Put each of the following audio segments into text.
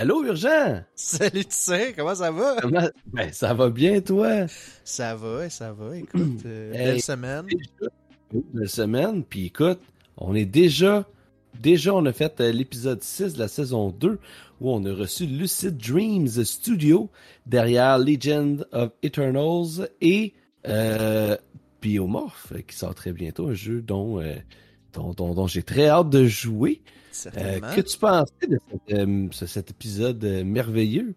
Allô, Urgent? Salut, tu sais, comment ça va? Ben, ça va bien, toi? Ça va, ça va. Écoute, euh, belle semaine. Belle semaine, puis écoute, on est déjà, déjà, on a fait euh, l'épisode 6 de la saison 2 où on a reçu Lucid Dreams Studio derrière Legend of Eternals et euh, Biomorph qui sort très bientôt, un jeu dont, euh, dont, dont, dont j'ai très hâte de jouer. Euh, que tu pensais de euh, cet épisode euh, merveilleux?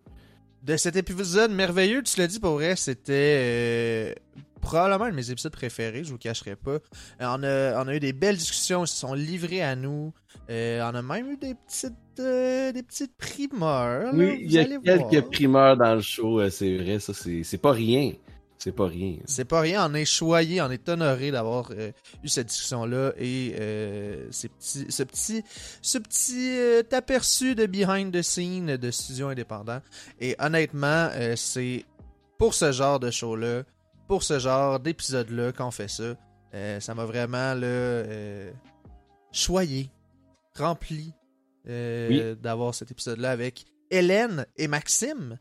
De cet épisode merveilleux, tu l'as dit pour vrai, c'était probablement un de mes épisodes préférés, je vous cacherai pas. On a, on a eu des belles discussions, ils se sont livrés à nous. on a même eu des petites, des petites primeurs. oui, il y a quelques primeurs dans le show, c'est vrai, ça, c'est pas rien. C'est pas rien. C'est pas rien. On est choyé, on est honoré d'avoir euh, eu cette discussion-là et euh, ce petit, ce petit euh, aperçu de behind the scene de studio indépendant. Et honnêtement, c'est pour ce genre de show-là, pour ce genre d'épisode-là qu'on fait ça. ça m'a vraiment là, choyé, rempli d'avoir cet épisode-là avec Hélène et Maxime.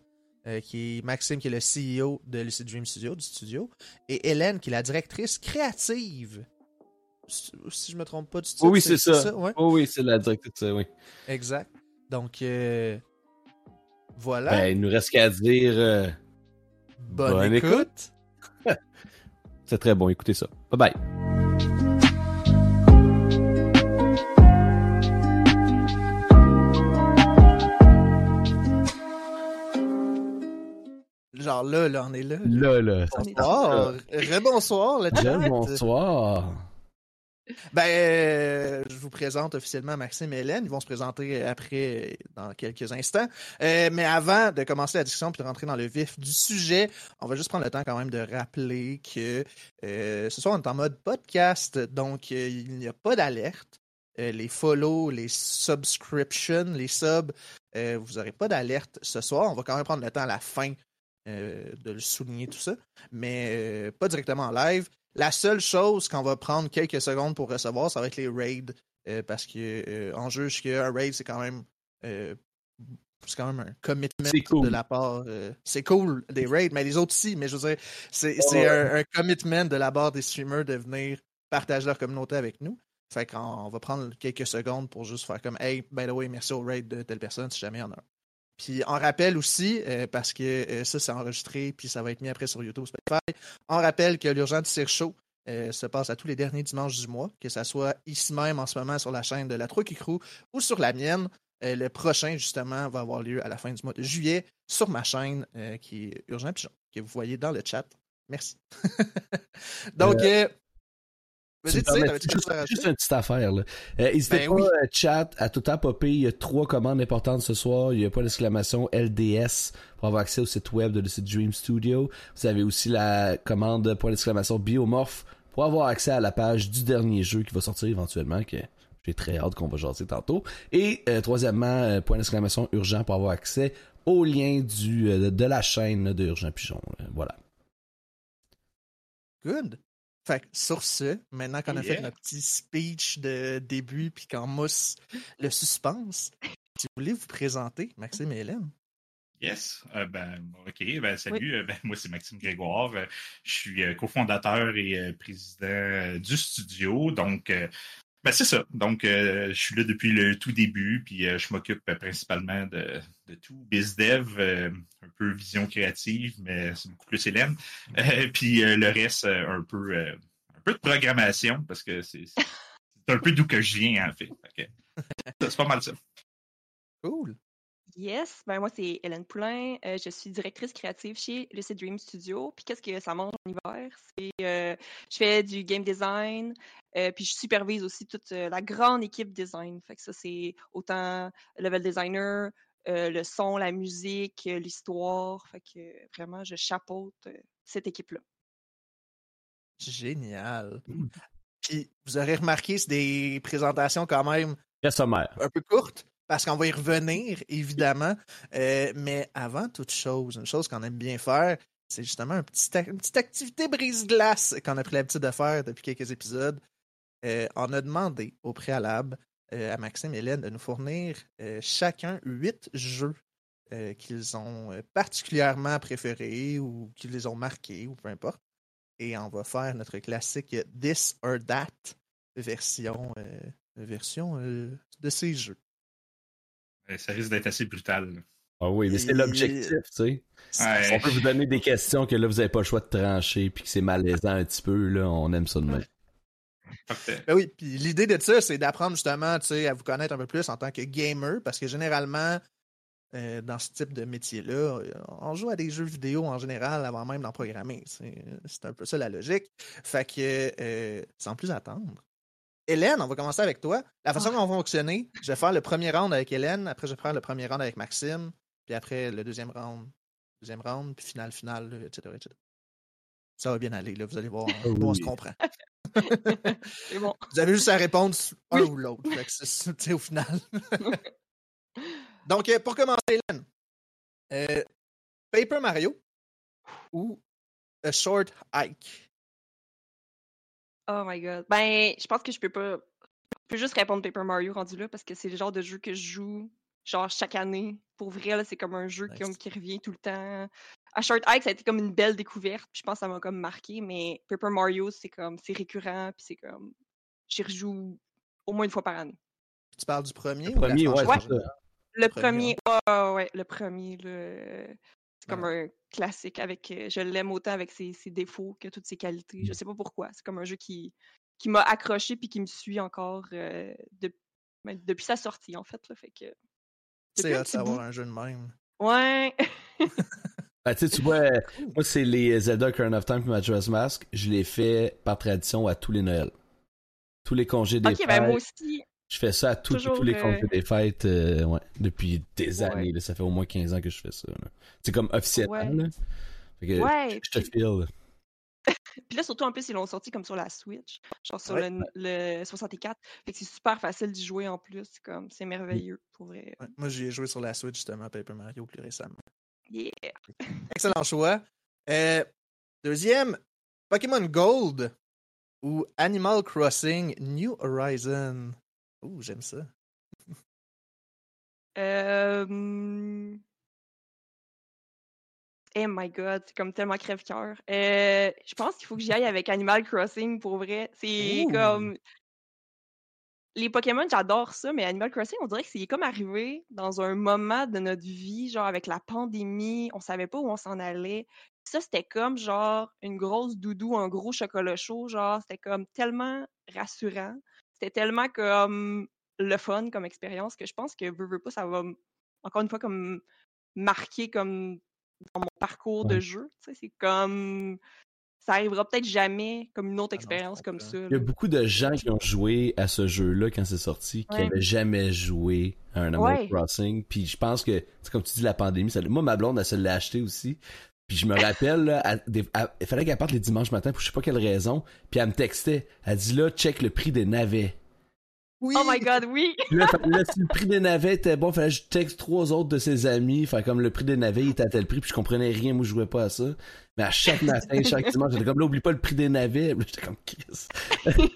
Euh, qui est Maxime, qui est le CEO de Lucid Dream Studio, du studio, et Hélène, qui est la directrice créative. Si je me trompe pas du studio. oui, c'est ça. oui, c'est la directrice, oui. Exact. Donc, euh, voilà. Ben, il nous reste qu'à dire. Euh, bonne, écoute. c'est très bon, écoutez ça. Bye bye. Genre là, là, on est là. Là, là. Bonsoir. Rebonsoir, le chat. Bonsoir. Ben, euh, je vous présente officiellement Maxime et Hélène. Ils vont se présenter après dans quelques instants. Euh, mais avant de commencer la discussion puis de rentrer dans le vif du sujet, on va juste prendre le temps quand même de rappeler que euh, ce soir on est en mode podcast, donc il n'y a pas d'alerte. les follow, les subscriptions, les subs, vous n'aurez pas d'alerte ce soir. On va quand même prendre le temps à la fin euh, de le souligner tout ça, mais euh, pas directement en live. La seule chose qu'on va prendre quelques secondes pour recevoir, ça va être les raids, euh, parce que en jeu, un raid, c'est quand même c'est quand même un commitment de la part. c'est cool des raids, mais les autres aussi, mais je veux dire, c'est un, un, commitment de la part des streamers de venir partager leur communauté avec nous. Fait qu'on va prendre quelques secondes pour juste faire comme Hey, by the way, merci au raid de telle personne si jamais il y en a un. Puis on rappelle aussi, euh, parce que euh, ça c'est enregistré, puis ça va être mis après sur YouTube, Spotify, on rappelle que l'urgence Tire Show euh, se passe à tous les derniers dimanches du mois, que ce soit ici même en ce moment sur la chaîne de la Trois Crew ou sur la mienne. le prochain, justement, va avoir lieu à la fin du mois de juillet sur ma chaîne qui est Urgent Pigeon, que vous voyez dans le chat. Merci. Donc, juste, une petite affaire. Là. Euh, n'hésitez ben pas, euh, chat, à tout temps popper. Il y a trois commandes importantes ce soir. Il y a pas d'exclamation LDS pour avoir accès au site web de le site Dream Studio. Vous avez aussi la commande point d'exclamation Biomorph pour avoir accès à la page du dernier jeu qui va sortir éventuellement, que j'ai très hâte qu'on va jaser tantôt. Et euh, troisièmement, euh, point d'exclamation urgent pour avoir accès au lien du, de, la chaîne de Urgent Pigeon. voilà. Good. Fait sur ce, maintenant qu'on a fait notre petit speech de début puis qu'on mousse le suspense, si vous voulez vous présenter, Maxime et Hélène? Yes. Euh, ben, OK. Ben, salut. Euh, ben, moi, c'est Maxime Grégoire. Euh, je suis cofondateur et président du studio. Donc, ben, c'est ça. Donc, je suis là depuis le tout début. Puis, je m'occupe principalement de, tout BizDev, un peu vision créative, mais c'est beaucoup plus Hélène. puis, le reste, un peu, un peu de programmation, parce que c'est un peu d'où que je viens, en fait. c'est pas mal ça. Cool. Yes, ben moi c'est Hélène Poulain, euh, je suis directrice créative chez Lucid Dream Studio. Puis qu'est-ce que ça montre en hiver? C'est euh, je fais du game design, euh, puis je supervise aussi toute la grande équipe design. Fait que ça c'est autant level designer, le son, la musique, l'histoire. Fait que vraiment je chapeaute cette équipe-là. Génial. Mmh. Puis vous aurez remarqué, c'est des présentations quand même un peu courtes parce qu'on va y revenir, évidemment. Euh, mais avant toute chose, une chose qu'on aime bien faire, c'est justement une petite activité brise-glace qu'on a pris l'habitude de faire depuis quelques épisodes. Euh, on a demandé au préalable euh, à Maxime et Hélène de nous fournir chacun huit jeux qu'ils ont particulièrement préférés ou qui les ont marqués ou peu importe. Et on va faire notre classique This or That version, version de ces jeux. Ça risque d'être assez brutal. Ah oui, mais c'est l'objectif, tu sais. On peut vous donner des questions que là, vous n'avez pas le choix de trancher, puis que c'est malaisant un petit peu, là, on aime ça de même. Ben oui, puis l'idée de ça, c'est d'apprendre justement, tu sais, à vous connaître un peu plus en tant que gamer, parce que généralement, euh, dans ce type de métier-là, on joue à des jeux vidéo en général avant même d'en programmer. C'est un peu ça la logique. Fait que, euh, sans plus attendre, Hélène, on va commencer avec toi. La façon ah. dont on va fonctionner, je vais faire le premier round avec Hélène, après je vais faire le premier round avec Maxime, puis après le deuxième round, deuxième round, puis finale, finale, etc., Ça va bien aller, là, vous allez voir, on se comprend. bon. Vous avez juste à répondre un ou l'autre. C'est au final. Donc, euh, pour commencer, Hélène, euh, Paper Mario ou A Short Hike? Oh my god. Ben, je pense que je peux pas. Je peux juste répondre Paper Mario rendu là parce que c'est le genre de jeu que je joue genre chaque année. Pour vrai, c'est comme un jeu qui, qui, revient tout le temps. A Short Hike, ça a été comme une belle découverte. Je pense que ça m'a comme marqué, mais Paper Mario, c'est comme c'est récurrent, puis c'est comme j'y rejoue au moins une fois par année. Tu parles du premier Le premier, ouais, Le premier, oh, ouais, le premier, le... c'est comme un classique avec. Euh, je l'aime autant avec ses, défauts que toutes ses qualités. Je mmh. sais pas pourquoi. C'est comme un jeu qui, qui m'a accroché puis qui me suit encore euh, ben, depuis sa sortie, en fait. Là, fait que. C'est hâte d'avoir un jeu de même. Ouais. ben, tu vois, moi, c'est les Zelda Current of Time et Majora's Mask. Je les fais par tradition à tous les Noëls. Tous les congés des okay, Ben moi aussi. Je fais ça à tous les congés euh, des fêtes euh, ouais, depuis des années. ça fait au moins 15 ans que je fais ça. C'est comme officiellement. Là. ouais. Je te file. Puis là, surtout en plus, ils l'ont sorti comme sur la Switch, genre sur le, 64. Fait que c'est super facile d'y jouer en plus. comme C'est merveilleux pour vrai. moi, j'y ai joué sur la Switch justement, Paper Mario plus récemment. Yeah! Excellent choix. Euh, deuxième, Pokémon Gold ou Animal Crossing New Horizon? Ouh, j'aime ça. euh... Oh my god, c'est comme tellement crève-cœur. Euh, je pense qu'il faut que j'y aille avec Animal Crossing pour vrai. C'est comme. Les Pokémon, j'adore ça, mais Animal Crossing, on dirait que c'est comme arrivé dans un moment de notre vie, genre avec la pandémie, on savait pas où on s'en allait. Ça, c'était comme genre une grosse doudou, un gros chocolat chaud, genre, c'était comme tellement rassurant. C'était tellement comme le fun comme expérience que je pense que veux, veux pas, ça va encore une fois comme marquer comme dans mon parcours de jeu. C'est comme ça arrivera peut-être jamais comme une autre ah expérience comme ça. Il y a beaucoup de gens qui ont joué à ce jeu-là quand c'est sorti, qui n'avaient jamais joué à un Animal Crossing. Puis je pense que, comme tu dis, la pandémie, ça... moi, ma blonde, elle se l'a acheté aussi. Puis je me rappelle, il fallait qu'elle parte les dimanches matin pour je sais pas quelle raison. Puis elle me textait. Elle dit là, check le prix des navets. Oh my god, oui! là, si le prix des navets était bon, fallait que je texte trois autres de ses amis. Fait comme le prix des navets, il était à tel prix, puis je comprenais rien, moi je jouais pas à ça. Mais à chaque matin, chaque dimanche, j'étais comme là, oublie pas le prix des navets. J'étais comme Chris.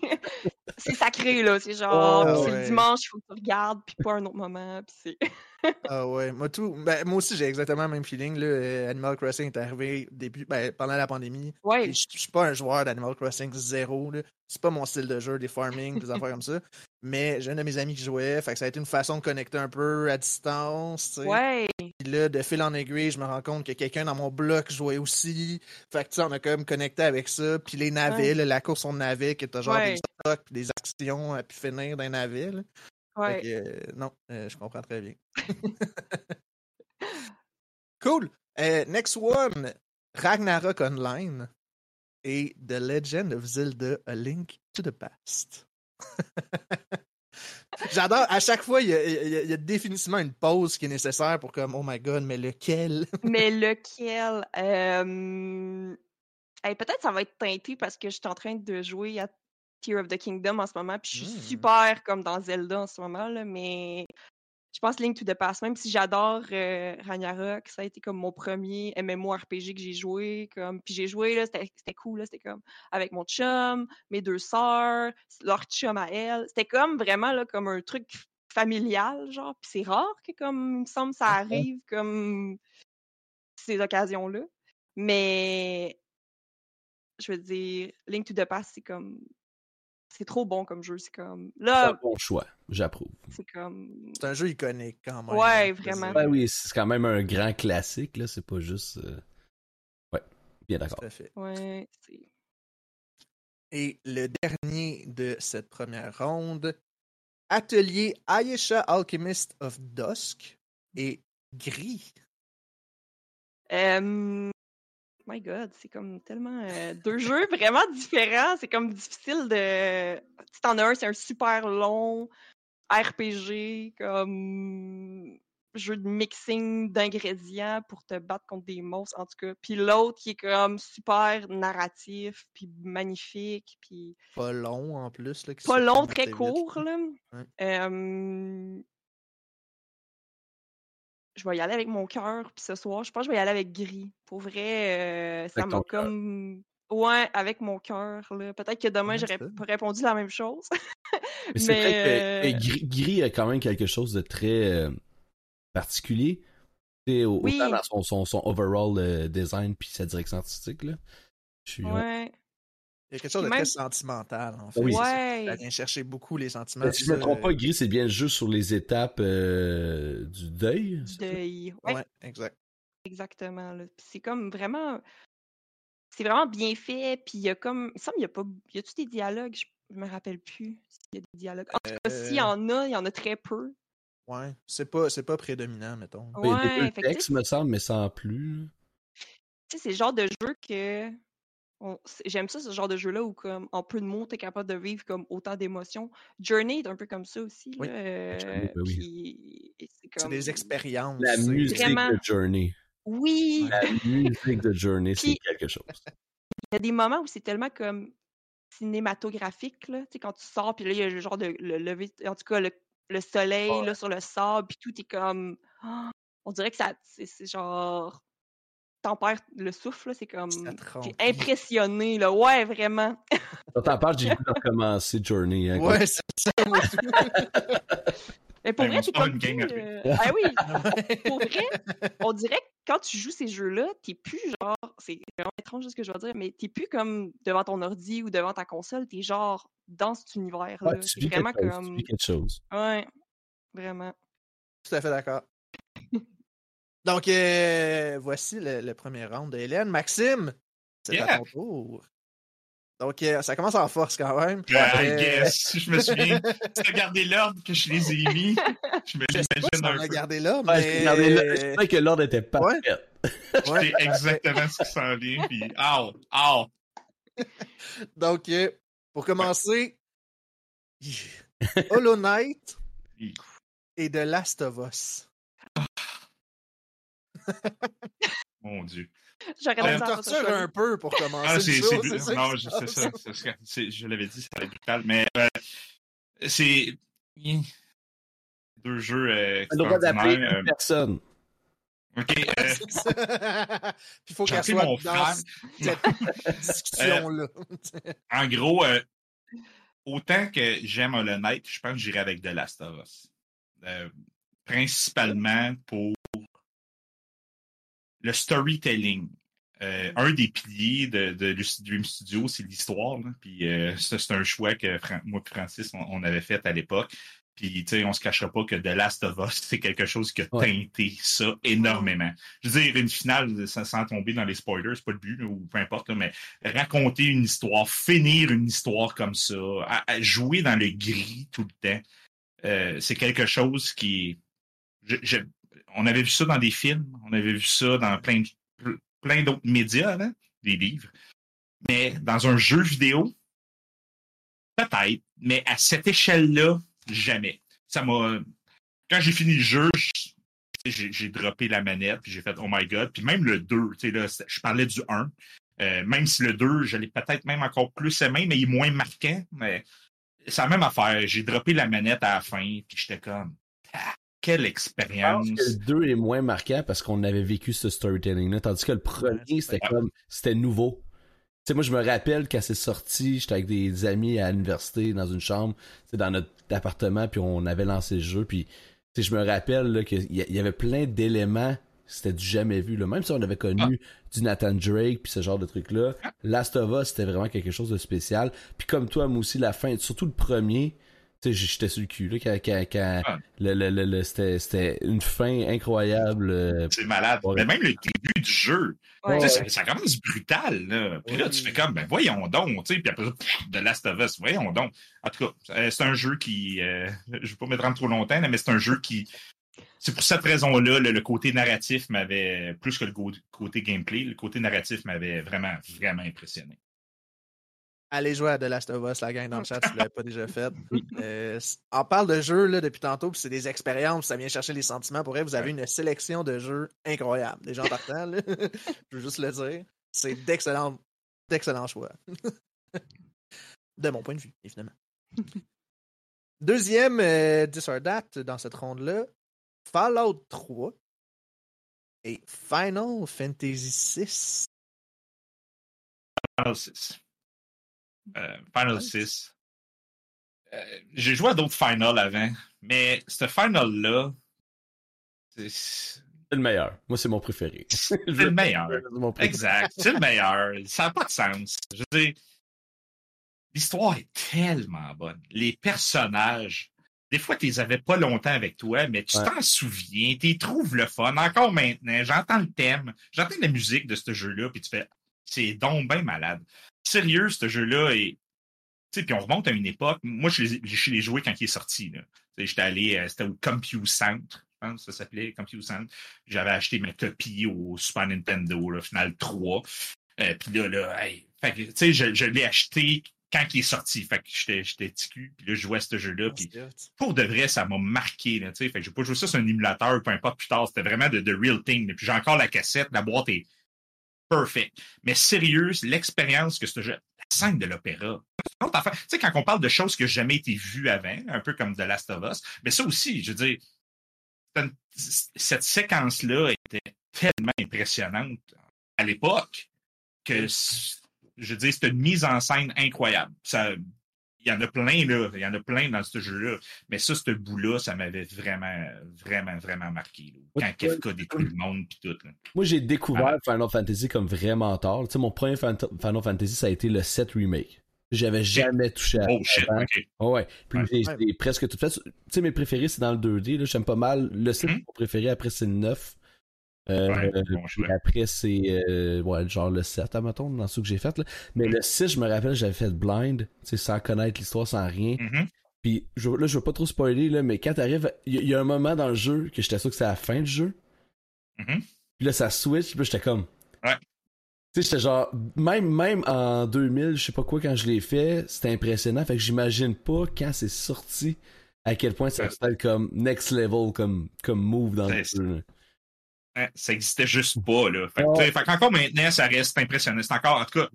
c'est sacré, là. C'est genre, c'est le dimanche, il faut que tu regardes, puis pas un autre moment, puis c'est. ah ouais, moi tout. Ben, moi aussi, j'ai exactement le même feeling. Là. Euh, Animal Crossing est arrivé début, ben, pendant la pandémie. Ouais. Je suis pas un joueur d'Animal Crossing zéro. C'est pas mon style de jeu, des farming, des affaires comme ça. Mais j'ai un de mes amis qui jouait, fait que ça a été une façon de connecter un peu à distance. T'sais. Ouais. Puis là, de fil en aiguille, je me rends compte que quelqu'un dans mon bloc jouait aussi. Fait que tu sais, on a quand même connecté avec ça. Puis les navets, la course au navet, qui était genre des stocks, des actions à puis finir d'un navet. Ouais. Euh, non, euh, je comprends très bien. cool. Euh, next one, Ragnarok Online et The Legend of Zelda A Link to the Past. J'adore, à chaque fois, il y, a, définitivement une pause qui est nécessaire pour comme, oh my god, mais lequel? mais lequel? Peut-être ça va être teinté parce que je suis en train de jouer à Tear of the Kingdom en ce moment, puis je suis mmh. super comme dans Zelda en ce moment, là, mais je pense Link to the Past, même si j'adore euh, Ragnarok, ça a été comme mon premier MMORPG que j'ai joué, comme puis j'ai joué là, c'était cool c'était comme avec mon chum, mes deux sœurs, leur chum à elle, c'était comme vraiment là comme un truc familial, genre. Puis c'est rare que, comme, il me semble, ça arrive comme ces occasions-là. Mais je veux dire, Link to the Past, c'est comme. C'est trop bon comme jeu. C'est comme. Là. C'est un bon choix. J'approuve. C'est comme. C'est un jeu iconique quand même. Ouais, vraiment. Ouais, oui, c'est quand même un grand classique, là. C'est pas juste. Euh, ouais, bien d'accord. Tout à fait. Ouais, Et le dernier de cette première ronde, Atelier Ayesha Alchemist of Dusk et Gris. Euh, my God, c'est comme tellement euh, deux jeux vraiment différents. C'est comme difficile de. Tu t'en as un, c'est un super long RPG, comme jeu de mixing d'ingrédients pour te battre contre des monstres, en tout cas. Puis l'autre qui est comme super narratif, puis magnifique, puis... Pas long, en plus. Là, pas long, très court, là je vais y aller avec mon cœur, puis ce soir, je pense que je vais y aller avec gris. Pour vrai, euh, ça m'a comme. Ouais, avec mon cœur. Peut-être que demain, j'aurais répondu la même chose. Mais, c'est vrai que euh, gris, a quand même quelque chose de très euh, particulier. Autant oui. dans son, son, son overall design puis sa direction artistique. Là. Je suis, ouais. Il y a quelque chose de très sentimental, en fait. Oui. Ça vient chercher beaucoup les sentiments. si je ne me trompe pas, Gris, c'est bien le jeu sur les étapes euh, du deuil. Du deuil, ouais. exact. Exactement. C'est comme vraiment... C'est vraiment bien fait, puis il y a comme... Il me semble qu'il y a pas... Y a-tu des dialogues? Je me rappelle plus s'il y a des dialogues. En tout cas, s'il y euh. en a, il y en a très peu. Ouais, c'est pas, c'est pas prédominant, mettons. Ouais, il y a des textes, me semble, mais sans plus. Tu sais, c'est le genre de jeu que J'aime ça, ce genre de jeu-là où, comme, en peu de mots, t'es capable de vivre comme autant d'émotions. Journey est un peu comme ça aussi. Oui. Euh, c'est des expériences. La musique de Journey. Oui! La musique de Journey, c'est quelque chose. Il y a des moments où c'est tellement comme cinématographique, là. Tu sais, quand tu sors, puis là, il y a le genre de le lever, en tout cas, le, soleil, là, sur le sable, puis tout est comme. on dirait que ça. C'est genre t'en perds le souffle, c'est comme. impressionné, là. Ouais, vraiment. Quand t'en parles, j'ai de recommencer Journey. Hein, ouais, c'est ça, Mais pour vrai, c'est comme. Euh, ah oui, pour vrai, on dirait que quand tu joues ces jeux-là, t'es plus genre. C'est vraiment étrange ce que je veux dire, mais t'es plus comme devant ton ordi ou devant ta console, t'es genre dans cet univers-là. Ouais, c'est vraiment comme. quelque chose. Ouais, vraiment. Tout à fait d'accord. Donc, euh, voici le, premier round de Hélène. Maxime, c'est à ton tour. Donc, euh, ça commence en force quand même. Yeah, I euh, guess. Je me souviens. tu as gardé l'ordre que je les ai mis. Je me l'imagine un on peu. a gardé l'ordre, mais... je sais que l'ordre était pas ouais. ouais. exactement ce qui s'en vient, puis ow, ow. Donc, pour commencer, Hollow Knight et The Last of Us. Mon Dieu. J'aurais euh, torture un peu pour commencer. Ah, c'est, non, c'est ça. je l'avais dit, c'est brutal. Mais euh, c'est deux jeux euh, On doit d'appeler euh, personne. OK. Euh... il faut qu'elle soit mon dans cette discussion-là. en gros, autant que j'aime Hollow Knight, je pense que j'irai avec The Last of Us. principalement pour le storytelling. Euh, un des piliers de, de Lucid Dream Studio, c'est l'histoire. Puis euh, ça, c'est un choix que moi et Francis, on, avait fait à l'époque. Puis, tu sais, on se cachera pas que The Last of Us, c'est quelque chose qui a teinté ça énormément. Je veux dire, une finale, sans, tomber dans les spoilers, c'est pas le but, ou peu importe, mais raconter une histoire, finir une histoire comme ça, jouer dans le gris tout le temps, euh, c'est quelque chose qui... Je, on avait vu ça dans des films, on avait vu ça dans plein, plein d'autres médias, hein, des livres. Mais dans un jeu vidéo, peut-être, mais à cette échelle-là, jamais. Ça m'a. Quand j'ai fini le jeu, j'ai droppé la manette, puis j'ai fait Oh my god. Puis même le 2, tu sais, là, je parlais du 1. Euh, même si le 2, je l'ai peut-être même encore plus aimé, mais il est moins marquant. Mais c'est la même affaire. J'ai droppé la manette à la fin, puis j'étais comme quelle expérience? le 2 est moins marquant parce qu'on avait vécu ce storytelling-là, tandis que le premier, c'était comme, c'était nouveau. sais, moi, je me rappelle quand c'est sorti, j'étais avec des amis à l'université, dans une chambre, dans notre appartement, puis on avait lancé le jeu, puis je me rappelle qu'il y, avait plein d'éléments c'était du jamais vu. Là. Même si on avait connu ah. du Nathan Drake puis ce genre de trucs-là, Last of Us, c'était vraiment quelque chose de spécial. Puis comme toi, moi aussi, la fin, surtout le premier, tu j'étais sur le cul, là, quand, quand, ah. le, le, le, c'était une fin incroyable. Euh, c'est malade. Mais même le début du jeu, ça, ça, commence brutal, là. Puis là, tu fais comme, ben voyons donc, tu sais, puis après, de Last of Us, voyons donc. En tout cas, euh, c'est un jeu qui, euh, je vais pas me rendre trop longtemps, mais c'est un jeu qui, c'est pour cette raison-là, le, côté narratif m'avait, plus que le côté gameplay, le côté narratif m'avait vraiment, vraiment impressionné. Allez jouer à The Last of Us, la gang dans le chat, si vous ne l'avez pas déjà fait. Euh, on parle de jeux là, depuis tantôt, puis c'est des expériences, ça vient chercher les sentiments. Pour vrai, vous avez une sélection de jeux incroyable. Des gens partant, je veux juste le dire. C'est d'excellents, d'excellents choix. de mon point de vue, évidemment. Deuxième euh, dans cette ronde-là, Fallout 3 et Final Fantasy VI. Final 6. Euh, Final 6. Euh, j'ai joué à d'autres Final avant, mais ce Final-là, c'est le meilleur. Moi, c'est mon préféré. C'est le meilleur. exact. C'est le meilleur. Ça n'a pas de sens. Je veux dire, l'histoire est tellement bonne. Les personnages, des fois, tu les avais pas longtemps avec toi, mais tu t'en souviens, tu trouves le fun. Encore maintenant, j'entends le thème, j'entends la musique de ce jeu-là, puis tu fais, c'est donc bien malade. Sérieux, ce jeu-là sais, puis on remonte à une époque. Moi, je l'ai joué quand il est sorti. J'étais allé, euh, c'était au Compute Center, je pense que ça s'appelait Compute Center. J'avais acheté ma copie au Super Nintendo, le Final 3. Euh, puis là, là, je, je l'ai acheté quand il est sorti. Fait que j'étais, ticu, puis là, je jouais à ce jeu-là. Puis pour de vrai, ça m'a marqué. Là, fait que j'ai pas joué ça sur un émulateur, peu importe plus tard. C'était vraiment de, real thing. Puis j'ai encore la cassette, la boîte est perfect. Mais sérieux, l'expérience que ce jeu. La scène de l'opéra. Tu sais, quand on parle de choses qui n'ont jamais été vues avant, un peu comme The Last of Us, mais ça aussi, je veux dire, cette séquence-là était tellement impressionnante à l'époque que je veux dire, c'est une mise en scène incroyable. Ça, il y en a plein, là. Il y en a plein dans ce jeu-là. Mais ça, ce bout-là, ça m'avait vraiment, vraiment, vraiment marqué. Quand Kefka détruit le monde puis tout. Moi, j'ai découvert ah. Final Fantasy comme vraiment tard. Tu sais, mon premier Final Fantasy, ça a été le 7 Remake. J'avais jamais touché à Oh shit, ok. Oh, ouais. Puis j'ai presque tout fait. Tu sais, mes préférés, c'est dans le 2D. J'aime pas mal. Le 7, mm-hmm. mon préféré, après, c'est le 9. Euh, après, c'est euh, ouais, genre le 7, à mettons, dans ce que j'ai fait. Là. Mais mm. le 6, je me rappelle, j'avais fait blind, sans connaître l'histoire, sans rien. Mm-hmm. Puis je, là, je veux pas trop spoiler, là, mais quand t'arrives, il y, a un moment dans le jeu que j'étais sûr que c'est la fin du jeu. Mm-hmm. Puis là, ça switch, puis j'étais comme. Ouais. Tu sais, j'étais genre, même, même en 2000, je sais pas quoi, quand je l'ai fait, c'était impressionnant. Fait que j'imagine pas quand c'est sorti à quel point ça se comme next level comme, comme move dans le jeu. Ça existait juste pas, là. Fait, fait qu'encore maintenant, ça reste impressionnant. C'est encore, en tout cas,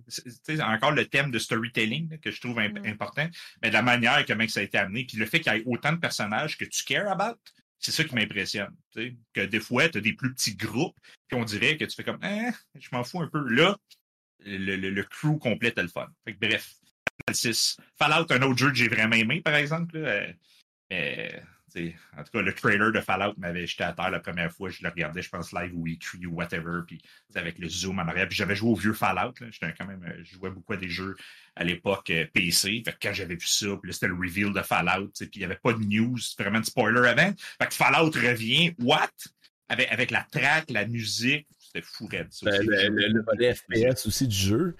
encore le thème de storytelling que je trouve mm. important, mais la manière que ça a été amené, puis le fait qu'il y ait autant de personnages que tu cares about, c'est ça qui m'impressionne. Que des fois, tu as des plus petits groupes, puis on dirait que tu fais comme, eh, je m'en fous un peu. Là, le, le, crew complet est le fun. Fait que, bref, Fallout, un autre jeu que j'ai vraiment aimé, par exemple. Là, en tout cas, le trailer de Fallout m'avait jeté à terre la première fois. Je le regardais, je pense, live ou écrit ou whatever. Puis avec le zoom en arrière. Puis j'avais joué au vieux Fallout. J'étais quand même, euh, je jouais beaucoup à des jeux à l'époque euh, PC. Fait que quand j'avais vu ça, puis c'était le reveal de Fallout. Puis il n'y avait pas de news, vraiment de spoiler avant. Fait que Fallout revient. What? Avec, avec la track, la musique. C'était fou ben, le, le, volet FPS aussi du jeu.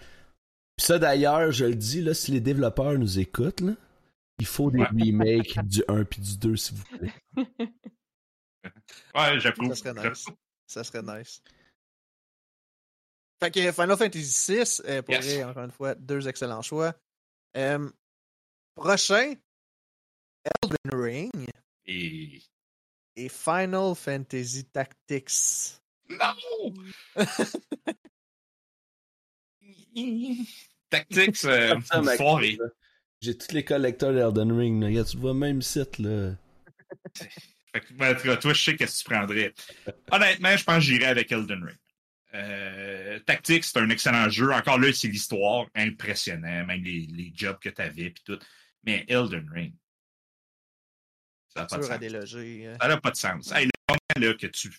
Puis ça d'ailleurs, je le dis, là, si les développeurs nous écoutent, là, il faut des remakes du 1 puis du 2, s'il vous plaît. Ouais, j'approuve. Ça serait nice. Ça serait nice. Fait que Final Fantasy VI, euh, pour encore une fois, deux excellents choix. Euh, prochain, Elden Ring. Et... Et Final Fantasy Tactics. Non! Tactics, euh, soirée. J'ai tous les collecteurs d'Elden Ring. Regarde, tu le vois même site, là. fait que, ben, toi, je sais qu'est-ce que tu prendrais. Honnêtement, je pense que j'irais avec Elden Ring. Euh, tactique, c'est un excellent jeu. Encore là, c'est l'histoire impressionnant, même les, les jobs que tu avais puis tout. Mais Elden Ring. Ça n'a pas, de sens. Hein. Ça n'a pas de sens. le moment là, que tu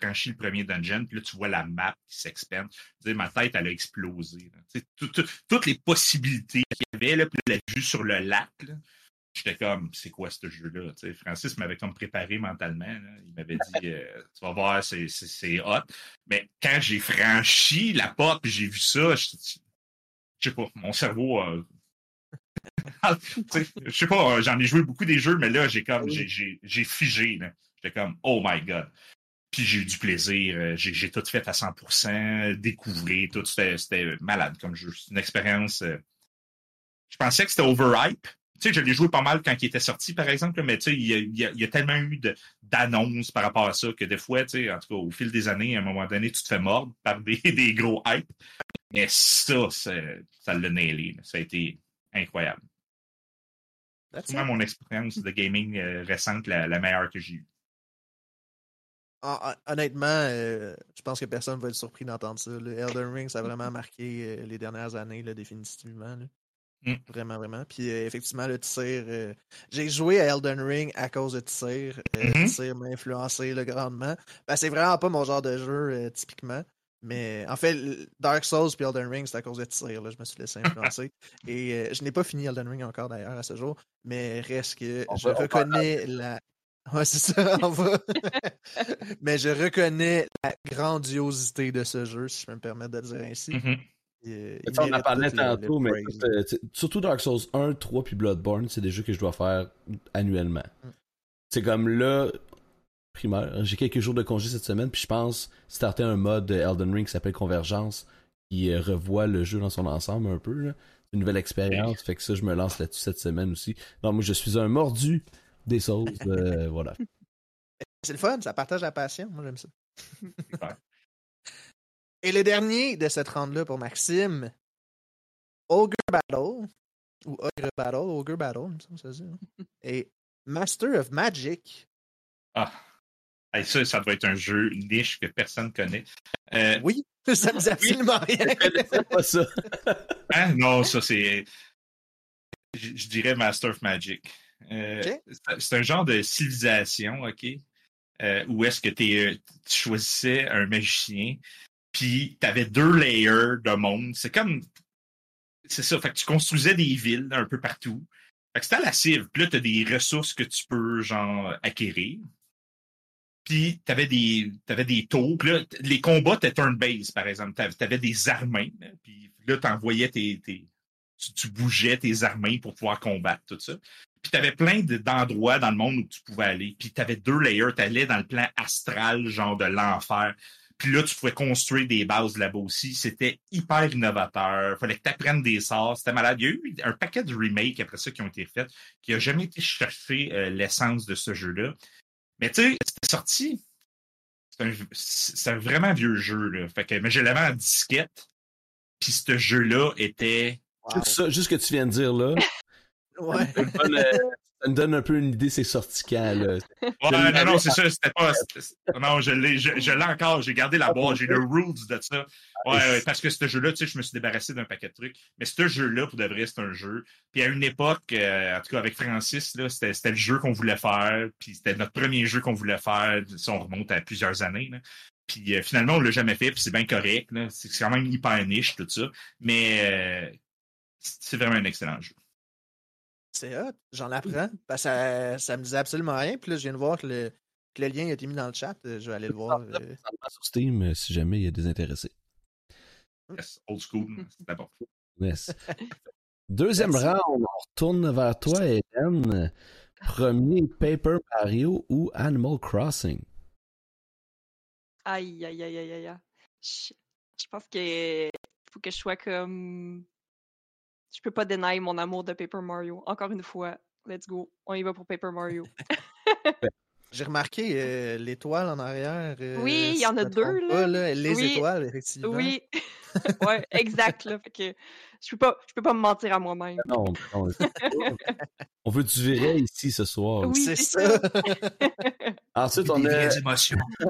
franchis le premier dungeon, puis là, tu vois la map qui s'expande. Ma tête, elle a explosé. toutes les possibilités qu'il y avait, là, puis la vue sur le lac, j'étais comme, c'est quoi ce jeu-là? Francis m'avait comme préparé mentalement. Il m'avait dit, euh, tu vas voir, c'est hot. Mais quand j'ai franchi la porte puis j'ai vu ça, je sais pas, mon cerveau a je sais pas, j'en ai joué beaucoup des jeux, mais là, j'ai comme j'ai figé. J'étais comme Oh my god. Puis j'ai eu du plaisir. Euh, j'ai tout fait à 100%, découvrir tout. C'était malade comme jeu. C'est une expérience. Euh, je pensais que c'était overhype. Tu sais, je l'ai joué pas mal quand il était sorti, par exemple, mais tu sais, il y a, tellement eu d'annonces par rapport à ça que des fois, tu sais, en tout cas, au fil des années, à un moment donné, tu te fais mordre par des, des gros hype. Mais ça, ça l'a nailé. Ça a été incroyable. C'est mon expérience de gaming euh, récente la, meilleure que j'ai eue. Honnêtement, euh, je pense que personne va être surpris d'entendre ça. Le Elden Ring, ça a vraiment marqué euh, les dernières années, là, définitivement. Mm. Vraiment, vraiment. Puis effectivement, le tir. J'ai joué à Elden Ring à cause de tir. Le mm-hmm. tir m'a influencé grandement. Ben, c'est vraiment pas mon genre de jeu, typiquement. Mais en fait, Dark Souls et Elden Ring, c'est à cause de tir. Là, je me suis laissé influencer. et euh, je n'ai pas fini Elden Ring encore d'ailleurs à ce jour. Mais reste que je reconnais la. Ouais, c'est ça, on va. mais je reconnais la grandiosité de ce jeu, si je peux me permettre de le dire ainsi. Mm-hmm. On en parlait tantôt, mais surtout Dark Souls 1, 3 puis Bloodborne, c'est des jeux que je dois faire annuellement. Mm. C'est comme là, primaire. J'ai quelques jours de congé cette semaine, puis je pense starter un mode Elden Ring qui s'appelle Convergence, qui revoit le jeu dans son ensemble un peu. Une nouvelle expérience, fait que ça, je me lance là-dessus cette semaine aussi. Donc, moi, je suis un mordu des sauces, euh, voilà. C'est le fun, ça partage la passion. Moi, j'aime ça. Et le dernier de cette ronde-là pour Maxime, Ogre Battle, ou Ogre Battle, Ogre Battle, ça se dit. Hein. Et Master of Magic. Ah ça, ça doit être un jeu niche que personne ne connaît. Euh, oui, ça me dit absolument rien. pas ça. Hein? Non, ça c'est. Je, dirais Master of Magic. Euh, c'est un genre de civilisation, OK? Euh, où est-ce que tu choisissais un magicien, puis tu avais deux layers de monde. C'est comme. C'est ça, fait que tu construisais des villes un peu partout. Fait que c'était la cive. Puis là, tu as des ressources que tu peux, genre, acquérir. Puis t'avais des t'avais des tours. là, les combats étaient turn-based, par exemple. T'avais des armées. Puis là, t'envoyais tes, tes tu, bougeais tes armées pour pouvoir combattre tout ça. Puis t'avais plein d'endroits dans le monde où tu pouvais aller. Puis t'avais deux layers. T'allais dans le plan astral, genre de l'enfer. Puis là, tu pouvais construire des bases là-bas aussi. C'était hyper innovateur. Fallait que tu apprennes des sorts. C'était malade. Il y a eu un paquet de remakes après ça qui ont été faits, qui n'a jamais été cherché euh, l'essence de ce jeu-là. Mais tu sais, c'était sorti. C'est un, vraiment vieux jeu, là. Fait que, mais je l'avais en disquette. Puis ce jeu-là était. Juste ce que tu viens de dire là. Ouais. ça me donne un peu une idée, c'est sorti quand, là. Ouais, non, non, c'est ça, c'était pas. Non, je l'ai, je, l'ai encore, j'ai gardé la boîte, j'ai le rules de ça. Ouais, ouais, parce que ce jeu-là, tu sais, je me suis débarrassé d'un paquet de trucs. Mais ce jeu-là, pour de vrai, c'est un jeu. Puis à une époque, euh, en tout cas avec Francis, là, c'était, c'était le jeu qu'on voulait faire. Puis c'était notre premier jeu qu'on voulait faire. Si on remonte à plusieurs années. Là. Puis euh, finalement, on l'a jamais fait, puis c'est bien correct. Là. C'est quand même hyper niche, tout ça. Mais euh, c'est vraiment un excellent jeu. C'est hot, j'en apprends. Parce ça, ça me disait absolument rien. Puis là, je viens de voir que le, que le lien a été mis dans le chat. Je vais aller le voir. Sur Steam, si jamais il y a des intéressés. Yes, old school, c'est d'abord. Yes. Deuxième round, on retourne vers toi, Hélène. Premier Paper Mario ou Animal Crossing? Aïe, aïe, aïe, aïe, aïe. Je, je pense qu'il faut que je sois comme. Je peux pas dénier mon amour de Paper Mario. Encore une fois, let's go. On y va pour Paper Mario. J'ai remarqué euh, l'étoile en arrière. Euh, oui, il y en a deux. là. Les étoiles, effectivement. Oui, ouais, exact. Là, fait que je peux pas, je peux pas me mentir à moi-même. Non, non on veut du vrai ici ce soir. Oui, c'est ça. Ensuite, on a,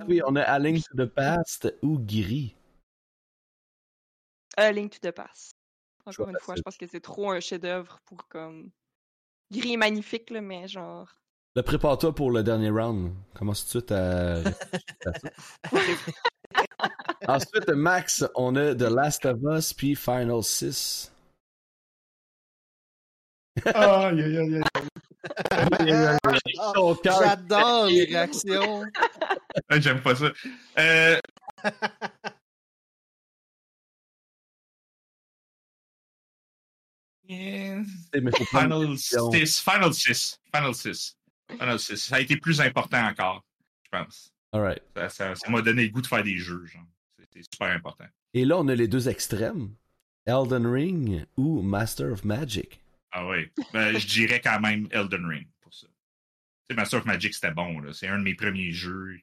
oui, on a A Link to the Past ou Gris. Euh, Link to the Past. Encore une fois, je pense que c'est trop un chef-d'œuvre pour comme. Gris magnifique, là, mais genre. Le prépare-toi pour le dernier round. Commence tout de suite à. Ensuite, Max, on a The Last of Us puis Final 6. Aïe, aïe, aïe, aïe. J'adore les réactions. J'aime pas ça. Euh... Final 6. Final 6. Final 6. Final 6. Ça a été plus important encore, je pense. Alright. Ça m'a donné le goût de faire des jeux. C'était super important. Et là, on a les deux extrêmes. Elden Ring ou Master of Magic. Ah oui. Ben, je dirais quand même Elden Ring pour ça. sais, Master of Magic, c'était bon. C'est un de mes premiers jeux.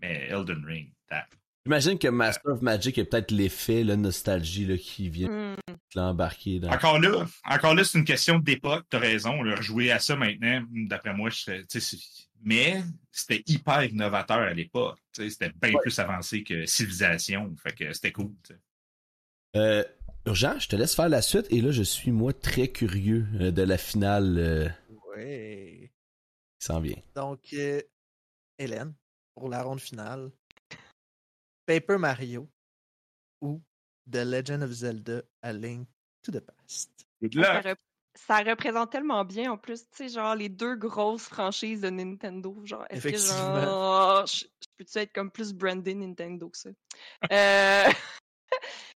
Mais Elden Ring, tap. J'imagine que Master of Magic est peut-être l'effet, la nostalgie là, qui vient hmm. l'embarquer. Dans... Encore là, encore là, c'est une question d'époque, t'as raison. Là, rejouer à ça maintenant, d'après moi, je mais c'était hyper innovateur à l'époque. C'était bien plus avancé que Civilisation. Fait que c'était cool. Euh, Urgent, je te laisse faire la suite et là, je suis moi très curieux euh, de la finale. Euh, oui. Qui s'en vient. Donc, euh, Hélène, pour la ronde finale, Paper Mario ou The Legend of Zelda A Link to the Past. Ça, représente tellement bien en plus, tu sais, genre les deux grosses franchises de Nintendo. Genre, est-ce que genre, je, peux-tu être comme plus brandé Nintendo que ça? euh...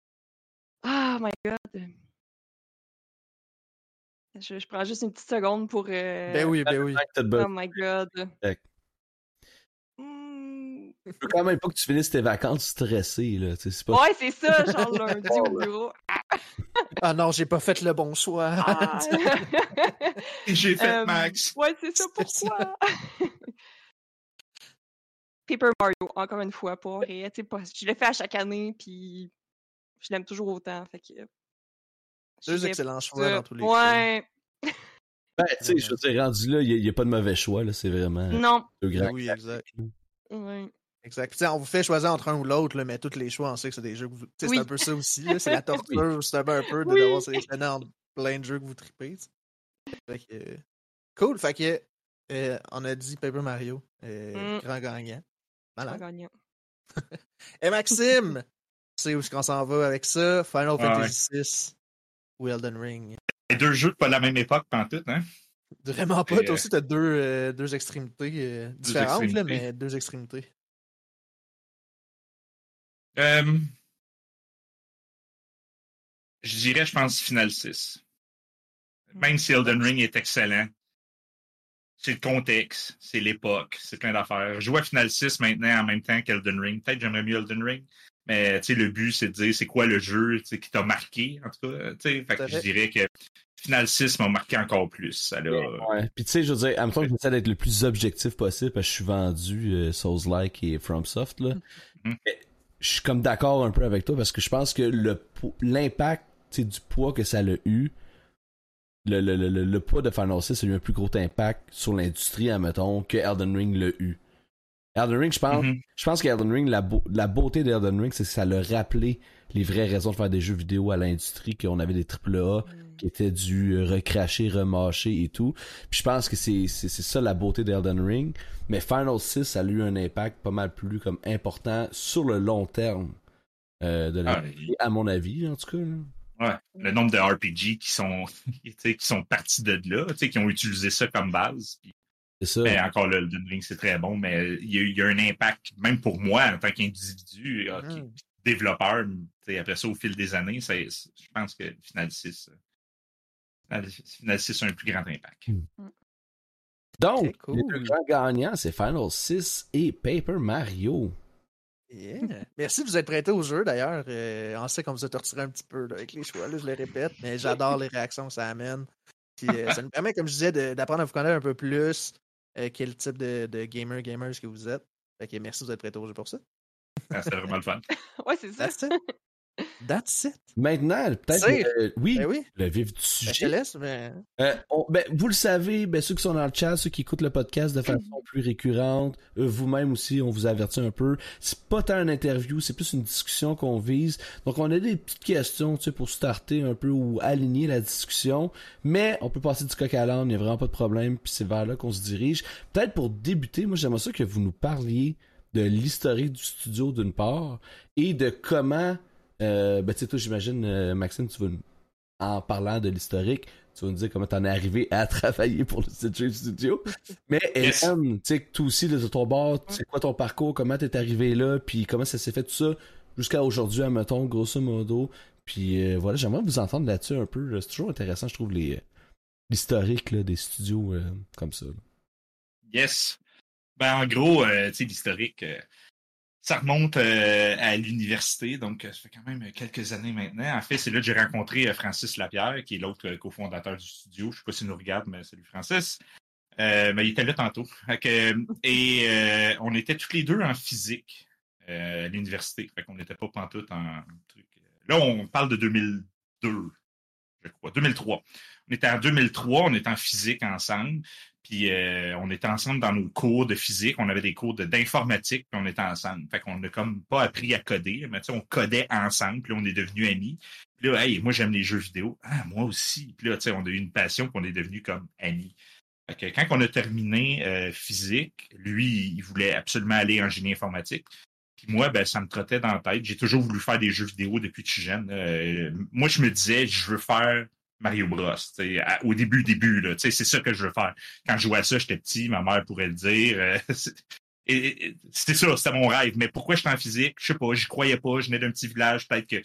Oh my god. Je, prends juste une petite seconde pour. Euh... Ben oui, ben oui. Oh my god. Je veux quand même pas que tu finisses tes vacances stressées, là. Pas... Ouais, c'est ça, genre lundi au bureau. ah non, j'ai pas fait le bon choix. Ah. j'ai fait euh, Max. Ouais, c'est ça, pourquoi? Paper Mario, encore une fois, pour rien. Je l'ai fait à chaque année, puis je l'aime toujours autant. Fait que, Deux excellents choix dans tous les ouais. cas. Ben, tu sais, je veux dire, rendu là, il n'y a, pas de mauvais choix, là, c'est vraiment. Non. Oui, exact. Oui. Exact. on vous fait choisir entre un ou l'autre, mais tous les choix, on sait que c'est des jeux que vous. C'est un peu ça aussi, c'est la torture, c'est un peu de devoir sélectionner entre plein de jeux que vous tripez. Fait que, cool. Fait que, euh, on a dit Paper Mario, euh, mm. grand gagnant. Grand gagnant. Et Maxime, sais où est-ce qu'on s'en va avec ça? Final Fantasy VI ou Elden Ring? Les deux jeux de pas la même époque, pas tout, hein? Vraiment pas. Toi euh, aussi, t'as deux, euh, deux extrémités euh, différentes, Là, mais deux extrémités. Je dirais, je pense, Final 6. Même si Elden Ring est excellent, c'est le contexte, c'est l'époque, c'est plein d'affaires. Je à Final 6 maintenant en même temps qu'Elden Ring. Peut-être j'aimerais mieux Elden Ring, mais le but, c'est de dire c'est quoi le jeu qui t'a marqué, en tout cas. Fait que je dirais que Final 6 m'a marqué encore plus. Ouais. Puis tu sais, je veux dire, en même temps, j'essaie d'être le plus objectif possible parce que je suis vendu euh, Souls-like et FromSoft. Là. Mm-hmm. Je suis comme d'accord un peu avec toi parce que je pense que l'impact du poids que ça a eu, le, le, le, le, poids de Final 6 a eu un plus gros impact sur l'industrie, admettons, que Elden Ring l'a eu. Elden Ring, je pense, mm-hmm. je pense qu'Elden Ring, la, la beauté d'Elden Ring, c'est que ça l'a rappelé les vraies raisons de faire des jeux vidéo à l'industrie, qu'on avait des triple A mm. qui étaient du euh, recracher, remâcher et tout. Puis je pense que c'est, ça la beauté d'Elden Ring. Mais Final 6, ça a eu un impact pas mal plus comme important sur le long terme euh, de la ah, à mon avis, en tout cas. Ouais, le nombre de RPG qui sont qui sont partis de là, qui ont utilisé ça comme base. Ça. Mais encore là, le Ring, c'est très bon, mais il y, a, un impact, même pour moi, en tant qu'individu, euh, mm. développeur, après ça, au fil des années, je pense que Final 6, Final 6 a un plus grand impact. Mm. Mm. Donc, les deux grands gagnants, c'est Final 6 et Paper Mario. Merci de vous être prêté au jeu d'ailleurs. Euh, on sait qu'on vous a torturé un petit peu avec les choix, je le répète, mais j'adore les réactions que ça amène. Euh, ça nous permet, comme je disais, d'apprendre à vous connaître un peu plus, euh, quel type de, de, gamer, gamers que vous êtes. Fait que merci vous être prêté au jeu pour ça. Ah, C'était vraiment le fun. ouais, c'est ça. That's it. Maintenant, peut-être. Euh, oui, ben oui, le vif du ben, sujet. laisse, mais... Euh, ben, vous le savez, ben, ceux qui sont dans le chat, ceux qui écoutent le podcast de façon plus récurrente, euh, vous-même aussi, on vous avertit un peu. C'est pas tant une interview, c'est plus une discussion qu'on vise. Donc, on a des petites questions, tu sais, pour starter un peu ou aligner la discussion. Mais on peut passer du coq à l'âne, il n'y a vraiment pas de problème, puis c'est vers là qu'on se dirige. Peut-être pour débuter, moi, j'aimerais ça que vous nous parliez de l'historique du studio d'une part et de comment euh, ben, tu sais, toi, j'imagine, euh, Maxime, tu vas en parlant de l'historique, tu vas nous dire comment t'en es arrivé à travailler pour le CJ Studio. Mais Hélène, tu sais, toi aussi, de ton bord, c'est quoi ton parcours, comment t'es arrivé là, puis comment ça s'est fait tout ça? Jusqu'à aujourd'hui, à mettons, grosso modo. Puis euh, voilà, j'aimerais vous entendre là-dessus un peu. C'est toujours intéressant, je trouve, les l'historique des studios comme ça. Yes. Ben, en gros, tu sais, l'historique ça remonte euh, à l'université, donc euh, ça fait quand même quelques années maintenant. En fait, c'est là que j'ai rencontré euh, Francis Lapierre, qui est l'autre cofondateur du studio. Je ne sais pas s'il nous regarde, mais salut Francis. mais il était là tantôt. et on était tous les deux en physique à l'université. Fait qu'on n'était pas pantoute en truc. Là, on parle de 2002, je crois, 2003. On était en 2003, on était en physique ensemble. Puis euh, on était ensemble dans nos cours de physique, on avait des cours d'informatique, puis on était ensemble. Fait qu'on n'a comme pas appris à coder, mais tu sais, on codait ensemble, puis on est devenus amis. Puis là, hey, moi j'aime les jeux vidéo. Ah, moi aussi. Puis là, tu sais, on a eu une passion, puis on est devenus comme amis. Quand on a terminé euh, physique, lui, il voulait absolument aller en génie informatique. Puis moi, ben, ça me trottait dans la tête. J'ai toujours voulu faire des jeux vidéo depuis que je suis jeune. Euh, moi, je me disais, je veux faire Mario Bros. au début, début, là, c'est ça que je veux faire. Quand je jouais à ça, j'étais petit, ma mère pourrait le dire. Euh, c'était ça, c'était mon rêve. Mais pourquoi j'étais en physique? Je sais pas, j'y croyais pas, je venais d'un petit village, peut-être que.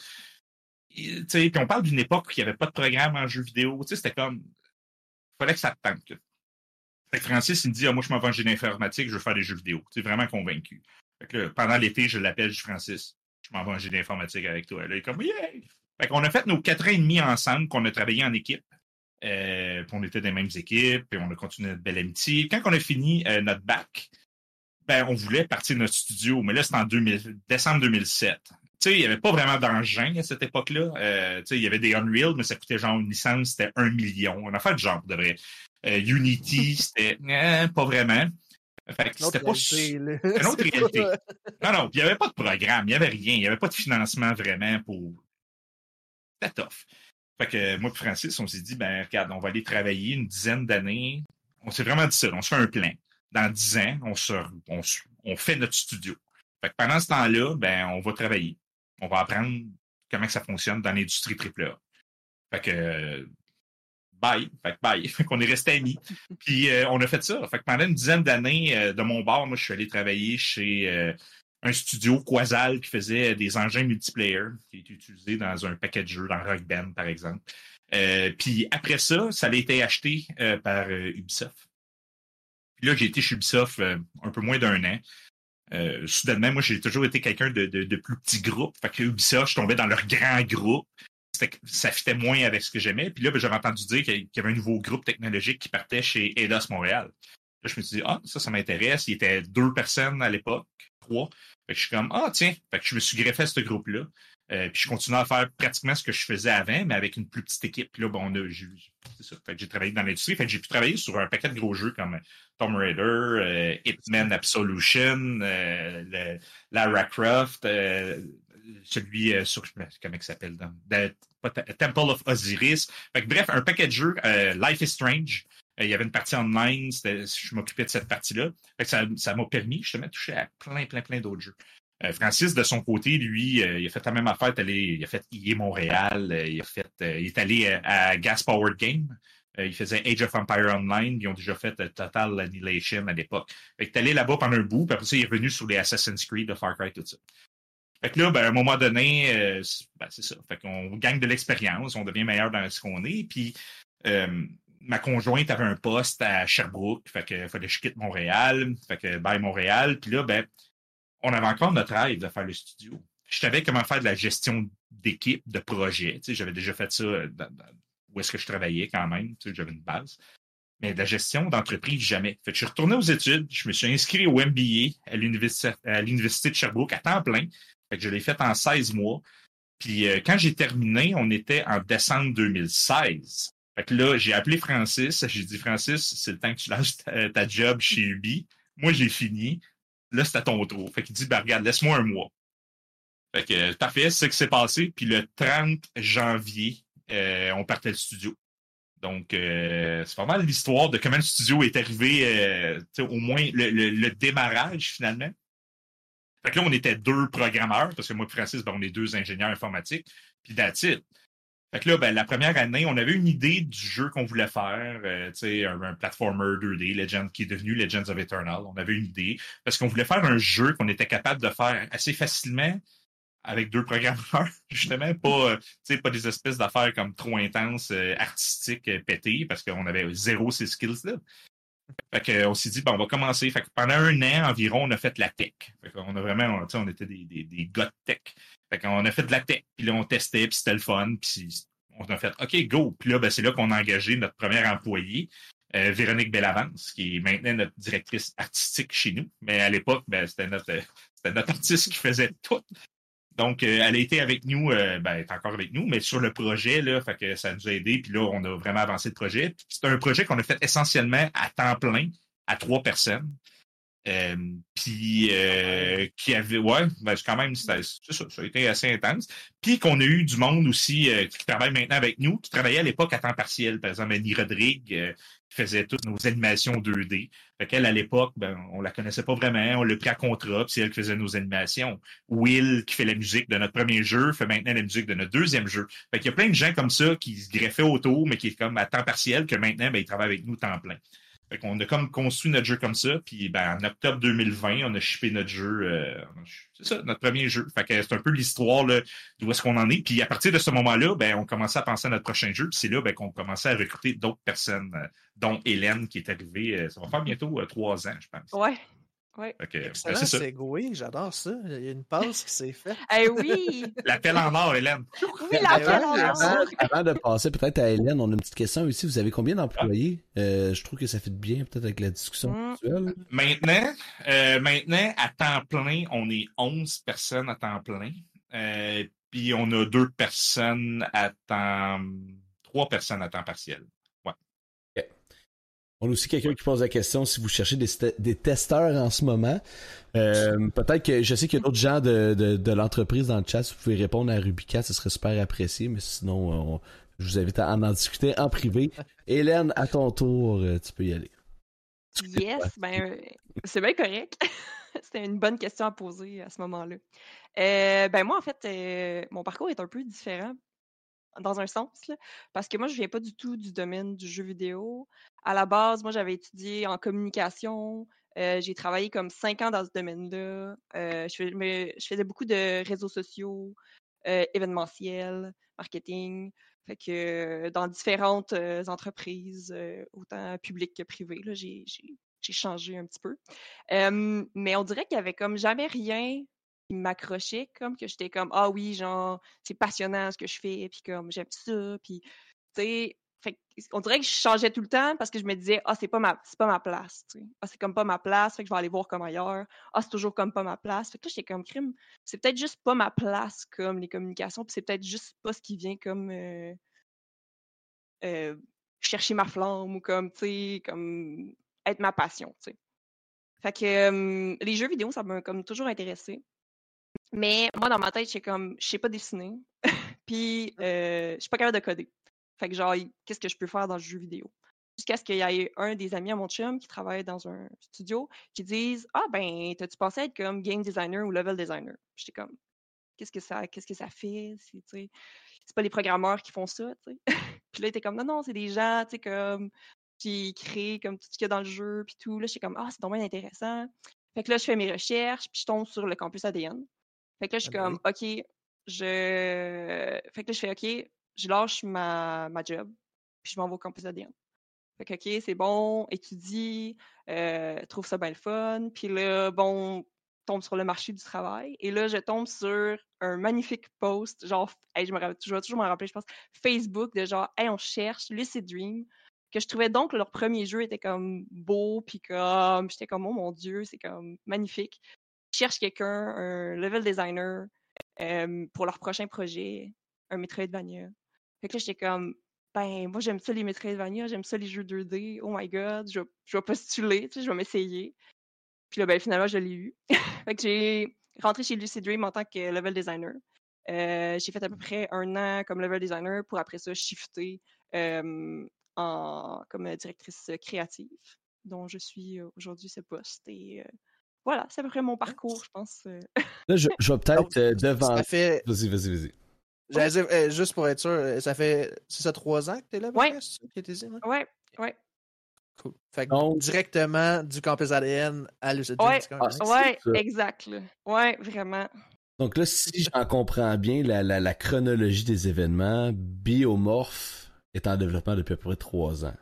Puis on parle d'une époque où il n'y avait pas de programme en jeu vidéo. C'était comme. Il fallait que ça te tente. Francis, il me dit ah, Moi, je m'en vais en génie informatique, je veux faire des jeux vidéo. Tu vraiment convaincu. Pendant l'été, je l'appelle, je dis Francis, je m'en vais en génie informatique avec toi. Là, il est comme Yeah! Fait qu'on a fait nos quatre ans et demi ensemble, qu'on a travaillé en équipe. Euh, puis on était des mêmes équipes, puis on a continué notre belle amitié. Quand on a fini euh, notre bac, ben, on voulait partir de notre studio, mais là, c'était en décembre 2007. Tu sais, il n'y avait pas vraiment d'engin à cette époque-là. Euh, tu sais, il y avait des Unreal, mais ça coûtait genre une licence, c'était un million. On a fait de genre, de vrai. Unity, c'était pas vraiment. Fait que c'était pas une autre réalité. Non, non, il n'y avait pas de programme, il n'y avait rien, il n'y avait pas de financement vraiment pour c'était tough. Fait que moi et Francis, on s'est dit, ben regarde, on va aller travailler une dizaine d'années. On s'est vraiment dit ça, on se fait un plan. Dans dix ans, on, se, on, fait notre studio. Fait que pendant ce temps-là, ben, on va travailler. On va apprendre comment ça fonctionne dans l'industrie AAA. Fait que bye. Fait que bye. Fait qu'on est resté amis. Puis euh, on a fait ça. Fait que pendant une dizaine d'années euh, de mon bar, moi, je suis allé travailler chez euh, un studio Quasal qui faisait des engins multiplayer qui étaient utilisés dans un paquet de jeux, dans Rock Band, par exemple. Euh, puis après ça, ça a été acheté euh, par euh, Ubisoft. Puis là, j'ai été chez Ubisoft un peu moins d'un an. soudainement, moi, j'ai toujours été quelqu'un de, de, plus petit groupe. Fait Ubisoft, je tombais dans leur grand groupe. Ça fitait moins avec ce que j'aimais. Puis là, ben, j'avais entendu dire qu'il y avait un nouveau groupe technologique qui partait chez Eidos Montréal. Là, je me suis dit, ah, ça, ça m'intéresse. Il était deux personnes à l'époque. Je suis comme, ah, tiens. Fait que je me suis greffé à ce groupe-là. Euh, puis je continue à faire pratiquement ce que je faisais avant, mais avec une plus petite équipe. Là, bon, c'est ça. J'ai travaillé dans l'industrie. Fait que j'ai pu travailler sur un paquet de gros jeux comme Tomb Raider, euh, Hitman Absolution, euh, Lara Croft, euh, celui sur comment il s'appelle Temple of Osiris. Bref, un paquet de jeux. Life is Strange. Euh, il y avait une partie online, je m'occupais de cette partie-là. Ça m'a permis justement de toucher à plein, plein, plein d'autres jeux. Euh, Francis, de son côté, lui, euh, il a fait la même affaire. il a fait IE Montréal, il, fait, est allé à Gas Powered Game. il faisait Age of Empire Online. Ils ont déjà fait Total Annihilation à l'époque. Il est allé là-bas pendant un bout, puis après ça, il est revenu sur les Assassin's Creed, de Far Cry, tout ça. Fait que là, ben, à un moment donné, ben, c'est ça. Fait qu'on gagne de l'expérience, on devient meilleur dans ce qu'on est. Puis ma conjointe avait un poste à Sherbrooke, fait que fallait que je quitte Montréal, fait que bye Montréal. Puis là, ben, on avait encore notre rêve de faire le studio. Je savais comment faire de la gestion d'équipe, de projet. Tu sais, j'avais déjà fait ça dans, où est-ce que je travaillais quand même. Tu sais, j'avais une base. Mais de la gestion d'entreprise, jamais. Fait que je suis retourné aux études, je me suis inscrit au MBA à l'université de Sherbrooke à temps plein. Fait que je l'ai fait en 16 mois. Puis euh, quand j'ai terminé, on était en décembre 2016. Fait que là, j'ai appelé Francis. J'ai dit, Francis, c'est le temps que tu lâches ta, job chez Ubi. Moi, j'ai fini. Là, c'est à ton tour. Fait qu'il dit, ben, regarde, laisse-moi un mois. Fait que, parfait, c'est ce qui s'est passé. Puis le 30 janvier, euh, on partait le studio. Donc, euh, c'est pas mal l'histoire de comment le studio est arrivé, euh, au moins le, démarrage finalement. Là, on était deux programmeurs, parce que moi et Francis, ben, on est deux ingénieurs informatiques, puis that's. Fait que là, ben, la première année, on avait une idée du jeu qu'on voulait faire, euh, sais, un, platformer 2D, Legend, qui est devenu Legends of Eternal. On avait une idée, parce qu'on voulait faire un jeu qu'on était capable de faire assez facilement, avec deux programmeurs, justement, pas, euh, pas des espèces d'affaires comme trop intenses, euh, artistiques, euh, pétées, parce qu'on avait zéro ces skills-là. Fait qu'on s'est dit, bon, on va commencer. Fait que pendant un an environ, on a fait la tech. Fait qu'on a vraiment, on, on était des, des, des gars de tech. Fait qu'on a fait de la tech, puis là, on testait, puis c'était le fun, puis on a fait, OK, go. Puis là, ben, c'est là qu'on a engagé notre première employée, Véronique Bellavance, qui est maintenant notre directrice artistique chez nous. Mais à l'époque, ben, c'était notre, notre artiste qui faisait tout. Donc, euh, elle a été avec nous, euh, ben, elle est encore avec nous, mais sur le projet, là, fait que ça nous a aidé. Puis là, on a vraiment avancé le projet. C'est un projet qu'on a fait essentiellement à temps plein, à trois personnes. Euh, puis qui avait, ouais, ben, quand même, ça, ça a été assez intense. Puis qu'on a eu du monde aussi qui travaille maintenant avec nous, qui travaillait à l'époque à temps partiel. Par exemple, Annie Rodrigue, qui faisait toutes nos animations 2D. Fait à l'époque, ben, on la connaissait pas vraiment, on l'a pris à contrat, puis elle qui faisait nos animations. Will, qui fait la musique de notre premier jeu, fait maintenant la musique de notre deuxième jeu. Fait qu'il y a plein de gens comme ça qui se greffaient autour, mais qui est comme à temps partiel, que maintenant, ben, ils travaillent avec nous temps plein. Fait qu'on a comme construit notre jeu comme ça, puis ben, en octobre 2020, on a shippé notre jeu, euh, c'est ça, notre premier jeu. Fait que c'est un peu l'histoire d'où est-ce qu'on en est. Puis à partir de ce moment-là, ben, on commençait à penser à notre prochain jeu, puis c'est là ben, qu'on commençait à recruter d'autres personnes, euh, dont Hélène qui est arrivée, euh, ça va faire bientôt trois ans, je pense. Ouais. Ouais. Okay, ben, c'est ça. j'adore ça. Il y a une passe qui s'est faite. Eh oui! L'appel en or, Hélène. Oui, l'appel en or. Avant, de passer peut-être à Hélène, on a une petite question aussi. Vous avez combien d'employés? Euh, je trouve que ça fait bien peut-être avec la discussion mm. actuelle. Maintenant, euh, maintenant, à temps plein, on est 11 personnes à temps plein. Euh, puis on a deux personnes à temps... trois personnes à temps partiel. On a aussi quelqu'un qui pose la question si vous cherchez des, testeurs en ce moment. Euh, peut-être que je sais qu'il y a d'autres gens de, de, l'entreprise dans le chat. Si vous pouvez répondre à Rubica, ce serait super apprécié. Mais sinon, je vous invite à en, discuter en privé. Hélène, à ton tour, euh, tu peux y aller. Yes, ben c'est bien correct. C'était une bonne question à poser à ce moment-là. Euh, ben moi, en fait, mon parcours est un peu différent dans un sens, parce que moi, je viens pas du tout du domaine du jeu vidéo. À la base, moi, j'avais étudié en communication. Euh, j'ai travaillé comme cinq ans dans ce domaine-là. Euh, je, faisais beaucoup de réseaux sociaux, euh, événementiels, marketing. Fait que dans différentes entreprises, autant publiques que privées, j'ai changé un petit peu. mais on dirait qu'il y avait comme jamais rien m'accrochait comme que j'étais comme ah oui genre c'est passionnant ce que je fais puis comme j'aime ça puis tu sais on dirait que je changeais tout le temps parce que je me disais ah c'est pas ma c'est pas ma place tu sais. Ah c'est comme pas ma place fait que je vais aller voir comme ailleurs. Ah c'est toujours comme pas ma place. Fait que là j'étais comme crime c'est peut-être juste pas ma place comme les communications puis c'est peut-être juste pas ce qui vient comme euh, euh, chercher ma flamme ou comme tu sais comme être ma passion tu sais. Fait que les jeux vidéo ça m'a comme toujours intéressé mais moi, dans ma tête, j'ai comme, je sais pas dessiner, puis euh, je suis pas capable de coder. Fait que genre, qu'est-ce que je peux faire dans le jeu vidéo? Jusqu'à ce qu'il y ait un des amis à mon chum qui travaille dans un studio qui disent Ah ben, t'as-tu pensé être comme game designer ou level designer? J'étais comme Qu'est-ce que ça qu'est-ce que ça fait? C'est, c'est pas les programmeurs qui font ça, tu sais. puis là, il était comme Non, non, c'est des gens, tu sais, comme qui créent comme tout ce qu'il y a dans le jeu, puis tout. Là, j'étais comme Ah, c'est dommage intéressant. Fait que là, je fais mes recherches, puis je tombe sur le campus ADN. Fait que là, je suis comme, OK, je. Fait que là, je fais, OK, je lâche ma, ma job, puis je m'en vais au campus ADN. Fait que, OK, c'est bon, étudie, euh, trouve ça bien le fun. Puis là, bon, tombe sur le marché du travail. Et là, je tombe sur un magnifique post, genre, je, me, je vais toujours m'en rappeler, je pense, Facebook, de genre, hey, on cherche Lucid Dream. Que je trouvais donc que leur premier jeu était comme beau, puis comme, j'étais comme, oh mon Dieu, c'est comme magnifique cherche quelqu'un, un level designer, pour leur prochain projet, un Metroidvania. Fait que là, j'étais comme, ben, moi, j'aime ça les Metroidvania, j'aime ça les jeux 2D. Oh my god, je, je vais postuler, tu sais, je vais m'essayer. Puis là, ben, finalement, je l'ai eu. fait que j'ai rentré chez Lucid Dream en tant que level designer. Euh, j'ai fait à peu près un an comme level designer pour après ça shifter en, comme directrice créative, dont je suis aujourd'hui ce poste. Et voilà, c'est à peu près mon parcours, je pense. là, je, je vais peut-être devant. Ça fait... Vas-y, vas-y, vas-y. Euh, juste pour être sûr, ça fait. C'est ça trois ans que tu es là? Oui. Oui, oui. Cool. Fait que directement du campus ADN à Lucid Ouais, ouais, exact. Ouais, vraiment. Donc là, si j'en comprends bien la, la, la, chronologie des événements, Biomorph est en développement depuis à peu près trois ans.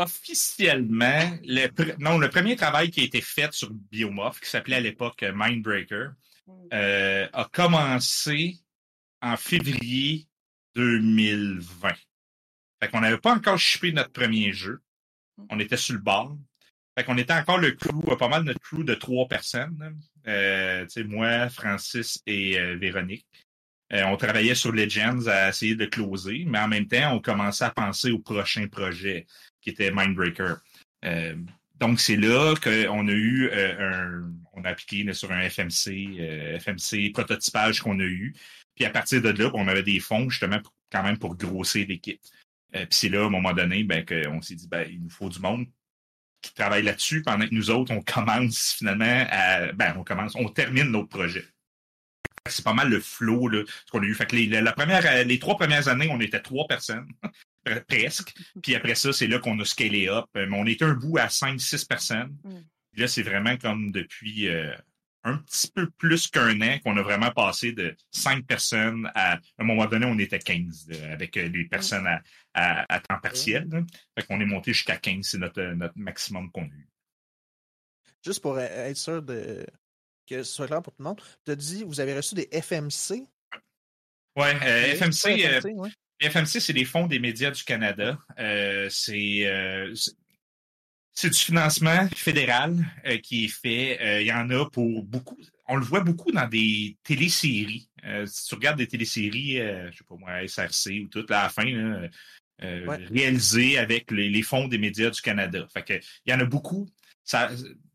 Officiellement, le, non, le premier travail qui a été fait sur Biomorph, qui s'appelait à l'époque Mindbreaker, mm. euh, a commencé en février 2020. Fait qu'on n'avait pas encore shippé notre premier jeu. Mm. On était sur le bord. Fait qu'on était encore le crew, pas mal notre crew de trois personnes. Euh, moi, Francis et euh, Véronique. Euh, on travaillait sur Legends à essayer de closer, mais en même temps, on commençait à penser au prochain projet qui était Mindbreaker. Euh, donc, c'est là qu'on a eu un. On a appliqué sur un FMC, FMC prototypage qu'on a eu. Puis à partir de là, on avait des fonds justement quand même pour grosser l'équipe. puis c'est là, à un moment donné, ben, qu'on s'est dit ben, il nous faut du monde qui travaille là-dessus pendant que nous autres, on commence finalement à. Ben, on commence, on termine notre projet. C'est pas mal le flow là, ce qu'on a eu. Fait que les, la première, les trois premières années, on était trois personnes, presque. Puis après ça, c'est là qu'on a scalé up. Mais on était un bout à cinq, six personnes. Mm. Là, c'est vraiment comme depuis euh, un petit peu plus qu'un an qu'on a vraiment passé de cinq personnes à, à un moment donné, on était 15 avec euh, les personnes à, à, temps partiel. Là. Fait qu'on est monté jusqu'à 15, c'est notre, notre maximum qu'on a eu. Juste pour être sûr de que ce soit clair pour tout le monde, tu as dit vous avez reçu des FMC? Ouais, euh, FMC, FMC, euh, c'est les fonds des médias du Canada. Euh, c'est c'est du financement fédéral euh, qui est fait. Euh, il y en a pour beaucoup. On le voit beaucoup dans des téléséries. Euh, si tu regardes des téléséries, je sais pas moi, SRC ou tout, à la fin, réalisées avec les, fonds des médias du Canada. Fait que, il y en a beaucoup. Ça,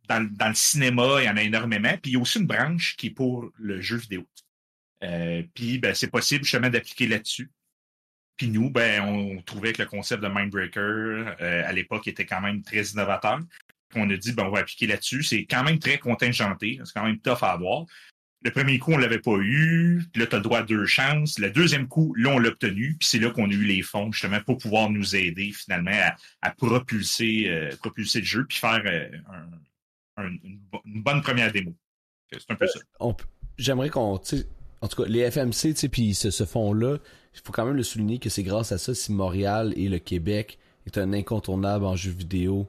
dans, dans, le cinéma, il y en a énormément. Puis il y a aussi une branche qui est pour le jeu vidéo. puis ben, c'est possible justement d'appliquer là-dessus. Puis nous, ben, on trouvait que le concept de Mindbreaker, euh, à l'époque, était quand même très innovateur. On a dit, ben, on va appliquer là-dessus. C'est quand même très contingenté. C'est quand même tough à avoir. Le premier coup, on l'avait pas eu. Là, tu as le droit à deux chances. Le deuxième coup, là, on l'a obtenu. Puis c'est là qu'on a eu les fonds, justement, pour pouvoir nous aider, finalement, à, propulser, euh, propulser le jeu, puis faire euh, une, bonne première démo. C'est un peu ça. J'aimerais qu'on, en tout cas, les FMC, puis ce, ce fond-là, il faut quand même le souligner que c'est grâce à ça si Montréal et le Québec est un incontournable en jeu vidéo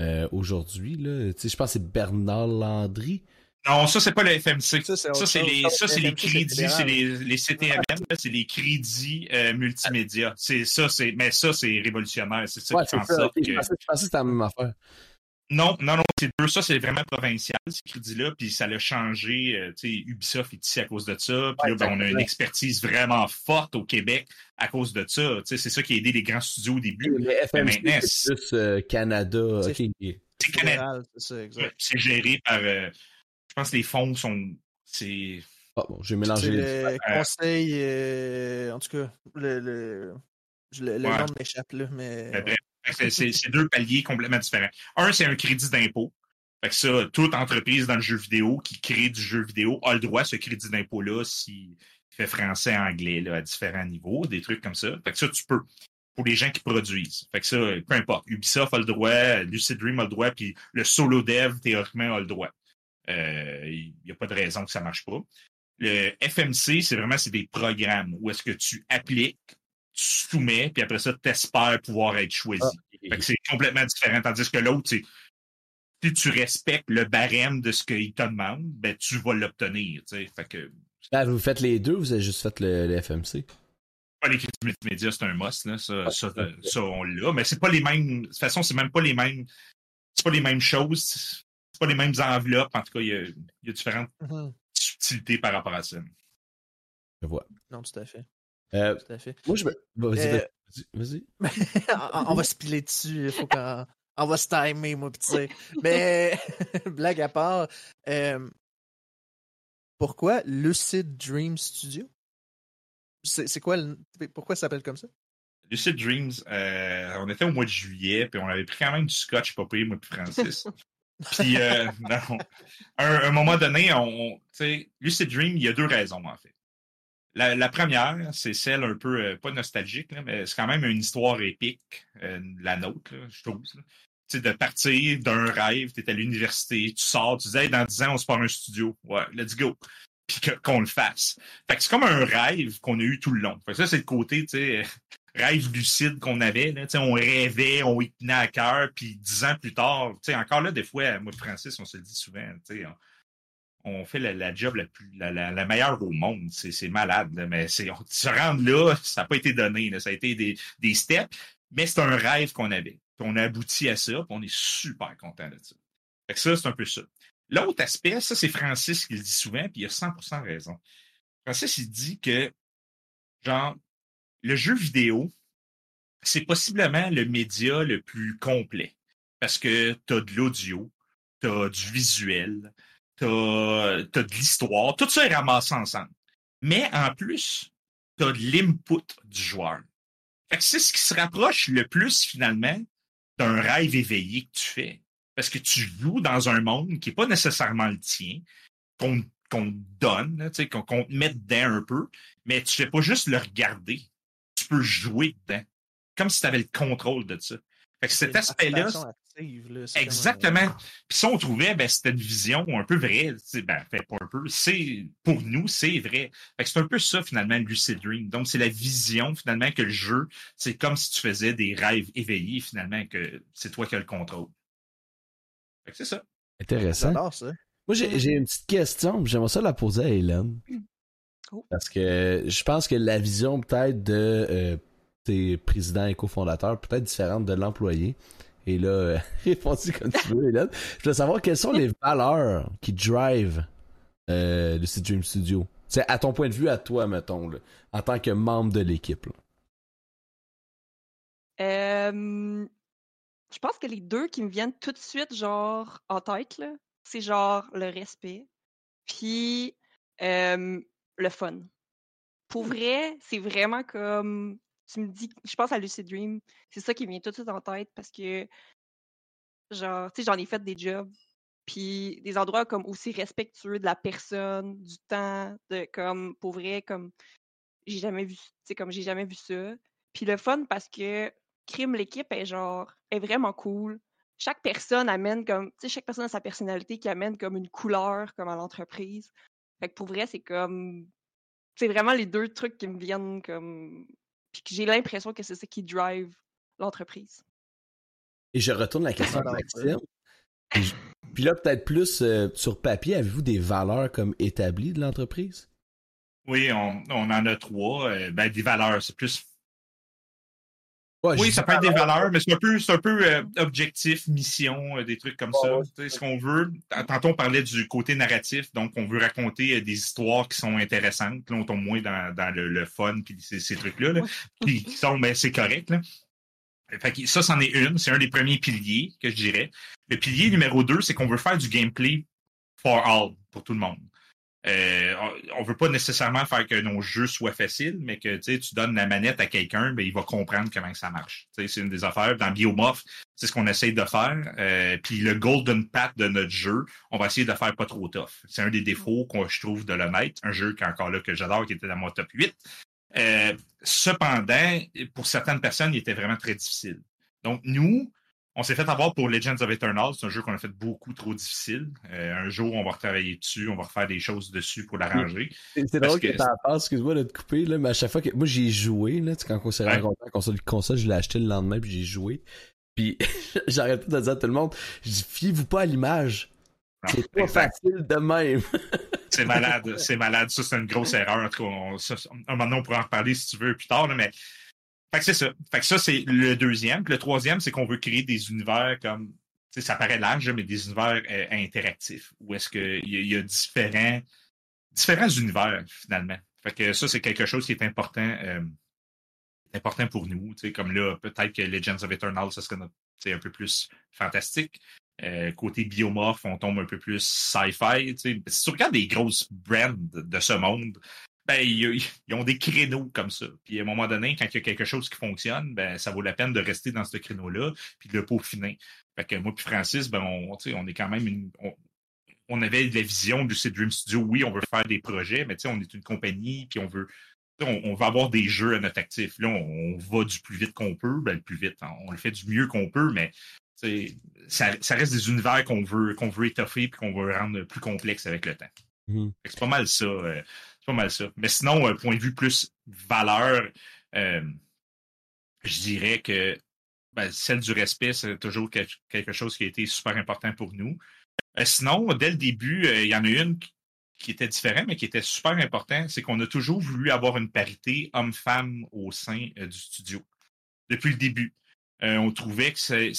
euh, aujourd'hui. Là. Tu sais, je pense que c'est Bernard Landry. Non, ça, c'est pas le FMC. Ça, c'est les, ça, c'est les crédits, c'est les, les CTMM, c'est les crédits euh, multimédia. C'est ça, c'est, mais ça, c'est révolutionnaire. C'est ça qui fait en sorte que. Je pensais que c'était la même affaire. Non, non, non, c'est deux. Ça, c'est vraiment provincial, ce crédit-là. Puis ça l'a changé. Euh, tu sais, Ubisoft est ici à cause de ça. Puis là, ben, on a une expertise vraiment forte au Québec à cause de ça. Tu sais, c'est ça qui a aidé les grands studios au début. Mais maintenant, c'est plus euh, Canada. C'est Canada. C'est géré par. Euh, je pense que les fonds sont. C'est. Ah bon, j'ai mélangé les. Le conseil. en tout cas, le, le, le, nom m'échappe là, mais. C'est deux paliers complètement différents. Un, c'est un crédit d'impôt. Fait que ça, toute entreprise dans le jeu vidéo qui crée du jeu vidéo a le droit à ce crédit d'impôt-là s'il fait français, anglais, à différents niveaux, des trucs comme ça. Fait que ça, tu peux. Pour les gens qui produisent. Fait que ça, peu importe. Ubisoft a le droit, Lucid Dream a le droit, puis le solo dev, théoriquement, a le droit. Il euh, n'y a pas de raison que ça marche pas. Le FMC, c'est vraiment des programmes où est-ce que tu appliques soumets, puis après ça, tu espères pouvoir être choisi. Ah. c'est complètement différent. Tandis que l'autre, c'est si tu respectes le barème de ce qu'il te demande, ben tu vas l'obtenir. Fait que. Ah, vous faites les deux vous avez juste fait le, FMC? Pas les crédits multimédia, c'est un must, là. Ça, ah, ça, on l'a. Mais c'est pas les mêmes. De toute façon, c'est même pas les mêmes. C'est pas les mêmes choses. C'est pas les mêmes enveloppes. En tout cas, il y a, il y a différentes. Mm-hmm. subtilité par rapport à ça. Je vois. Non, tout à fait. Euh, tout à fait. Moi, je me. Vas-y, Euh, vas-y. on va se piler dessus. Il faut qu'on on va se timer, moi, pis tu sais. Mais, blague à part, euh, pourquoi Lucid Dream Studio? C'est c'est quoi le- Pourquoi ça s'appelle comme ça? Lucid Dreams, euh, on était au mois de juillet, puis on avait pris quand même du scotch pas payé, moi puis Francis. puis, euh, non. Un, un moment donné, on, on- tu sais, Lucid Dream, il y a deux raisons, en fait. La, première, c'est celle un peu, euh, pas nostalgique, mais c'est quand même une histoire épique, euh, la nôtre, je trouve. Tu de partir d'un rêve, tu es à l'université, tu sors, tu dis, hey, dans 10 ans, on se part un studio. Ouais, let's go. Puis qu'on le fasse. Fait que c'est comme un rêve qu'on a eu tout le long. Fait que ça, c'est le côté, tu sais, rêve lucide qu'on avait. Là, on rêvait, on y tenait à cœur, puis dix ans plus tard, encore là, des fois, moi et Francis, on se dit souvent, on, on fait la, job la, meilleure au monde. C'est malade, mais se rendre là, ça n'a pas été donné. Ça a été des, steps, mais c'est un rêve qu'on avait. On a abouti à ça, puis on est super content de ça. Ça, c'est un peu ça. L'autre aspect, ça, c'est Francis qui le dit souvent, puis il a 100% raison. Francis, il dit que, genre, le jeu vidéo, c'est possiblement le média le plus complet. Parce que tu as de l'audio, tu as du visuel, tu as, de l'histoire, tout ça est ramassé ensemble. Mais en plus, tu as de l'input du joueur. Fait que c'est ce qui se rapproche le plus finalement d'un rêve éveillé que tu fais. Parce que tu joues dans un monde qui n'est pas nécessairement le tien, qu'on qu'on te donne, là, tu sais, qu'on qu'on te met dedans un peu, mais tu fais pas juste le regarder. Tu peux jouer dedans. Comme si tu avais le contrôle de ça. Fait que cet aspect-là. Là, comme, Exactement. Puis ça, on trouvait, ben, c'était une vision un peu vraie. Ben, fait pas un peu. C'est, pour nous, c'est vrai. C'est un peu ça, finalement, Lucid Dream. Donc, c'est la vision, finalement, que le jeu, c'est comme si tu faisais des rêves éveillés, finalement, que c'est toi qui as le contrôle. Fait que c'est ça. Intéressant. J'adore ça. Moi, j'ai j'ai une petite question, puis j'aimerais ça la poser à Hélène. Oh. Parce que je pense que la vision peut-être de euh, tes présidents et cofondateurs peut être différente de l'employé. Et là, euh, réponds-y comme tu veux, Hélène. Je voulais savoir quelles sont les valeurs qui drivent euh, le Dream Studio? C'est à ton point de vue, à toi, mettons, en tant que membre de l'équipe. je pense que les deux qui me viennent tout de suite, genre, en tête, c'est genre le respect, puis le fun. Pour vrai, c'est vraiment comme, tu me dis, je pense à Lucid Dream, c'est ça qui me vient tout de suite en tête parce que, genre, tu sais, j'en ai fait des jobs, puis des endroits comme aussi respectueux de la personne, du temps, de comme, pour vrai, comme, j'ai jamais vu, tu sais, comme j'ai jamais vu ça. Puis le fun parce que crime l'équipe est genre est vraiment cool. Chaque personne amène comme tu sais chaque personne a sa personnalité qui amène comme une couleur comme à l'entreprise. Fait que pour vrai c'est comme c'est vraiment les deux trucs qui me viennent comme puis j'ai l'impression que c'est ça qui drive l'entreprise. Et je retourne la question à Maxime. Puis, je- puis là, peut-être plus euh, sur papier, avez-vous des valeurs comme établies de l'entreprise? Oui, on, on en a trois. Euh, ben, des valeurs, c'est plus Ouais, Oui, ça peut être des valeurs. mais c'est un peu, un peu euh, objectif, mission, euh, des trucs comme ça. ouais. Ce qu'on veut, tantôt on parlait du côté narratif, donc on veut raconter euh, des histoires qui sont intéressantes. Là, on tombe moins dans, dans le, le fun puis ces, ces trucs-là, là, puis qui sont, ben, c'est correct. Là. Fait que ça, c'en est une. C'est un des premiers piliers que je dirais. Le pilier numéro deux, c'est qu'on veut faire du gameplay for all, pour tout le monde. Euh, on- veut pas nécessairement faire que nos jeux soient faciles, mais que tu donnes la manette à quelqu'un, ben, il va comprendre comment ça marche. C'est une des affaires. Dans Biomorph, c'est ce qu'on essaye de faire. Euh, puis le golden path de notre jeu, on va essayer de faire pas trop tough. C'est un des défauts qu'on je trouve de l'honnête. Un jeu qui encore là que j'adore, qui était dans mon top 8. Euh, cependant, pour certaines personnes, il était vraiment très difficile. Donc, nous, on s'est fait avoir pour Legends of Eternal. C'est un jeu qu'on a fait beaucoup trop difficile. Euh, un jour, on va retravailler dessus, on va refaire des choses dessus pour l'arranger. C'est drôle que, que- t'en penses, excuse-moi de te couper, là, mais à chaque fois que. Moi, j'y ai joué, là, quand on s'est Ouais. rencontrés en console, console, je l'ai acheté le lendemain, puis j'ai joué. Puis j'arrête pas de dire à tout le monde, je dis, fiez-vous pas à l'image. C'est pas facile de même. C'est malade, c'est malade. Ça, c'est une grosse erreur. En tout cas, on, ça, un moment donné, on pourra en reparler si tu veux plus tard, là, mais. Fait que c'est ça. Fait que ça, c'est le deuxième. Le troisième, c'est qu'on veut créer des univers comme. Ça paraît large, mais des univers euh, interactifs. Où est-ce qu'il y, y a différents différents univers, finalement. Fait que ça, c'est quelque chose qui est important, euh, important pour nous. Comme là, peut-être que Legends of Eternal, ça serait un peu plus fantastique. Euh, côté biomorphe, on tombe un peu plus sci-fi. Si tu regardes des grosses brands de ce monde, ben, ils, ont des créneaux comme ça. Puis à un moment donné, quand il y a quelque chose qui fonctionne, ben, ça vaut la peine de rester dans ce créneau-là, puis de le peaufiner. Fait que moi puis Francis, ben, on, on est quand même une. On, avait la vision du C Dream Studio. Oui, on veut faire des projets, mais on est une compagnie, puis on veut. On, on, va avoir des jeux à notre actif. Là, on, va du plus vite qu'on peut, ben, le plus vite. On le fait du mieux qu'on peut, mais ça, ça, reste des univers qu'on veut, qu'on veut étoffer et qu'on veut rendre plus complexes avec le temps. Mm-hmm. C'est pas mal ça. Euh, pas mal ça. Mais sinon, un point de vue plus valeur, euh, je dirais que ben, celle du respect, c'est toujours quelque chose qui a été super important pour nous. Euh, sinon, dès le début, il y en a une qui était différente, mais qui était super important, c'est qu'on a toujours voulu avoir une parité homme-femme au sein du studio. Depuis le début. on trouvait que c'est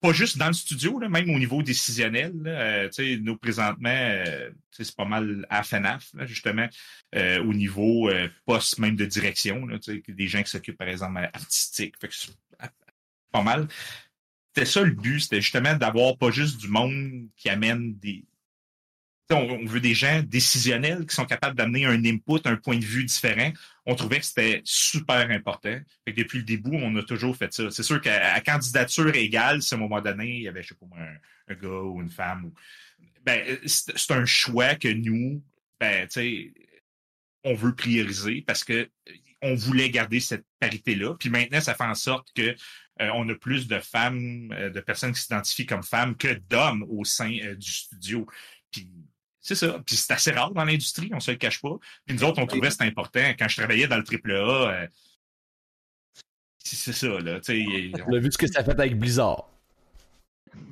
pas juste dans le studio, là, même au niveau décisionnel. Là, euh, nous, présentement, euh, c'est pas mal à FNAF, justement, euh, au niveau poste même de direction. Là, des gens qui s'occupent, par exemple, artistique. Fait que pas mal. C'était ça le but, c'était justement d'avoir pas juste du monde qui amène des, on, veut des gens décisionnels qui sont capables d'amener un input, un point de vue différent. On trouvait que c'était super important. depuis le début, on a toujours fait ça. C'est sûr qu'à candidature égale, si à un moment donné, il y avait, je sais pas, un, gars ou une femme, ben, c'est un choix que nous, ben, on veut prioriser parce que on voulait garder cette parité-là. Puis maintenant, ça fait en sorte que euh, on a plus de femmes, euh, de personnes qui s'identifient comme femmes que d'hommes au sein euh, du studio. Puis c'est ça. Puis c'est assez rare dans l'industrie, on se le cache pas. Puis nous autres, on trouvait que c'était important. Quand je travaillais dans le AAA, euh, c'est ça, là. On a vu ce que ça fait avec Blizzard.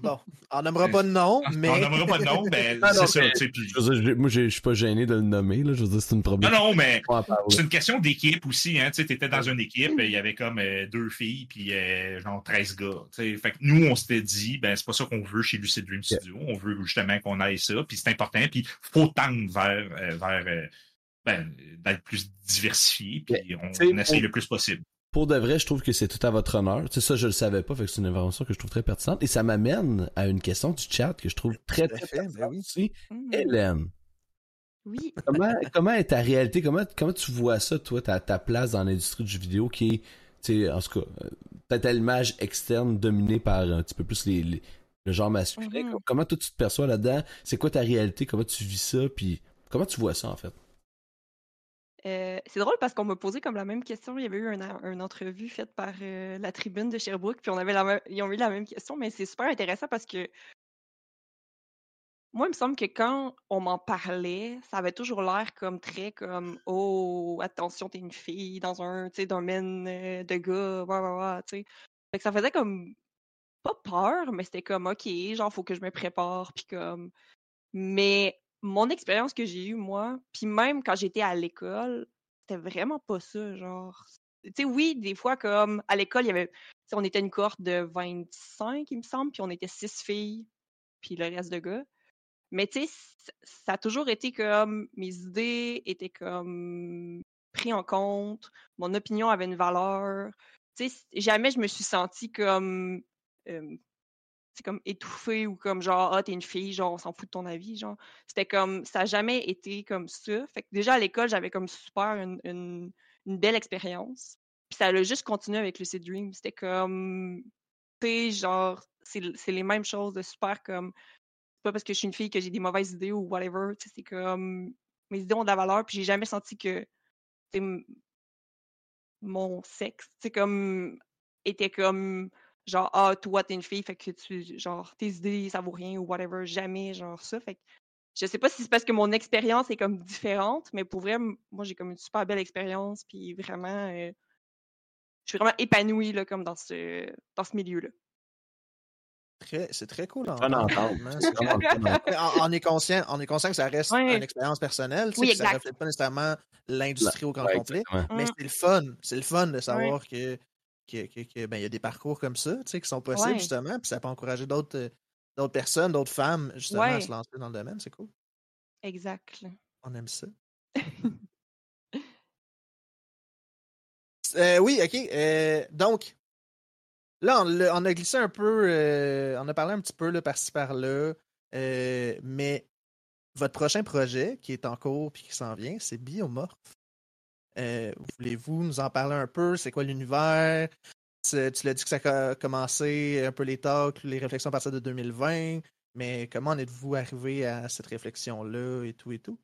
Bon, on n'aimera pas de nom, mais. On n'aimera pas de nom, mais c'est ça. Puis... moi, je suis pas gêné de le nommer, là. Je veux dire, c'est une problème. Non, non, mais c'est une question d'équipe aussi, hein. Tu étais dans une équipe, il y avait comme euh, deux filles, puis euh, genre 13 gars. Fait que nous, on s'était dit, ben, c'est pas ça qu'on veut chez Lucid Dream Studio. On veut justement qu'on aille ça, puis c'est important, puis faut tendre vers, euh, vers ben, d'être plus diversifié, puis on, on essaye le plus possible pour de vrai, je trouve que c'est tout à votre honneur. Tu sais, ça, je le savais pas, fait que c'est une information que je trouve très pertinente. Et ça m'amène à une question du chat que je trouve très, très, pertinente ben aussi. Mmh. Hélène. Oui. Comment, comment est ta réalité? Comment, comment tu vois ça, toi, ta, ta place dans l'industrie du jeu vidéo qui est, tu sais, en tout cas, peut-être à l'image externe dominée par un petit peu plus les, le genre masculin. Mmh. Comment toi, tu te perçois là-dedans? C'est quoi ta réalité? Comment tu vis ça? Puis comment tu vois ça, en fait? Euh, c'est drôle parce qu'on m'a posé comme la même question. Il y avait eu une entrevue faite par euh, la tribune de Sherbrooke, puis on avait la ils ont eu la même question, mais c'est super intéressant parce que moi, il me semble que quand on m'en parlait, ça avait toujours l'air comme très comme Oh, attention, t'es une fille dans un domaine euh, de gars, ouais, tu sais. ça faisait comme pas peur, mais c'était comme OK, genre, faut que je me prépare, puis comme. Mais mon expérience que j'ai eue, moi, puis même quand j'étais à l'école, c'était vraiment pas ça, genre. Tu sais, oui, des fois, comme à l'école, il y avait. On était une cohorte de 25, il me semble, puis on était six filles, puis le reste de gars. Mais tu sais, ça a toujours été comme. Mes idées étaient comme. pris en compte, mon opinion avait une valeur. Tu sais, jamais je me suis sentie comme comme étouffé ou comme genre ah t'es une fille genre on s'en fout de ton avis genre. C'était comme ça n'a jamais été comme ça. Fait que déjà à l'école j'avais comme super une, une, belle expérience. Puis ça a juste continué avec Lucid Dream. C'était comme tu genre c'est les mêmes choses de super comme c'est pas parce que je suis une fille que j'ai des mauvaises idées ou whatever c'est comme mes idées ont de la valeur puis j'ai jamais senti que mon sexe c'est comme était comme genre ah toi t'es une fille fait que tu genre tes idées ça vaut rien ou whatever jamais genre ça. Fait que je sais pas si c'est parce que mon expérience est comme différente mais pour vrai moi j'ai comme une super belle expérience puis vraiment euh, je suis vraiment épanouie là comme dans ce dans ce milieu là c'est très cool en on, est conscient, on est conscient que ça reste une expérience personnelle, oui, ça ne reflète pas nécessairement l'industrie au grand complet, mais mmh. c'est le fun, c'est le fun de savoir que qu'il ben, y a des parcours comme ça qui sont possibles, justement, puis ça peut encourager d'autres euh, d'autres personnes, d'autres femmes, justement, à se lancer dans le domaine. C'est cool. Exact. On aime ça. Euh, oui, ok. Euh, donc, là, on, a glissé un peu, euh, on a parlé un petit peu par-ci par-là, mais votre prochain projet qui est en cours puis qui s'en vient, c'est Biomorph. Voulez-vous nous en parler un peu? C'est quoi l'univers? Tu l'as dit que ça a commencé un peu les talks, les réflexions à partir de 2020, mais comment en êtes-vous arrivé à cette réflexion-là et tout et tout?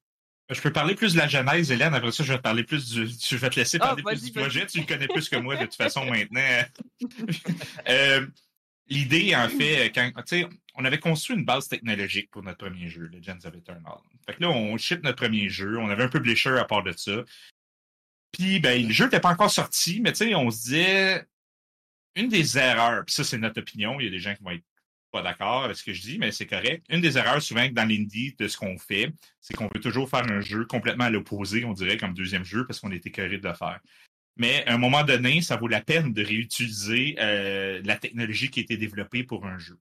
Je peux parler plus de la genèse, Hélène. Après ça, je vais te parler plus du. Je vais te laisser ah, parler plus du projet. Tu le connais plus que moi de toute façon maintenant. Euh, l'idée, en fait, quand on avait construit une base technologique pour notre premier jeu, Legends of Eternal. Fait que là, on ship notre premier jeu. On avait un publisher à part de ça. Puis, ben, le jeu n'était pas encore sorti, mais tu sais, on se disait, une des erreurs, puis ça, c'est notre opinion, il y a des gens qui vont être pas d'accord avec ce que je dis, mais c'est correct. Une des erreurs souvent dans l'indie de ce qu'on fait, c'est qu'on veut toujours faire un jeu complètement à l'opposé, on dirait, comme deuxième jeu, parce qu'on est écœuré de le faire. Mais à un moment donné, ça vaut la peine de réutiliser euh, la technologie qui a été développée pour un jeu.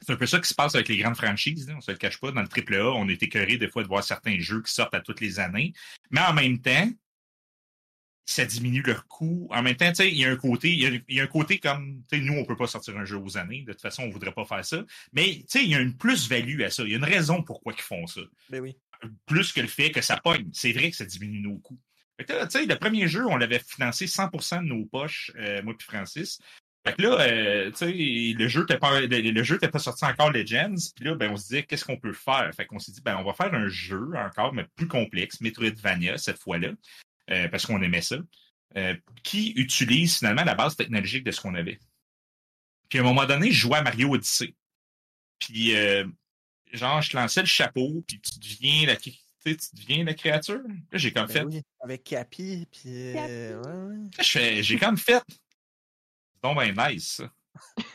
C'est un peu ça qui se passe avec les grandes franchises, on se le cache pas. Dans le AAA, on est écœuré des fois de voir certains jeux qui sortent à toutes les années. Mais en même temps, ça diminue leur coût. En même temps, il y a un côté, il y a, un côté comme, nous, on peut pas sortir un jeu aux années. De toute façon, on voudrait pas faire ça. Mais, il y a une plus-value à ça. Il y a une raison pourquoi ils font ça. Ben oui. Plus que le fait que ça pogne. C'est vrai que ça diminue nos coûts. le premier jeu, on l'avait financé 100% de nos poches, euh, moi puis Francis. Fait que là, euh, le jeu n'était pas, le, jeu pas sorti encore Legends. Puis là, ben, on se disait, qu'est-ce qu'on peut faire? Fait qu'on s'est dit, ben, on va faire un jeu encore, mais plus complexe, Metroidvania, cette fois-là. Euh, parce qu'on aimait ça, euh, qui utilise finalement la base technologique de ce qu'on avait? Puis à un moment donné, je jouais à Mario Odyssey. Puis euh, genre, je te lançais le chapeau, puis tu deviens la, tu deviens la créature. Là, j'ai comme ben fait. avec Capi, puis. J'ai comme fait. C'est donc bien nice,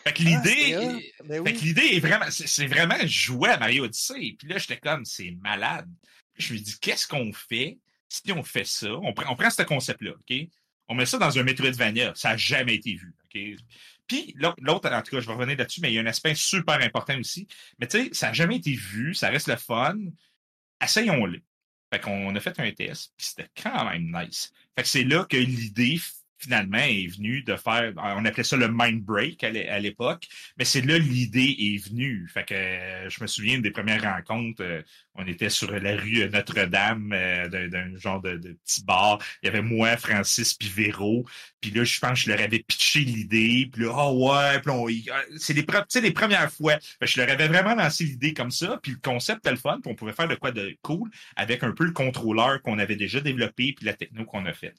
Fait que ah, l'idée, ben fait que l'idée est vraiment, c'est vraiment jouer à Mario Odyssey. Puis là, j'étais comme, c'est malade. je me dis, qu'est-ce qu'on fait? Si on fait ça, on, prend, ce concept-là, OK? On met ça dans un Metroidvania. Ça n'a jamais été vu, OK? Puis l'autre, en tout cas, je vais revenir là-dessus, mais il y a un aspect super important aussi. Mais tu sais, ça n'a jamais été vu, ça reste le fun. Essayons-le. Fait qu'on a fait un test, puis c'était quand même nice. Fait que c'est là que l'idée finalement est venu de faire, on appelait ça le mind break à l'époque, mais c'est là l'idée est venue. Fait que euh, je me souviens des premières rencontres, euh, on était sur la rue Notre-Dame, euh, d'un genre de, petit bar. Il y avait moi, Francis, puis Véro. Puis là, je pense que je leur avais pitché l'idée. Puis là, oh ouais, puis c'est les, les premières fois. je leur avais vraiment lancé l'idée comme ça. Puis le concept était le fun. Puis on pouvait faire de quoi de cool avec un peu le contrôleur qu'on avait déjà développé puis la techno qu'on a faite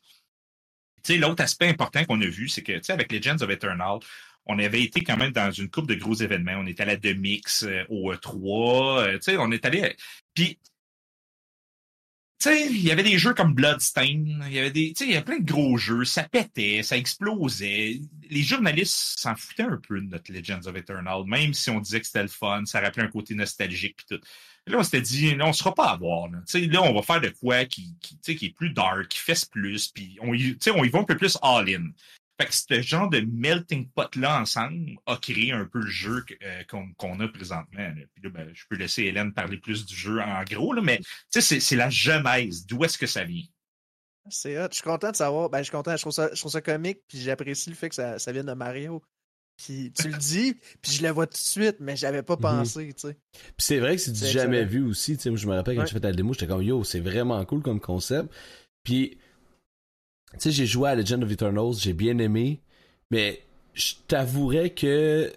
l'autre aspect important qu'on a vu, c'est que, avec Legends of Eternal, on avait été quand même dans une coupe de gros événements. On est allé à Demix, euh, au E3, euh, on est allé... Puis, tu sais, il y avait des jeux comme Bloodstain, il y avait des, tu sais, plein de gros jeux, ça pétait, ça explosait. Les journalistes s'en foutaient un peu de notre Legends of Eternal, même si on disait que c'était le fun, ça rappelait un côté nostalgique puis tout. Là, on s'était dit, là, on sera pas à voir. Là. là, on va faire de quoi qui, qui, qui est plus dark, qui fesse plus, puis on, on y va un peu plus all-in. Fait que ce genre de melting pot-là ensemble a créé un peu le jeu euh, qu'on a présentement. Puis là, ben, je peux laisser Hélène parler plus du jeu en gros, là, mais c'est la genèse. D'où est-ce que ça vient? C'est hot. Je suis content de savoir. Ben, je suis content. Je trouve ça, je trouve ça comique, puis j'apprécie le fait que ça, ça vienne de Mario. Puis tu le dis, puis je le vois tout de suite, mais j'avais pas mhm. pensé, tu sais. Puis c'est vrai que c'est du jamais vu aussi, tu sais. Moi, je me rappelle quand j'ai fait la démo, j'étais comme yo, c'est vraiment cool comme concept. Puis, tu sais, j'ai joué à Legend of Eternals, j'ai bien aimé, mais je t'avouerais que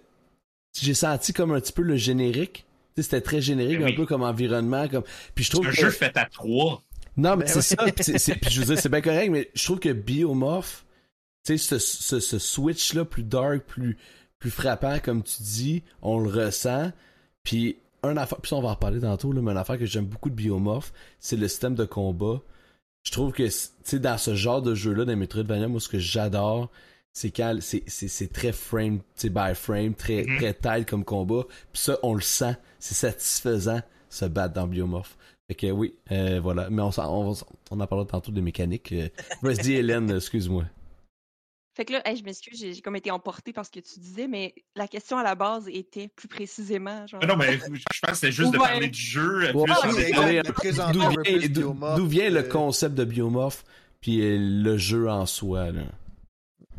j'ai senti comme un petit peu le générique. Tu sais, c'était très générique, ben un peu comme environnement, comme. Puis je trouve un que... jeu fait à trois. Non, mais ben c'est ça. Puis je veux dire, c'est bien correct, mais je trouve que Biomorph tu sais, ce, ce, switch-là plus dark, plus, plus frappant, comme tu dis, on le ressent. Puis, un affaire, puis on va en reparler tantôt, là, mais une affaire que j'aime beaucoup de Biomorph, c'est le système de combat. Je trouve que, tu sais, dans ce genre de jeu-là, dans Metroidvania, moi, ce que j'adore, c'est quand c'est très frame, tu sais, by frame, très, mm-hmm. très tight comme combat. Puis ça, on le sent. C'est satisfaisant, se battre dans Biomorph. Fait que oui, euh, voilà. Mais on, on, on en parlera tantôt des mécaniques. Euh, vas-y, Hélène, excuse-moi. Fait que là, je m'excuse, j'ai comme été emportée par ce que tu disais, mais la question à la base était plus précisément. Genre... Non, mais je pense que c'était juste de parler du jeu. D'où vient le concept de biomorph, puis le jeu en soi. Là.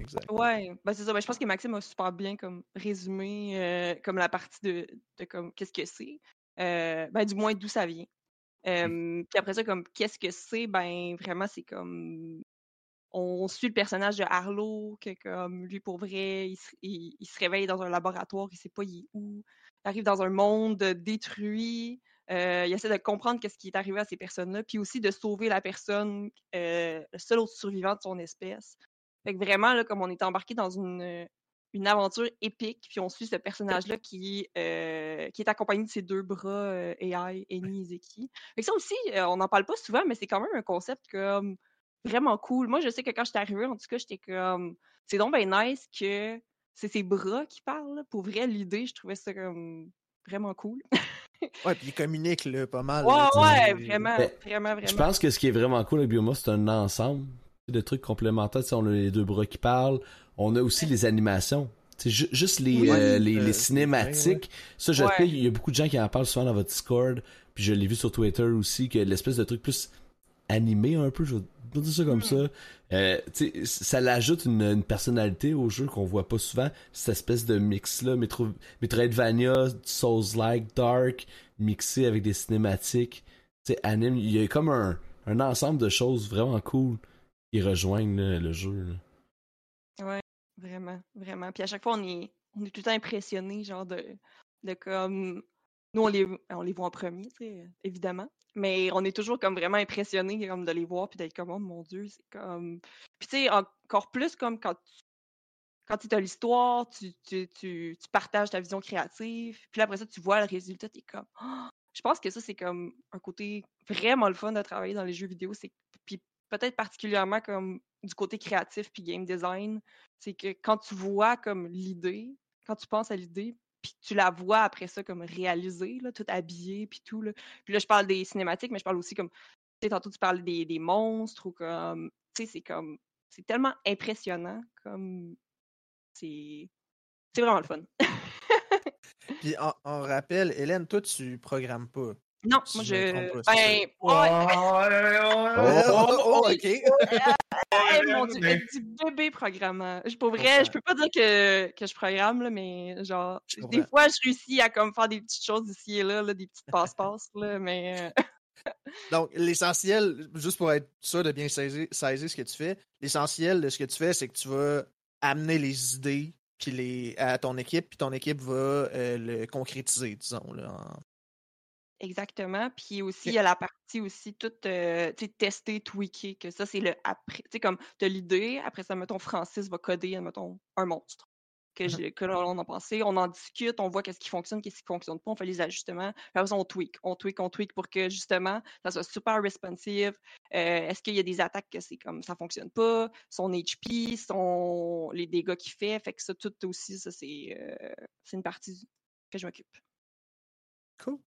Exact. Ouais, ben c'est ça. Ben, je pense que Maxime a super bien comme résumé euh, comme la partie de, de comme qu'est-ce que c'est. Euh, ben, du moins d'où ça vient. Euh, puis après ça, comme qu'est-ce que c'est, ben vraiment, c'est comme on suit le personnage de Harlow, que comme lui pour vrai, il se, réveille dans un laboratoire, il sait pas il est où, il arrive dans un monde détruit, euh, il essaie de comprendre qu'est-ce qui est arrivé à ces personnes-là, puis aussi de sauver la personne, euh, le seul autre survivant de son espèce. Fait que vraiment, là, comme on est embarqué dans une, une aventure épique, puis on suit ce personnage-là qui, euh, qui est accompagné de ses deux bras AI, Eni et Zeki. Fait que ça aussi, on n'en parle pas souvent, mais c'est quand même un concept comme vraiment cool. Moi, je sais que quand j'étais arrivée, en tout cas, j'étais comme. C'est donc bien nice que c'est ses bras qui parlent. Pour vrai, l'idée, je trouvais ça comme vraiment cool. ouais, puis il communique là, pas mal. Ouais, ouais, vraiment, vraiment, vraiment. Je pense que ce qui est vraiment cool avec Bioma, c'est un ensemble de trucs complémentaires. on a les deux bras qui parlent. On a aussi les animations. C'est juste les, euh, les, les, cinématiques. Ça, je sais, il y a beaucoup de gens qui en parlent souvent dans votre Discord. Puis je l'ai vu sur Twitter aussi, que l'espèce de truc plus animé un peu, je vais dire ça comme hmm. ça. Euh, ça l'ajoute une, personnalité au jeu qu'on voit pas souvent, cette espèce de mix-là, Metro, Metroidvania, Souls-like, Dark, mixé avec des cinématiques. sais anime, il y a comme un, un ensemble de choses vraiment cool qui rejoignent le jeu. Ouais, vraiment, vraiment. Puis à chaque fois, on est, on est tout le temps impressionné, genre de, de comme. Nous, on les, on les voit en premier, évidemment. Mais on est toujours comme vraiment impressionné comme de les voir puis d'être comme oh mon dieu, c'est comme puis tu sais encore plus comme quand tu quand tu as l'histoire, tu, partages ta vision créative, puis après ça, tu vois le résultat, tu es comme. Oh! Je pense que ça, c'est comme un côté vraiment le fun de travailler dans les jeux vidéo. Puis peut-être particulièrement comme du côté créatif puis game design, c'est que quand tu vois comme l'idée, quand tu penses à l'idée, puis tu la vois après ça comme réalisée, là, tout habillée, puis tout. Là. Puis là, je parle des cinématiques, mais je parle aussi comme, tu sais, tantôt tu parles des, des monstres ou comme, tu sais, c'est comme, c'est tellement impressionnant, comme, c'est, c'est vraiment le fun. puis en, en, rappel, Hélène, toi, tu programmes pas. Non, moi je. ben. Oh, oh, oh, ok. mon dieu, petit bébé programmeur. Pour vrai, je peux pas dire que, que je programme, là, mais genre, des fois, je réussis à comme faire des petites choses ici et là, là des petites passe-passe, là, mais. Euh, Donc, l'essentiel, juste pour être sûr de bien saisir, saisir ce que tu fais, l'essentiel de ce que tu fais, c'est que tu vas amener les idées puis les, à ton équipe, puis ton équipe va euh, le concrétiser, disons, là, en, Exactement. Puis aussi, il y a la partie aussi toute, euh, tu sais, tester, tweaker, que ça, c'est le après. Tu sais, comme, tu as l'idée, après ça, mettons, Francis va coder, mettons, un monstre. Que, mmh je, que l'on a pensé, on en discute, on voit qu'est-ce qui fonctionne, qu'est-ce qui fonctionne pas, on fait les ajustements. Puis après ça, on tweak, on tweak, on tweak pour que justement, ça soit super responsive. Euh, est-ce qu'il y a des attaques que c'est comme ça fonctionne pas, son HP, son les dégâts qu'il fait, fait que ça, tout aussi, ça, c'est euh, c'est une partie que je m'occupe. Cool.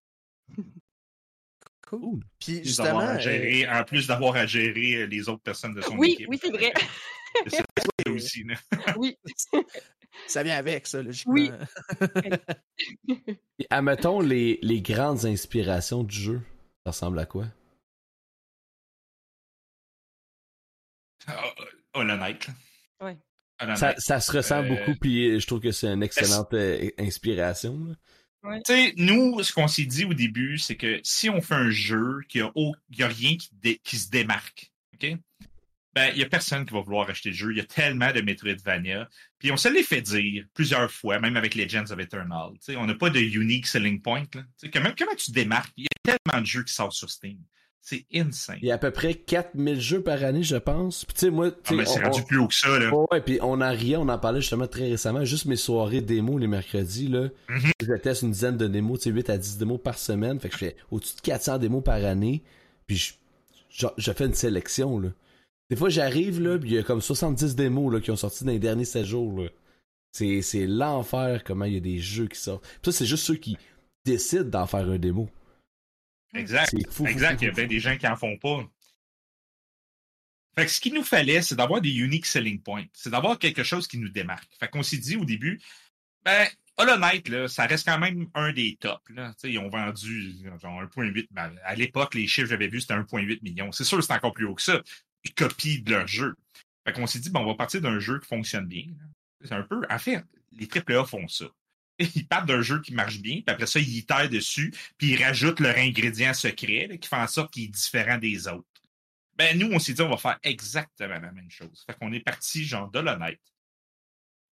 Cool. Puis justement. Euh, en plus d'avoir à gérer les autres personnes de son oui, équipe. Oui, c'est vrai. c'est aussi. oui. Ça vient avec, ça, logiquement. Oui. Et admettons les, les grandes inspirations du jeu. Ça ressemble à quoi? Oh, Hollow Knight. Ouais. Ça, ça, se ressent euh, beaucoup, puis je trouve que c'est une excellente euh, inspiration. Là. Tu sais, nous, ce qu'on s'est dit au début, c'est que si on fait un jeu qui a, a rien qui, se démarque, OK? Ben, il y a personne qui va vouloir acheter le jeu. Il y a tellement de Metroidvania. Puis on se l'est fait dire plusieurs fois, même avec Legends of Eternal. on n'a pas de unique selling point. Là. Comment, comment tu démarques? Il y a tellement de jeux qui sortent sur Steam. C'est insane. Il y a à peu près 4000 jeux par année, je pense. Puis tu sais, moi... Ah, c'est rendu plus haut que ça, là. Ouais, puis on a rien, on en parlait justement très récemment. Juste mes soirées démos les mercredis, là. Mm-hmm. Je teste une dizaine de démos, tu sais, 8 à 10 démos par semaine. Fait que je fais au-dessus de 400 démos par année. Puis je, je, fais une sélection, là. Des fois, j'arrive, là, puis il y a comme 70 démos, là, qui ont sorti dans les derniers 7 jours, là. C'est l'enfer comment il y a des jeux qui sortent. Puis ça, c'est juste ceux qui décident d'en faire un démo. Exact. Fou, exact. il y a bien des gens qui en font pas. Fait que ce qu'il nous fallait, c'est d'avoir des unique selling points. C'est d'avoir quelque chose qui nous démarque. Fait qu'on s'est dit au début, ben, Hollow Knight, là, ça reste quand même un des tops. Là. ils ont vendu genre 1.8. Ben, à l'époque, les chiffres que j'avais vus, c'était 1.8 million. C'est sûr que c'est encore plus haut que ça. Ils copient de leur jeu. Fait qu'on s'est dit, bon, on va partir d'un jeu qui fonctionne bien. C'est un peu. En fait, les AAA font ça. Ils partent d'un jeu qui marche bien, puis après ça, ils taillent dessus, puis ils rajoutent leur ingrédient secret qui fait en sorte qu'il est différent des autres. Ben, nous, on s'est dit, on va faire exactement la même chose. Fait qu'on est parti, genre, de l'honnête.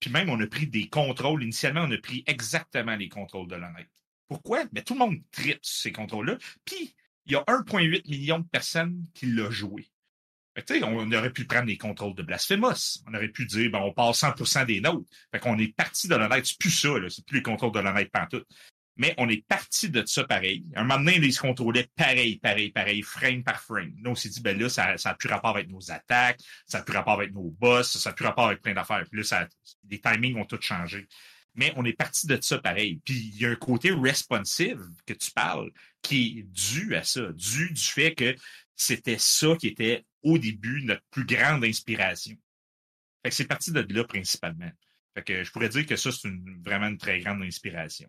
Puis même, on a pris des contrôles. Initialement, on a pris exactement les contrôles de l'honnête. Pourquoi? Ben, tout le monde tripe ces contrôles-là. Puis, il y a 1,8 million de personnes qui l'ont joué. On aurait pu prendre les contrôles de Blasphemous. On aurait pu dire, ben, on passe 100% des nôtres. Fait qu'on est parti de l'honnête. C'est plus ça. C'est plus les contrôles de l'honnête pantoute. Mais on est parti de ça pareil. Un moment donné, ils se contrôlaient pareil, pareil, pareil, frame par frame. Nous, on s'est dit, ben là, ça n'a plus rapport avec nos attaques, ça n'a plus rapport avec nos boss, ça n'a plus rapport avec plein d'affaires. Puis là, ça, les timings ont tous changé. Mais on est parti de ça pareil. Puis il y a un côté responsive que tu parles qui est dû à ça, dû du fait que c'était ça qui était au début notre plus grande inspiration. Fait que c'est parti de là principalement. Fait que je pourrais dire que ça, c'est une, vraiment une très grande inspiration.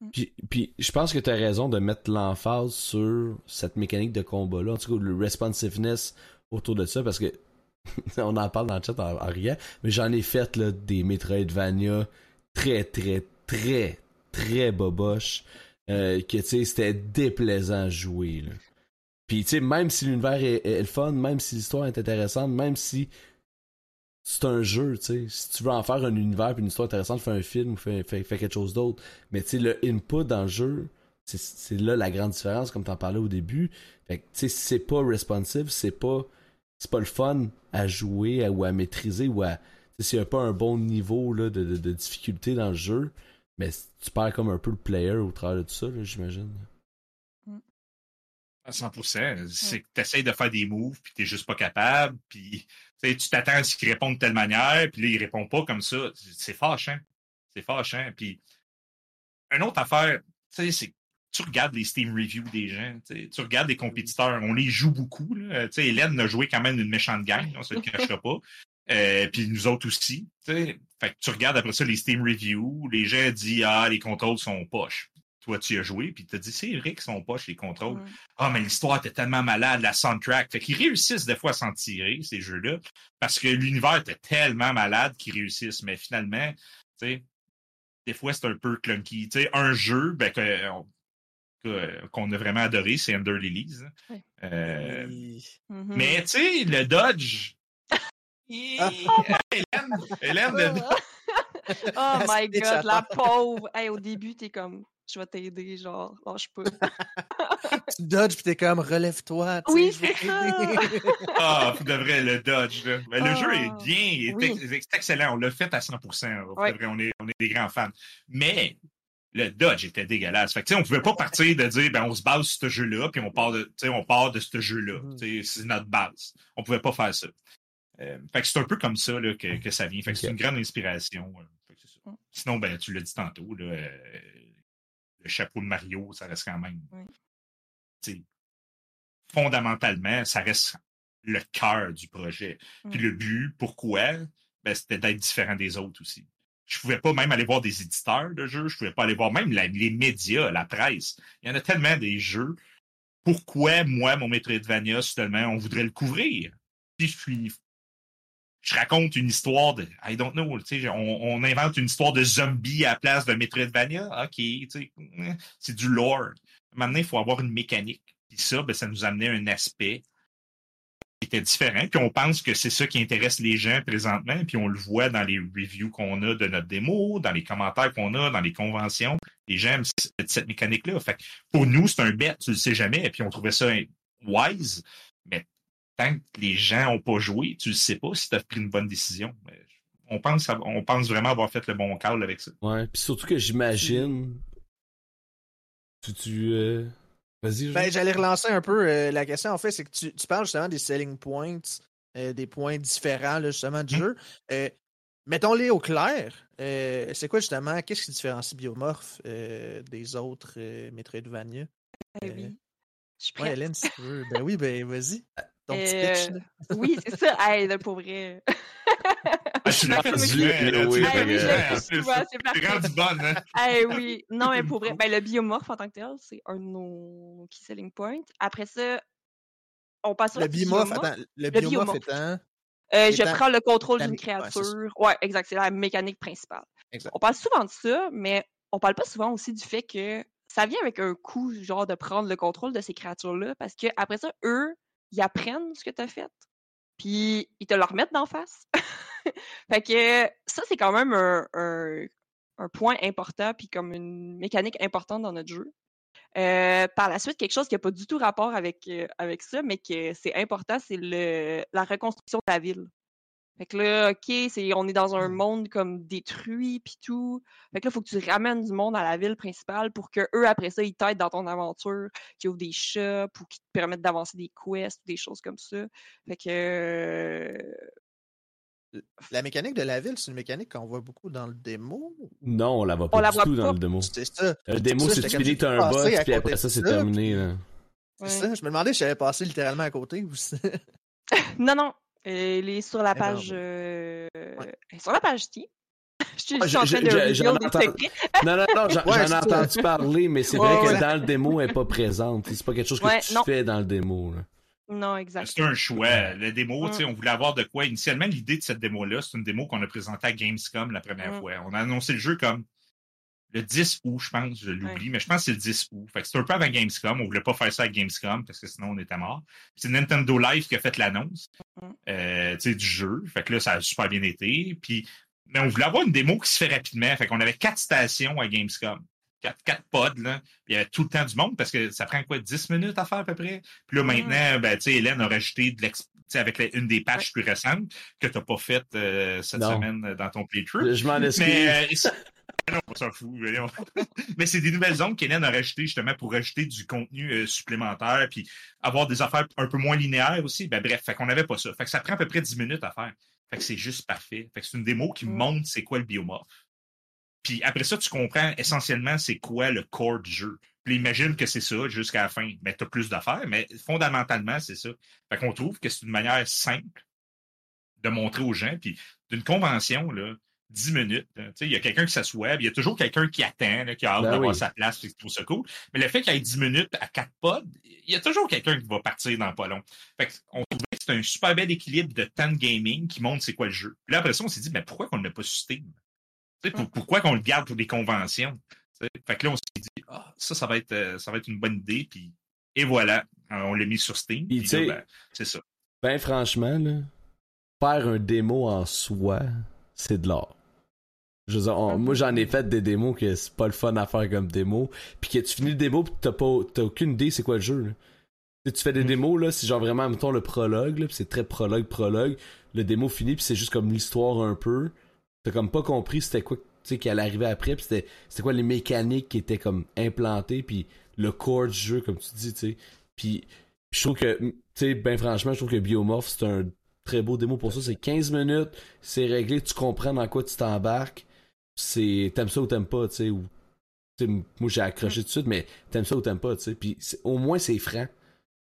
Mm. Puis, puis je pense que tu as raison de mettre l'emphase sur cette mécanique de combat-là, en tout cas le responsiveness autour de ça, parce que on en parle dans le chat en, rien, mais j'en ai fait là, des Metroidvania très, très, très, très boboches, euh, que tu sais, c'était déplaisant à jouer. Là. Puis tu sais, même si l'univers est, est, fun, même si l'histoire est intéressante, même si c'est un jeu, tu sais. Si tu veux en faire un univers et une histoire intéressante, fais un film ou fais, quelque chose d'autre. Mais tu sais, le input dans le jeu, c'est là la grande différence, comme tu en parlais au début. Fait tu sais, c'est pas responsive, c'est pas, c'est pas le fun à jouer ou à maîtriser ou à, s'il n'y a pas un bon niveau là, de, de, difficulté dans le jeu, mais tu perds comme un peu le player au travers de tout ça, j'imagine. À 100%. C'est que tu essaies de faire des moves, puis tu juste pas capable, puis tu t'attends à ce qu'il réponde de telle manière, puis là, il répond pas comme ça. C'est fâchant. C'est fâchant. Puis, une autre affaire, tu c'est tu regardes les Steam reviews des gens, tu regardes les compétiteurs, on les joue beaucoup. Là. Hélène a joué quand même une méchante gang, on se le cachera pas. Euh, puis nous autres aussi. Fait que tu regardes après ça les Steam reviews, les gens disent Ah, les contrôles sont poches toi, tu as joué, puis tu as dit, c'est vrai qu'ils sont poches, les contrôles. Ah, mais l'histoire était tellement malade, la soundtrack. Fait qu'ils réussissent des fois à s'en tirer, ces jeux-là, parce que l'univers était tellement malade qu'ils réussissent. Mais finalement, tu sais, des fois, c'est un peu clunky. Tu sais, un jeu, ben, qu'on a vraiment adoré, c'est Under Lilies. Hein. Euh, mm-hmm. Mais tu sais, le Dodge. Hélène, Hélène, le... oh my god, la pauvre. Hey, au début, t'es comme je vais t'aider, genre, lâche pas. tu dodges pis t'es comme, relève-toi. Oui, c'est ça. ah, vous devrez le dodge, là. Mais le jeu est ah, bien, il est, excellent. On l'a fait à 100%. on, est, on est des grands fans. Mais le dodge était dégueulasse. Fait que, on pouvait pas partir de dire, ben, on se base sur ce jeu-là, puis on part de, on part de ce jeu-là. Mm-hmm. C'est notre base. On pouvait pas faire ça. Euh, fait que c'est un peu comme ça là, que, que ça vient. Fait que c'est une grande inspiration. Mm. Sinon, ben, tu l'as dit tantôt, là, euh, le chapeau de Mario, ça reste quand même. Fondamentalement, ça reste le cœur du projet. Puis le but, pourquoi? Ben, c'était d'être différent des autres aussi. Je pouvais pas même aller voir des éditeurs de jeux, je pouvais pas aller voir même les médias, la presse. Il y en a tellement des jeux. Pourquoi, moi, mon Metroidvania, seulement, on voudrait le couvrir? Puis je suis je raconte une histoire de I don't know, on, on invente une histoire de zombie à la place de Metroidvania. OK, c'est du lore. Maintenant, il faut avoir une mécanique. Puis ça, ben, ça nous amenait un aspect qui était différent. Puis on pense que c'est ça qui intéresse les gens présentement. Puis on le voit dans les reviews qu'on a de notre démo, dans les commentaires qu'on a, dans les conventions. Les gens aiment cette, mécanique-là. Fait pour nous, c'est un bet, tu le sais jamais. Et puis on trouvait ça wise. Mais tant que les gens n'ont pas joué, tu ne sais pas si tu as pris une bonne décision. On pense, on pense vraiment avoir fait le bon call avec ça. Ouais, puis surtout que j'imagine. Tu. tu euh, Vas-y. Ben, j'allais relancer un peu euh, la question. En fait, c'est que tu, parles justement des selling points, euh, des points différents justement du hum. jeu. Mettons-les au clair. c'est quoi justement, qu'est-ce qui différencie Biomorph des autres Metroidvania? Ben oui. Je Hélène, si tu veux. Ben oui, ben vas-y. Ton petit pitch. Oui, c'est ça. Hey, là, pour vrai. Ah, je suis rendu, oui, c'est rendu bonne, hein? Hey, oui. Non, mais pour vrai, ben, le biomorphe en tant que tel, c'est un de nos key selling points. Après ça, on passe sur le biomorphe. Attends, le, biomorphe étant... Euh, je prends le contrôle d'une créature. Ouais, exact. C'est la mécanique principale. On parle souvent de ça, mais on parle pas souvent aussi du fait que ça vient avec un coût, genre, de prendre le contrôle de ces créatures-là, parce que après ça, eux, ils apprennent ce que tu as fait, puis ils te le remettent d'en face. fait que ça, c'est quand même un, point important, puis comme une mécanique importante dans notre jeu. Euh, par la suite, quelque chose qui n'a pas du tout rapport avec, euh, avec ça, mais que c'est important, c'est la reconstruction de la ville. Fait que là, OK, c'est, on est dans un mmh. monde comme détruit puis tout. Fait que là, il faut que tu ramènes du monde à la ville principale pour que eux après ça, ils t'aident dans ton aventure, qu'ils ouvrent des shops ou qu'ils te permettent d'avancer des quests, des choses comme ça. Fait que la mécanique de la ville, c'est une mécanique qu'on voit beaucoup dans le démo. Non, on la voit pas du tout dans le démo. C'est ça. Le démo, c'est tu finis t'as un boss, puis après ça, c'est terminé. C'est ça. Je me demandais si j'avais passé littéralement à côté ou Non, non. Elle est sur la page. Euh... Sur la page Steam. Je suis en train de Non, non, non, j'en ai entendu parler, mais c'est vrai que dans le démo, elle n'est pas présente. C'est pas quelque chose que tu fais dans le démo. Non, exact. C'est un choix. Le démo, sais, mm. on voulait avoir de quoi. Initialement, l'idée de cette démo-là, c'est une démo qu'on a présentée à Gamescom la première mm. fois. On a annoncé le jeu comme le 10 août, je pense, je l'oublie, mais je pense que c'est le 10 août. Fait que c'est un peu avant Gamescom. On voulait pas faire ça à Gamescom parce que sinon on était mort. C'est Nintendo Live qui a fait l'annonce mm. Euh, du jeu. Fait que là, ça a super bien été. Puis, mais on voulait avoir une démo qui se fait rapidement. Fait qu'on avait quatre stations à Gamescom. Quatre, quatre pods, là. il y avait tout le temps du monde parce que ça prend quoi, 10 minutes à faire à peu près? Puis là, mm. maintenant, ben, tu sais, Hélène a rajouté de avec une des patches plus récentes que tu n'as pas faites euh, cette semaine dans ton playthrough. Je m'en excuse. Euh, non, on s'en fout. Mais c'est des nouvelles zones qu'Hélène a rajouté justement pour rajouter du contenu euh, supplémentaire puis avoir des affaires un peu moins linéaires aussi. Ben, bref, fait qu'on n'avait pas ça. Fait que ça prend à peu près 10 minutes à faire. Fait que c'est juste parfait. Fait que c'est une démo qui mm. montre c'est quoi le biomorphe. Puis après ça, tu comprends essentiellement c'est quoi le core du jeu. Puis imagine que c'est ça jusqu'à la fin. Ben, tu as plus d'affaires, mais fondamentalement, c'est ça. Fait qu'on trouve que c'est une manière simple de montrer aux gens. Puis d'une convention, là, 10 minutes. Il y a quelqu'un qui s'assoit, il y a toujours quelqu'un qui attend, qui a hâte ben d'avoir sa place, qui trouve ça cool. Mais le fait qu'il y ait 10 minutes à quatre pods, il y a toujours quelqu'un qui va partir dans pas long. Fait on trouvait que c'est un super bel équilibre de temps de gaming qui montre c'est quoi le jeu. Puis là, après ça, on s'est dit, mais pourquoi qu'on ne l'a pas sur Steam? pourquoi qu'on le garde pour des conventions? Fait que là, on s'est dit, ah, ça, ça va être euh, ça va être une bonne idée. Puis, et voilà, on l'a mis sur Steam. Ben, c'est ça. Ben franchement, là, faire un démo en soi, c'est de l'art. Je moi j'en ai fait des démos que c'est pas le fun à faire comme démo. Puis que tu finis le démo pis t'as pas t'as aucune idée c'est quoi le jeu. Si tu fais des mm. démos là, c'est genre vraiment mettons le prologue, là, c'est très prologue, prologue. Le démo fini puis c'est juste comme l'histoire un peu. T'as comme pas compris c'était quoi sais qui allait arriver après puis c'était quoi les mécaniques qui étaient comme implantées puis le core du jeu comme tu dis tu sais. Puis je trouve que tu sais ben franchement je trouve que Biomorph c'est un très beau démo pour ça, c'est 15 minutes, c'est réglé, tu comprends dans quoi tu t'embarques c'est t'aimes ça ou t'aimes pas, tu sais, ou moi j'ai accroché tout de suite, mais t'aimes ça ou t'aimes pas, tu sais. Puis au moins c'est franc.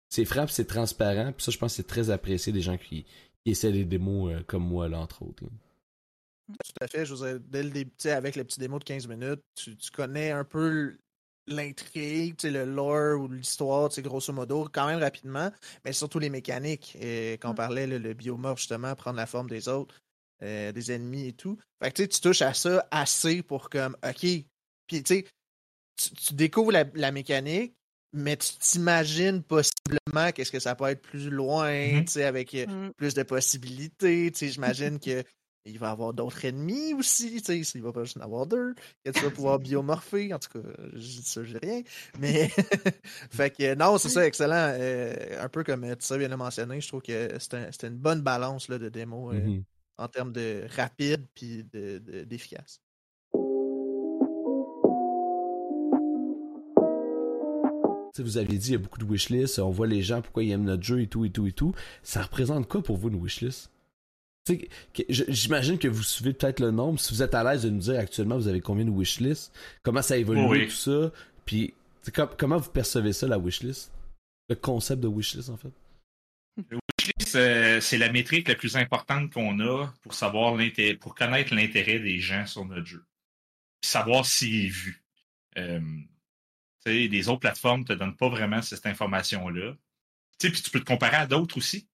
C'est franc, c'est transparent, puis ça je pense que c'est très apprécié des gens qui, essaient des démos euh, comme moi, là, entre autres. Tout à fait. Je vous dès le début, avec le petit démo de 15 minutes, tu, connais un peu l'intrigue, le lore ou l'histoire, grosso modo, quand même rapidement, mais surtout les mécaniques. Et quand on parlait le biomorphe, justement, prendre la forme des autres, euh, des ennemis et tout. Fait que tu touches à ça assez pour comme, OK. Puis tu tu découvres la, mécanique, mais tu t'imagines possiblement qu'est-ce que ça peut être plus loin, tu sais, avec euh, mm. plus de possibilités. Tu sais, j'imagine que il va y avoir d'autres ennemis aussi, tu sais, il va pas juste en avoir deux, que tu vas pouvoir biomorpher, en tout cas, je dis ça, j'ai rien, mais, fait que, non, c'est ça, excellent, euh, un peu comme tu sais, bien le mentionné, je trouve que c'était une bonne balance, là, de démo, mm-hmm en termes de rapide puis d'efficace. De, vous avez dit, il y a beaucoup de wishlists, on voit les gens, pourquoi ils aiment notre jeu et tout, et tout, et tout. Ça représente quoi pour vous une wishlist? J'imagine que vous suivez peut-être le nombre. Si vous êtes à l'aise de nous dire actuellement, vous avez combien de wishlists, comment ça évolue, tout ça, puis comment vous percevez ça, la wishlist? Le concept de wishlist, en fait? Le wishlist, euh, c'est la métrique la plus importante qu'on a pour savoir pour connaître l'intérêt des gens sur notre jeu. Puis savoir s'il est vu. Euh, les autres plateformes ne te donnent pas vraiment cette information-là. Puis tu peux te comparer à d'autres aussi.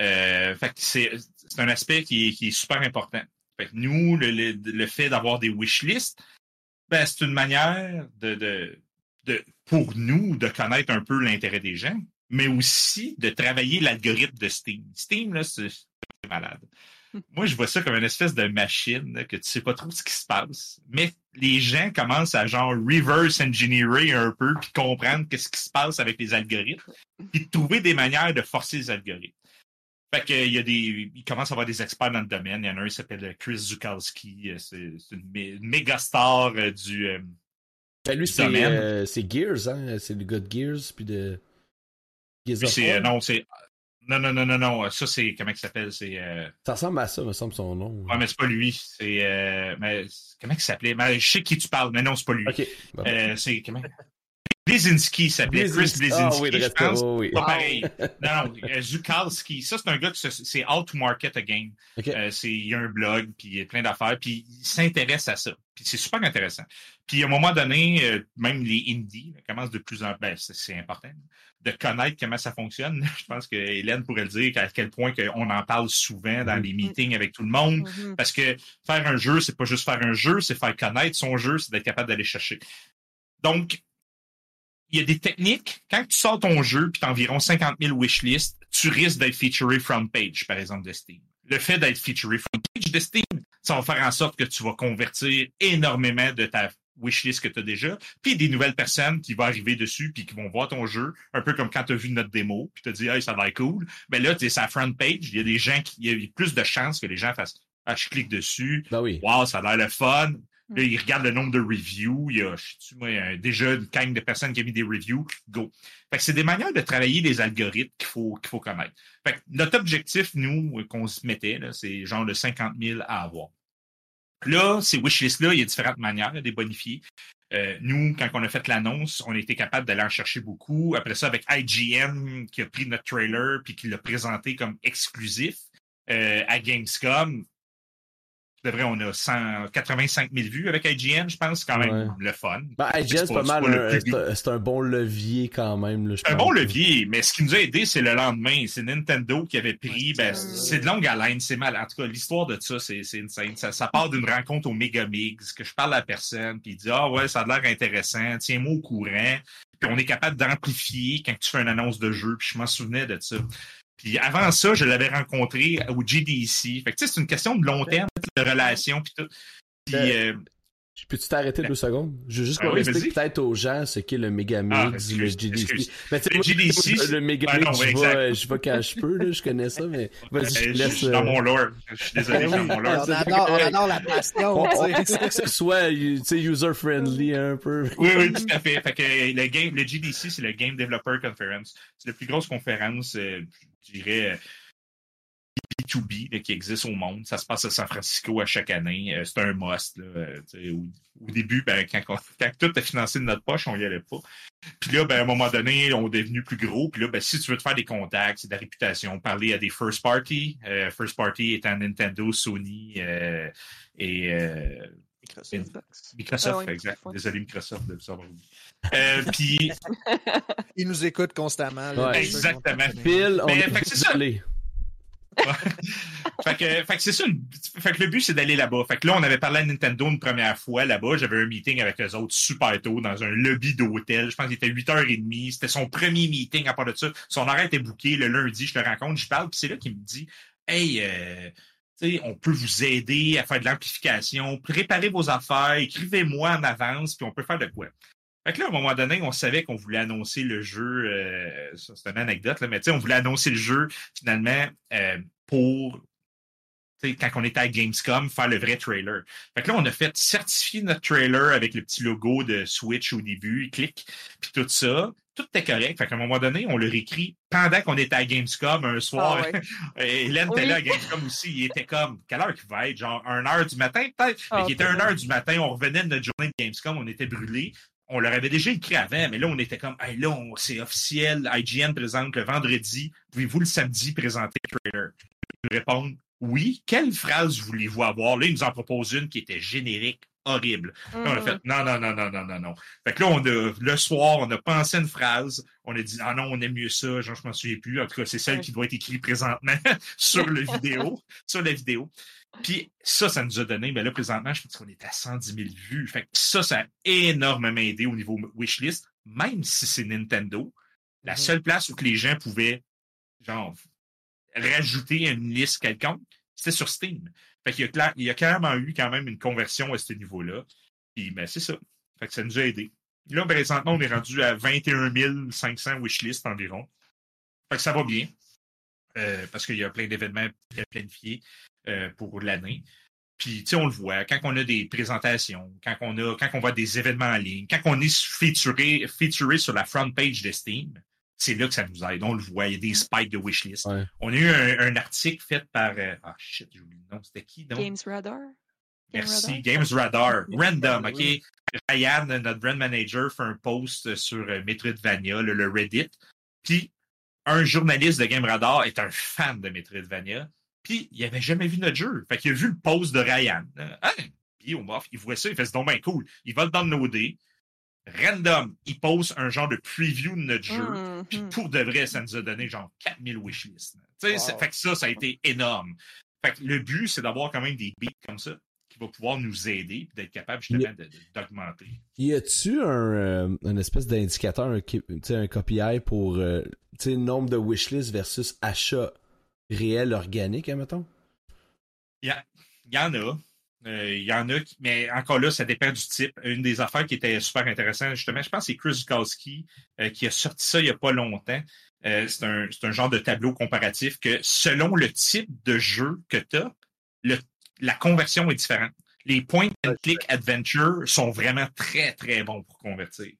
Euh, c'est un aspect qui est, super important. Fait nous, le, fait d'avoir des wishlists, ben, c'est une manière de, de, pour nous de connaître un peu l'intérêt des gens, mais aussi de travailler l'algorithme de Steam. Steam, là, c'est malade. Moi, je vois ça comme une espèce de machine que tu sais pas trop ce qui se passe. Mais les gens commencent à genre reverse engineer un peu puis comprendre qu'est-ce qui se passe avec les algorithmes puis trouver des manières de forcer les algorithmes. Fait qu'il y a des, il commence à avoir des experts dans le domaine. Il y en a un qui s'appelle Chris Zukowski. C'est une, méga star euh, du, euh, ben, lui, euh, c'est Gears, hein? C'est le gars de Gears, puis de. Gears non, c'est non, non, non, non, non. Ça, c'est. Comment il s'appelle? C'est. Euh... Ça ressemble à ça, me semble son nom. Ouais, mais c'est pas lui. C'est. Euh... Mais... Comment il s'appelait? Mais je sais qui tu parles, mais non, c'est pas lui. OK. Euh, c'est. Comment? Blizinski s'appelait Chris Blizinski. Ah oui, je pense. oui. Pas pareil. non, non, euh, Zukalski. Ça, c'est un gars qui c'est How to Market a Game. Euh, c'est, il y a un blog, puis il y a plein d'affaires, puis il s'intéresse à ça. Puis c'est super intéressant. Puis à un moment donné, euh, même les indies commencent de plus en plus, ben, c'est important, de connaître comment ça fonctionne. Je pense que Hélène pourrait le dire à quel point on en parle souvent dans les mm-hmm. meetings avec tout le monde. Mm-hmm. Parce que faire un jeu, c'est pas juste faire un jeu, c'est faire connaître son jeu, c'est d'être capable d'aller chercher. Donc, il y a des techniques. Quand tu sors ton jeu, puis tu as environ 50 000 wishlists, tu risques d'être featuré front page, par exemple, de Steam. Le fait d'être featuré front page de Steam, ça va faire en sorte que tu vas convertir énormément de ta wishlist que tu as déjà, puis des nouvelles personnes qui vont arriver dessus puis qui vont voir ton jeu, un peu comme quand tu as vu notre démo, puis tu te dis hey, ça va être cool. Ben là, tu sa front page, il y a des gens qui il y a plus de chances que les gens fassent ah, je clique dessus. Ben oui. Wow, ça a l'air le fun. Là, il regarde le nombre de reviews. Il y a, je moi, déjà une gang de personnes qui ont mis des reviews. Go. Fait que c'est des manières de travailler des algorithmes qu'il faut, qu'il faut connaître. Fait que notre objectif, nous, qu'on se mettait, c'est genre de 50 000 à avoir. Là, ces wishlists-là, il y a différentes manières de les bonifier. Euh, nous, quand on a fait l'annonce, on a été capable d'aller en chercher beaucoup. Après ça, avec IGN qui a pris notre trailer puis qui l'a présenté comme exclusif euh, à Gamescom, de vrai, on a 185 000 vues avec IGN, je pense, c'est quand même le fun. Ben, IGN, c'est pas, mal, c'est un bon levier quand même. C'est un bon levier, mais ce qui nous a aidé, c'est le lendemain. C'est Nintendo qui avait pris, ben, c'est de longue haleine, c'est mal. En tout cas, l'histoire de ça, c'est insane. Ça, ça part d'une rencontre au Megamix, que je parle à la personne, puis il dit, ah ouais, ça a l'air intéressant, tiens-moi au courant. Puis on est capable d'amplifier quand tu fais une annonce de jeu, puis je m'en souvenais de ça. Puis avant ça, je l'avais rencontré au GDC. Fait que c'est une question de long terme, de relation, puis tout. Puis, euh, Peux-tu t'arrêter deux secondes? Je veux juste qu'on ah explique peut-être aux gens ce qu'est le Megamix, ah, le GDC. Mais le GDC, le Megamix, ah, je, vais, je vais quand je peux, là, je connais ça, mais vas-y, je te laisse. Je suis dans mon lore. Je suis désolé, dans mon lore. On adore, on adore la passion. que ce soit user-friendly un peu. Oui, oui, tout à fait. Fait que le, game, le GDC, c'est le Game Developer Conference. C'est la plus grosse conférence, euh, je dirais, B2B qui existe au monde. Ça se passe à San Francisco à chaque année. Euh, c'est un must. Là, euh, au, début, ben, quand, quand, tout est financé de notre poche, on n'y allait pas. Puis là, ben, à un moment donné, on est devenu plus gros. Puis là, ben, si tu veux te faire des contacts, c'est de la réputation, parler à des first party. Euh, first party étant Nintendo, Sony et Microsoft. Microsoft, ah exact. Désolé, Microsoft, de savoir. Euh, puis. Ils nous écoutent constamment. exactement. Phil, on est désolé fait que, fait que c'est ça. Fait que le but, c'est d'aller là-bas. Fait que là, on avait parlé à Nintendo une première fois là-bas. J'avais un meeting avec eux autres super tôt dans un lobby d'hôtel. Je pense qu'il était 8h30. C'était son premier meeting à part de ça. Son horaire était booké le lundi. Je le rencontre, je parle. Puis c'est là qu'il me dit Hey, euh, on peut vous aider à faire de l'amplification, préparez vos affaires, écrivez-moi en avance, puis on peut faire de quoi. Fait que là, à un moment donné, on savait qu'on voulait annoncer le jeu. Euh, c'est une anecdote, là, mais on voulait annoncer le jeu finalement euh, pour quand on était à Gamescom, faire le vrai trailer. Fait que là, on a fait certifier notre trailer avec le petit logo de Switch au début, il clique, puis tout ça. Tout était correct. Fait qu'à un moment donné, on l'a réécrit pendant qu'on était à Gamescom un soir. Ah Hélène était là à Gamescom aussi. Il était comme, quelle heure qu'il va être? Genre 1 heure du matin, peut-être? Ah, il était 1 heure du matin. On revenait de notre journée de Gamescom. On était brûlés on leur avait déjà écrit avant, mais là, on était comme, hey, là, c'est officiel, IGN présente le vendredi, pouvez-vous le samedi présenter le trailer? Ils répondent, oui. Quelle phrase voulez-vous avoir? Là, ils nous en proposent une qui était générique, horrible. Là, on a fait, non, non, non, non, non, non, non. Fait que là, on a, le soir, on a pensé une phrase, on a dit, ah non, on aime mieux ça, genre, je m'en souviens plus. En tout cas, c'est celle qui doit être écrite présentement sur le vidéo, sur la vidéo. Puis ça, ça nous a donné, mais là, présentement, je pense qu'on est à 110 000 vues. Fait que ça, ça a énormément aidé au niveau wishlist, même si c'est Nintendo. La mm-hmm. seule place où que les gens pouvaient, genre, rajouter une liste quelconque, c'était sur Steam. Fait qu'il y a, il y a clairement eu quand même une conversion à ce niveau-là. Puis, ben, c'est ça. Fait que ça nous a aidé. Là, présentement, on est rendu à 21 500 wishlists environ. Fait que ça va bien. Euh, parce qu'il y a plein d'événements planifiés. Euh, pour l'année. Puis, tu sais, on le voit, quand on a des présentations, quand on a, quand on voit des événements en ligne, quand on est featuré, featuré sur la front page de Steam, c'est là que ça nous aide. On le voit, il y a des mm. spikes de wishlist. On a eu un, article fait par, euh, ah shit, j'ai oublié le nom, c'était qui, donc? Games Radar? Merci, Games Radar. Random, OK? Ryan, notre brand manager, fait un post sur euh, Metroidvania, le, le Reddit. Puis, un journaliste de Game Radar est un fan de Metroidvania. Puis, il n'avait jamais vu notre jeu. Fait qu'il a vu le post de Ryan. Hein? Puis, au mof, il voit ça, il fait c'est donc bien cool. Il va dans le dés. Random, il pose un genre de preview de notre jeu. Mm-hmm. Puis, pour de vrai, ça nous a donné genre 4000 wishlists. Wow. Fait que ça, ça a été énorme. Fait que le but, c'est d'avoir quand même des beats comme ça qui vont pouvoir nous aider et d'être capable justement d'augmenter. Y a-tu un, euh, une espèce d'indicateur, un, un KPI pour euh, le nombre de wishlists versus achats réel organique, admettons? Il y, en a. Euh, il y en a, mais encore là, ça dépend du type. Une des affaires qui était super intéressante, justement, je pense que c'est Chris Zukowski euh, qui a sorti ça il n'y a pas longtemps. Euh, c'est un, genre de tableau comparatif que selon le type de jeu que tu as, la conversion est différente. Les point and click adventure sont vraiment très, très bons pour convertir.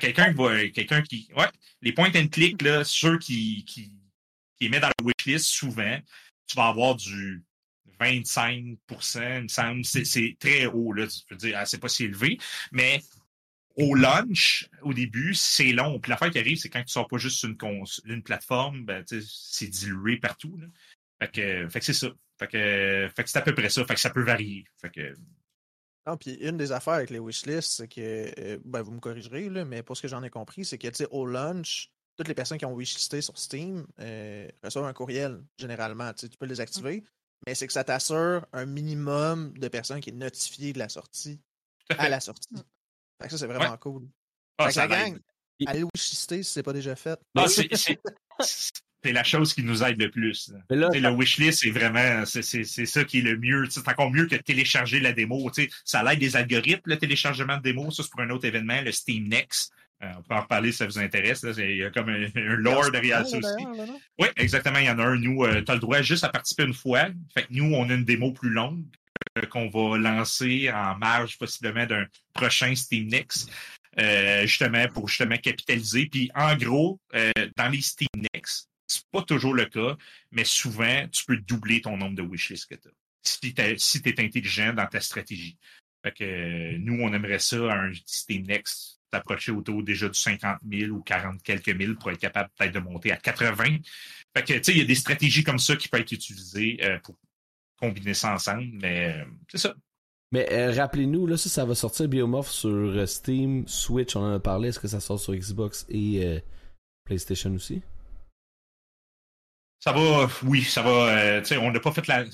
quelqu'un qui va, quelqu'un qui, ouais, les point and click, là, ceux qui, qui qui mis dans la wishlist, souvent, tu vas avoir du 25 il me semble. C'est très haut, là. Tu peux dire, ah, c'est pas si élevé. Mais au launch, au début, c'est long. Puis l'affaire qui arrive, c'est quand tu sors pas juste une, une plateforme, ben, c'est dilué partout. Là. Fait que, fait que c'est ça. Fait que, fait que c'est à peu près ça. Fait que ça peut varier. Fait que. Non, puis une des affaires avec les wishlists, c'est que, euh, ben, vous me corrigerez, là, mais pour ce que j'en ai compris, c'est que, au launch, toutes les personnes qui ont wishlisté sur Steam euh, reçoivent un courriel, généralement. Tu, peux les activer, mais c'est que ça t'assure un minimum de personnes qui est notifié de la sortie à la sortie. Fait que ça, c'est vraiment cool. Ah, ça la gang, allez wishlister si c'est pas déjà fait. c'est la chose qui nous aide le plus. le wishlist, c'est vraiment c'est ça qui est le mieux. C'est encore mieux que télécharger la démo. Ça l'aide des algorithmes, le téléchargement de démo. Ça, c'est pour un autre événement, le Steam Next. Euh, on peut en reparler si ça vous intéresse. Il y a comme un, lore derrière ça aussi. Oui, exactement. Il y en a un. Nous, euh, tu as le droit juste à participer une fois. Fait que nous, on a une démo plus longue euh, qu'on va lancer en marge possiblement d'un prochain Steam Next. justement pour justement capitaliser. Puis en gros, dans les Steam Next, c'est pas toujours le cas, mais souvent, tu peux doubler ton nombre de wishlists que tu as. Si tu es intelligent dans ta stratégie. Fait que nous, on aimerait ça, un Steam Next approcher autour déjà du 50 000 ou 40 quelques mille pour être capable peut-être de monter à 80. Fait que, tu sais, il y a des stratégies comme ça qui peuvent être utilisées euh, pour combiner ça ensemble, mais euh, c'est ça. Mais euh, rappelez-nous, là, ça, ça va sortir Biomorph sur Steam, Switch, on en a parlé. Est-ce que ça sort sur Xbox et PlayStation aussi? Ça va, oui, ça va. tu sais, on n'a pas fait la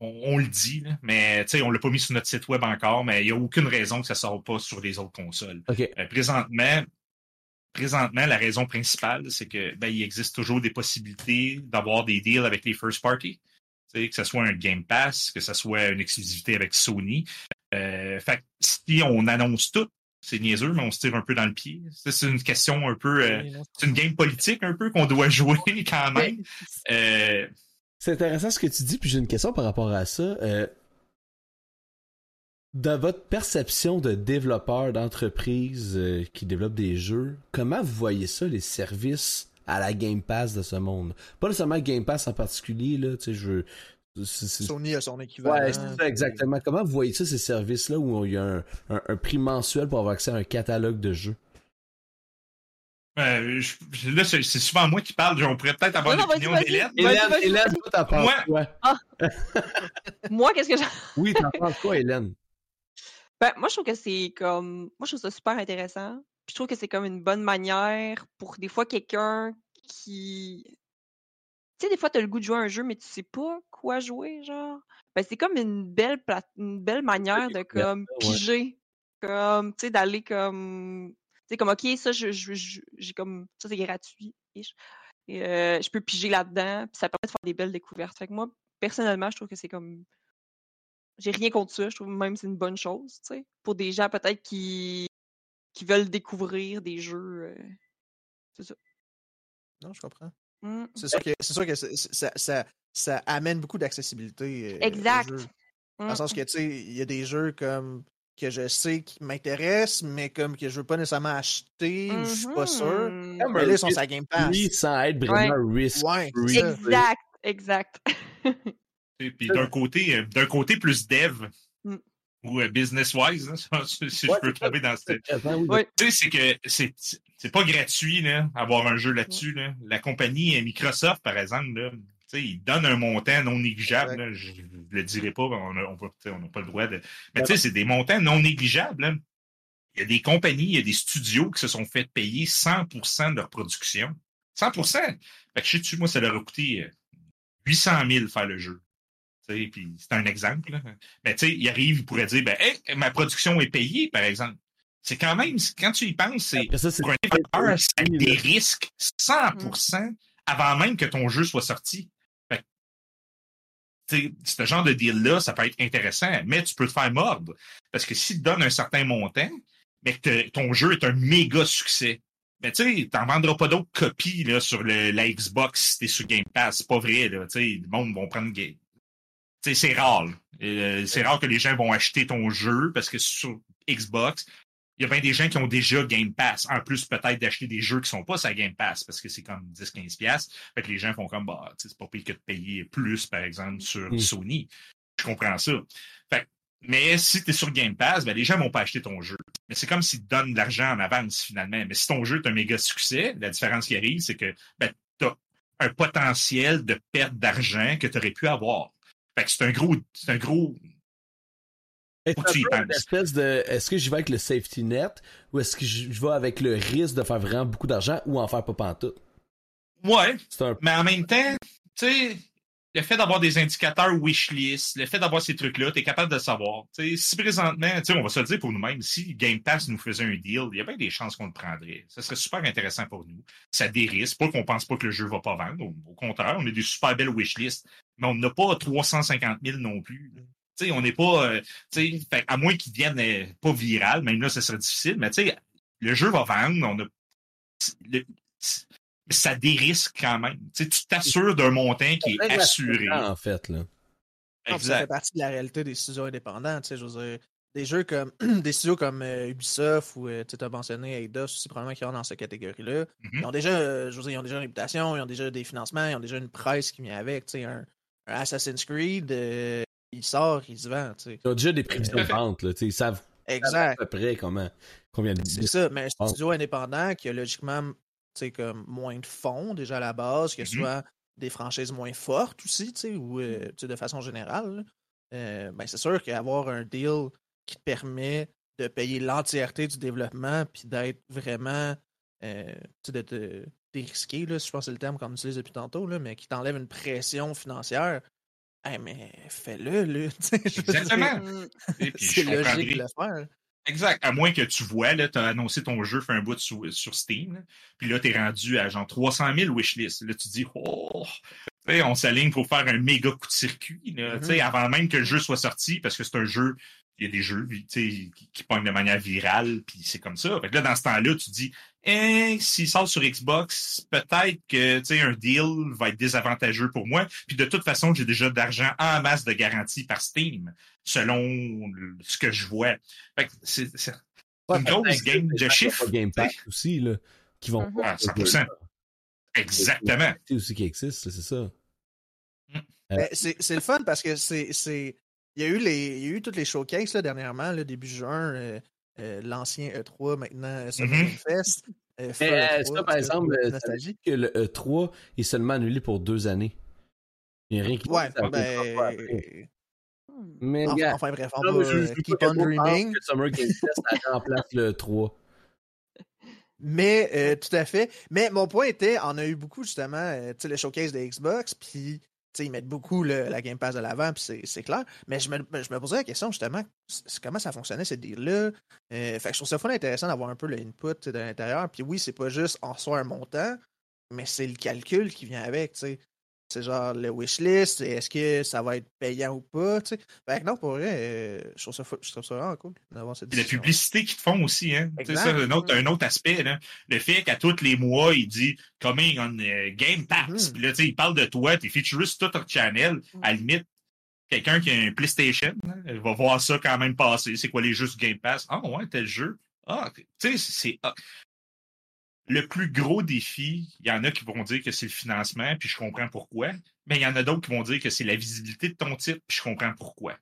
on, le dit, mais on ne l'a pas mis sur notre site web encore, mais il n'y a aucune raison que ça ne sorte pas sur les autres consoles. Euh, présentement, présentement, la raison principale, c'est que ben, il existe toujours des possibilités d'avoir des deals avec les first parties. Que ce soit un Game Pass, que ce soit une exclusivité avec Sony. Euh, fait si on annonce tout, c'est niaiseux, mais on se tire un peu dans le pied. C'est une question un peu. Euh, c'est une game politique un peu qu'on doit jouer quand même. Euh, c'est intéressant ce que tu dis, puis j'ai une question par rapport à ça. Euh, dans votre perception de développeur d'entreprise euh, qui développe des jeux, comment vous voyez ça, les services à la Game Pass de ce monde? Pas nécessairement Game Pass en particulier, là, tu sais, je Sony a son équivalent. Ouais, c'est ça, exactement. Comment vous voyez ça, ces services-là où il y a un, prix mensuel pour avoir accès à un catalogue de jeux? Euh, là, c'est souvent moi qui parle. On pourrait peut-être avoir l'opinion d'Hélène. Hélène, Hélène, toi, t'en penses quoi? Ah. moi, qu'est-ce que j'ai... oui, t'en penses quoi, Hélène? Ben, moi, je trouve que c'est comme... Moi, je trouve ça super intéressant. Puis je trouve que c'est comme une bonne manière pour des fois quelqu'un qui... Tu sais, des fois, t'as le goût de jouer à un jeu, mais tu sais pas quoi jouer, genre. Ben, c'est comme une belle, une belle manière de, comme, piger. Comme, tu sais, d'aller comme c'est comme, OK, ça, je, comme, ça, c'est gratuit. Et, euh, je peux piger là-dedans, puis ça permet de faire des belles découvertes. Fait que moi, personnellement, je trouve que c'est comme. J'ai rien contre ça. Je trouve même que c'est une bonne chose, tu sais. Pour des gens peut-être qui, qui veulent découvrir des jeux. Euh, c'est ça. Non, je comprends. Mmh. C'est sûr que, c'est sûr que ça, ça, ça, amène beaucoup d'accessibilité. Euh, exact. Dans le sens mmh. que, tu sais, il y a des jeux comme que je sais qui m'intéresse, mais comme que je veux pas nécessairement acheter, je suis pas sûr. Mm-hmm. Mais là, ils sont sur Game Pass. Oui, sans être vraiment risk ouais, Exact, exact. Et puis d'un côté, euh, d'un côté plus dev mm. ou euh, business wise, hein, si je peux tomber dans cette. Tu sais, c'est que c'est c'est pas gratuit là, avoir un jeu là-dessus. Là. La compagnie euh, Microsoft, par exemple, là, il donne un montant non négligeable. je ne le dirai pas, on n'a pas le droit de. Mais tu sais, c'est des montants non négligeables. Il y a des compagnies, il y a des studios qui se sont fait payer 100% de leur production. 100%! Fait que je sais moi, ça leur a coûté 800 euh, 000 faire le jeu. Puis c'est un exemple. Mais tu sais, il arrive, il pourrait dire, ben, ma production est payée, par exemple. C'est quand même, quand tu y penses, c'est pour un développeur, c'est des risques 100% avant même que ton jeu soit sorti ce genre de deal-là, ça peut être intéressant, mais tu peux te faire mordre. Parce que s'il te donne un certain montant, mais que ton jeu est un méga succès, mais tu sais, t'en vendras pas d'autres copies là, sur le, la Xbox si t'es sur Game Pass. C'est pas vrai, là. Tu sais, le monde va prendre Game. Tu sais, c'est rare. Euh, c'est rare que les gens vont acheter ton jeu parce que sur Xbox, il y a bien des gens qui ont déjà Game Pass, en plus peut-être d'acheter des jeux qui sont pas sur Game Pass, parce que c'est comme 10-15$. Fait que les gens font comme, bah, c'est pas pire que de payer plus, par exemple, sur Sony. Je comprends ça. Fait mais si tu es sur Game Pass, ben, les gens vont pas acheter ton jeu. Mais c'est comme s'ils te donnent de l'argent en avance, finalement. Mais si ton jeu est un méga succès, la différence qui arrive, c'est que ben, tu as un potentiel de perte d'argent que tu aurais pu avoir. Fait que c'est un gros, c'est un gros de, est-ce que j'y vais avec le safety net ou est-ce que je vais avec le risque de faire vraiment beaucoup d'argent ou en faire pas pantoute? Ouais. Mais en même temps, tu sais, le fait d'avoir des indicateurs wishlist, le fait d'avoir ces trucs-là, tu es capable de savoir. si présentement, on va se le dire pour nous-mêmes, si Game Pass nous faisait un deal, il y a bien des chances qu'on le prendrait. Ça serait super intéressant pour nous. Ça dérisque, pas qu'on pense pas que le jeu va pas vendre. Au, contraire, on a des super belles wishlists, mais on n'a pas 350 000 non plus on n'est pas. Euh, à moins qu'il devienne euh, pas viral, même là, ce serait difficile, mais le jeu va vendre, on a. ça dérisque quand même. tu t'assures d'un montant qui est assuré. En fait, là. ça fait partie de la réalité des studios indépendants. Je veux des jeux comme des studios comme euh, Ubisoft ou tu as mentionné Eidos aussi probablement qui sont dans cette catégorie-là. Mm-hmm. Ils ont déjà, je veux ils ont déjà une réputation, ils ont déjà des financements, ils ont déjà une presse qui vient avec. Un, un Assassin's Creed, il sort, il se vend. Tu sais. Ils ont déjà des prévisions de vente, là, ils savent, exact. à peu près comment, combien de C'est ça, mais un studio indépendant qui a logiquement comme moins de fonds déjà à la base, qui a mm-hmm. soit des franchises moins fortes aussi, ou euh, de façon générale, euh, ben c'est sûr qu'avoir un deal qui te permet de payer l'entièreté du développement puis d'être vraiment euh, de te dérisquer, là, je pense que c'est le terme qu'on utilise depuis tantôt, là, mais qui t'enlève une pression financière, Hey, mais fais-le, là. Exactement. C'est logique de le faire. Exact. À moins que tu vois, tu as annoncé ton jeu, fait un bout sur, sur Steam, puis là, tu es rendu à genre 300 000 wishlists. Là, tu dis, oh, on s'aligne pour faire un méga coup de circuit, là, mm-hmm. avant même que le jeu soit sorti, parce que c'est un jeu il y a des jeux qui, qui pognent de manière virale, puis c'est comme ça. Fait que là, dans ce temps-là, tu dis eh, s'il sort sur Xbox, peut-être que un deal va être désavantageux pour moi. Puis de toute façon, j'ai déjà d'argent en masse de garantie par Steam, selon ce que je vois. Fait que c'est une grosse game de chiffres. Game Pass aussi, là, qui vont. Ah, 100%. Exactement. C'est aussi qui existe, c'est ça. Ben, c'est le fun parce que c'est. Il y a eu les. Il y a eu toutes les showcases là, dernièrement, là, début juin, euh, euh, l'ancien E3, maintenant Summer mm Fest. Euh, Mais, ça, par exemple, que le E3 est seulement annulé pour deux années. Il n'y a rien qui Ouais, ben. Mais, enfin, enfin bref, on va keep on dreaming. Que Summer Game Fest remplace le 3. Mais, tout à fait. Mais mon point était, on a eu beaucoup, justement, tu sais, le showcase de Xbox, puis ils mettent beaucoup la Game Pass de l'avant, puis c'est clair. Mais je me, je me posais la question, justement, comment ça fonctionnait, cette deal-là. Euh, fait que je trouve ça fun intéressant d'avoir un peu l'input de l'intérieur. Puis oui, c'est pas juste en soi un montant, mais c'est le calcul qui vient avec. C'est genre le wishlist, est-ce que ça va être payant ou pas, tu sais. Que non, pour vrai, euh, je, trouve ça, je trouve ça vraiment cool d'avoir cette La publicité qu'ils te font aussi, hein. C'est ça, un autre, un autre aspect, là. Le fait qu'à tous les mois, il dit coming on Game Pass. Mm-hmm. Puis là, tu sais, il parle de toi, t'es featured sur tout ton channel. Mm. À la limite, quelqu'un qui a un PlayStation, il va voir ça quand même passer. C'est quoi les jeux sur Game Pass? Ah ouais, tel jeu. Ah, tu sais, c'est. Ah le plus gros défi, il y en a qui vont dire que c'est le financement, puis je comprends pourquoi. Mais il y en a d'autres qui vont dire que c'est la visibilité de ton titre, puis je comprends pourquoi.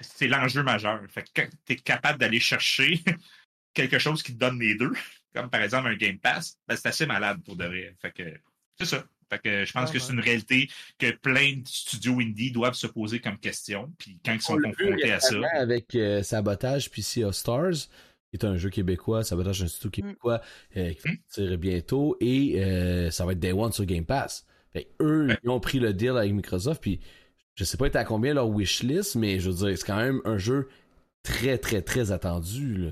C'est l'enjeu majeur. Fait que quand tu es capable d'aller chercher quelque chose qui te donne les deux, comme par exemple un Game Pass, ben c'est assez malade pour de vrai. Fait que c'est ça. Fait que je pense que c'est une réalité que plein de studios indie doivent se poser comme question. Puis quand ils sont confrontés à ça. Avec euh, Sabotage puis Sea of Stars, est un jeu québécois, ça va être un studio mm. québécois euh, qui va mm. sortir bientôt et euh, ça va être Day One sur Game Pass. Fait eux, ils ont pris le deal avec Microsoft, puis je sais pas à combien leur wishlist, mais je veux dire, c'est quand même un jeu très, très, très attendu. Là.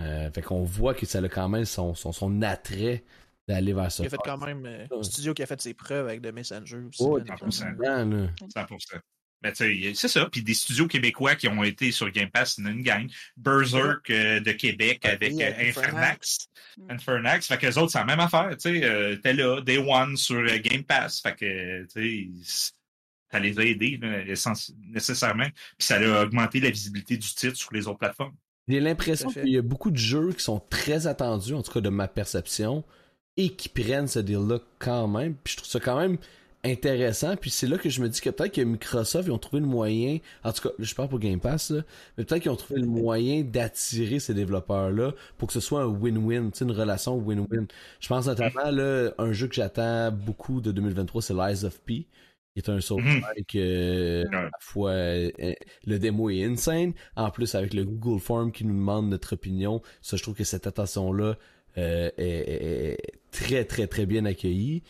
Euh, fait qu'on voit que ça a quand même son, son, son attrait d'aller vers ça. Il a fait quand même un studio qui a fait ses preuves avec The Messenger aussi. Oh, 100%. 100%. Ben, c'est ça. Puis des studios québécois qui ont été sur Game Pass, c'est une gang. Berserk euh, de Québec avec euh, Infernax. Mm. Infernax. Fait que les autres, c'est la même affaire. Tu sais, euh, t'es là, Day One sur Game Pass. Fait que, tu sais, ça les a aidés, nécessairement. Puis ça a augmenté la visibilité du titre sur les autres plateformes. J'ai l'impression qu'il y a beaucoup de jeux qui sont très attendus, en tout cas de ma perception, et qui prennent ce deal-là quand même. Puis je trouve ça quand même intéressant. Puis c'est là que je me dis que peut-être que Microsoft, ils ont trouvé le moyen, en tout cas, je parle pour Game Pass, mais peut-être qu'ils ont trouvé le moyen d'attirer ces développeurs-là pour que ce soit un win-win, une relation win-win. Je pense notamment, là, un jeu que j'attends beaucoup de 2023, c'est Lies of P qui est un software mm-hmm. que à la fois euh, le démo est insane en plus avec le Google Form qui nous demande notre opinion ça je trouve que cette attention là euh, est, très très très bien accueillie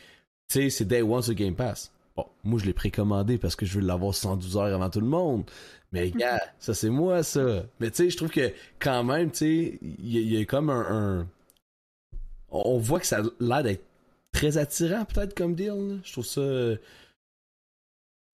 tu sais, c'est Day One sur Game Pass. Bon, moi, je l'ai précommandé parce que je veux l'avoir 112 heures avant tout le monde. Mais gars, ça c'est moi, ça. Mais tu sais, je trouve que quand même, tu sais, il y, a comme un, On voit que ça a l'air d'être très attirant, peut-être, comme deal. Je trouve ça...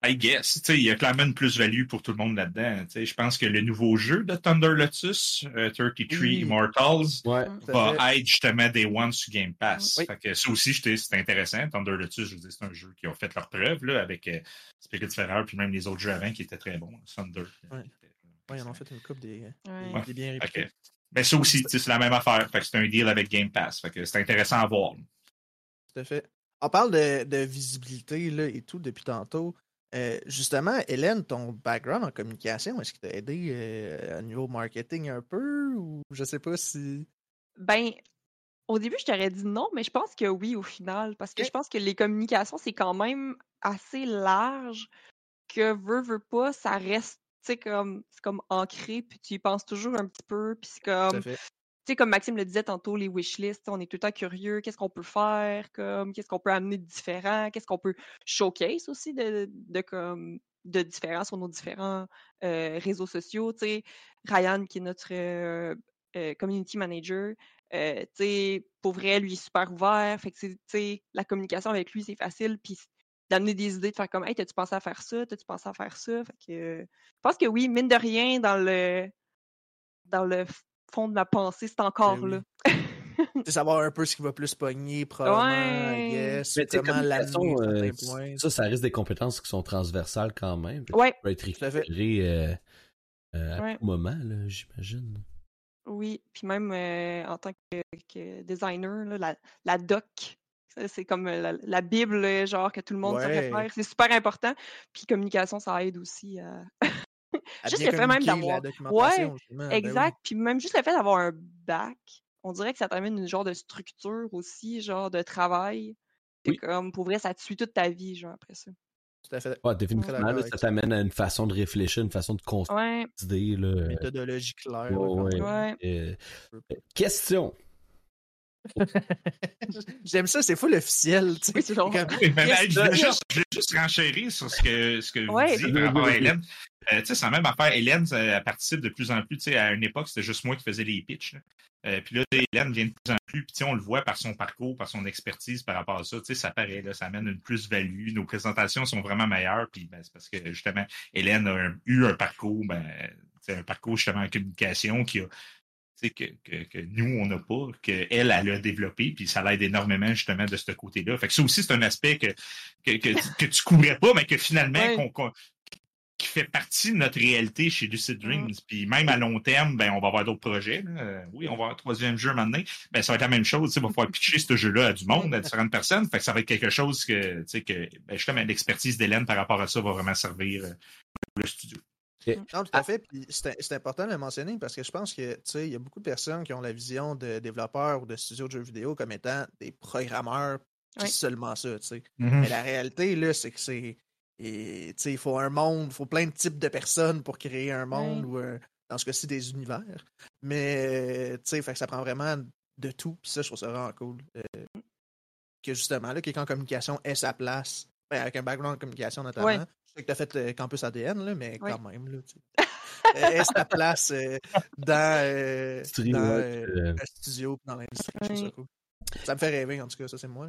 I guess. Il y a clairement une plus-value pour tout le monde là-dedans. Je pense que le nouveau jeu de Thunder Lotus, 33 euh, Immortals, va être justement Day One sur Game Pass. Fait que ça aussi, c'est intéressant. Thunder Lotus, je dire, c'est un jeu qui a fait leur preuve là, avec euh, Spirit Ferrer puis même les autres jeux avant qui étaient très bons. Thunder. Oui, ils en ont fait une coupe des, des, bien réputés. Mais ça aussi, c'est la même affaire. Fait que c'est un deal avec Game Pass. Fait que c'est intéressant à voir. Tout à fait. On parle de, de visibilité là, et tout depuis tantôt. Euh, justement, Hélène, ton background en communication, est-ce qu'il t'a aidé euh, au niveau marketing un peu ou je sais pas si. Ben, au début, je t'aurais dit non, mais je pense que oui au final, parce que je pense que les communications, c'est quand même assez large que veut, veut pas, ça reste comme, comme ancré, puis tu y penses toujours un petit peu, puis c'est comme sais, comme Maxime le disait tantôt, les wishlists, on est tout le temps curieux, qu'est-ce qu'on peut faire, comme, qu'est-ce qu'on peut amener de différent, qu'est-ce qu'on peut showcase aussi de, de, comme, de différents sur nos différents euh, réseaux sociaux. Tu sais, Ryan, qui est notre euh, euh, community manager, tu sais, pour vrai, lui, est super ouvert. Fait que, tu sais, la communication avec lui, c'est facile. Puis d'amener des idées, de faire comme, hey, t'as-tu pensé à faire ça? T'as-tu pensé à faire ça? Fait que, je pense que oui, mine de rien, dans le, dans le fond de ma pensée, c'est encore ben là. c'est savoir un peu ce qui va plus pogner, probablement, ouais. Mais comment l'amener euh, Ça, ça reste des compétences qui sont transversales quand même. Ouais. Ça peut être récupéré euh, euh, à tout moment, j'imagine. Oui, puis même en tant que, designer, la, la, doc, C'est comme la, Bible, genre, que tout le monde se réfère. C'est super important. Puis communication, ça aide aussi à. Juste le fait même d'avoir. Ouais, ben exact. Puis même juste le fait d'avoir un bac, on dirait que ça t'amène une genre de structure aussi, genre de travail. comme, pour vrai, ça te suit toute ta vie, genre, après ça. Tout à fait. Ouais, définitivement, ça t'amène à une façon de réfléchir, une façon de construire des idées. Là. Méthodologie claire. Euh, question. J'aime ça, c'est fou officiel. Tu sais. Oui, je vais juste, juste renchérir sur ce que, ce que vous dites par rapport à Hélène. Euh, tu sais, c'est la même affaire. Hélène, elle participe de plus en plus. Tu sais, à une époque, c'était juste moi qui faisais les pitchs. Euh, puis là, Hélène vient de plus en plus, puis on le voit par son parcours, par son expertise par rapport à ça. Ça paraît, là, ça amène une plus-value. Nos présentations sont vraiment meilleures, puis ben, c'est parce que justement, Hélène a eu un parcours, ben, un parcours justement en communication qui a que, que, que, nous, on n'a pas, qu'elle, elle a développé, puis ça l'aide énormément justement de ce côté-là. Fait que ça aussi, c'est un aspect que, que, que, tu couvrais pas, mais que finalement, qu'on, qui fait partie de notre réalité chez Lucid Dreams. Puis même à long terme, ben, on va avoir d'autres projets. Oui, on va avoir un troisième jeu maintenant. Ben, ça va être la même chose. On va pouvoir pitcher ce jeu-là à du monde, à différentes personnes. Fait que ça va être quelque chose que, que ben, justement, l'expertise d'Hélène par rapport à ça va vraiment servir pour euh, le studio. Non, tout à fait. Puis c'est important de le mentionner parce que je pense que il y a beaucoup de personnes qui ont la vision de développeurs ou de studios de jeux vidéo comme étant des programmeurs qui seulement ça. Mm-hmm. Mais la réalité, là, c'est que c'est et il faut un monde, il faut plein de types de personnes pour créer un monde ou dans ce cas-ci des univers. Mais fait que ça prend vraiment de tout. Puis ça, je trouve ça vraiment cool. Euh, que justement, là, quelqu'un en communication ait sa place. Ben, avec un background en communication notamment. Sais que tu as fait le campus ADN, là, mais quand même. Là, ait sa place euh, dans, euh, dans le studio dans l'industrie. Ça, cool. ça me fait rêver, en tout cas, ça c'est moi.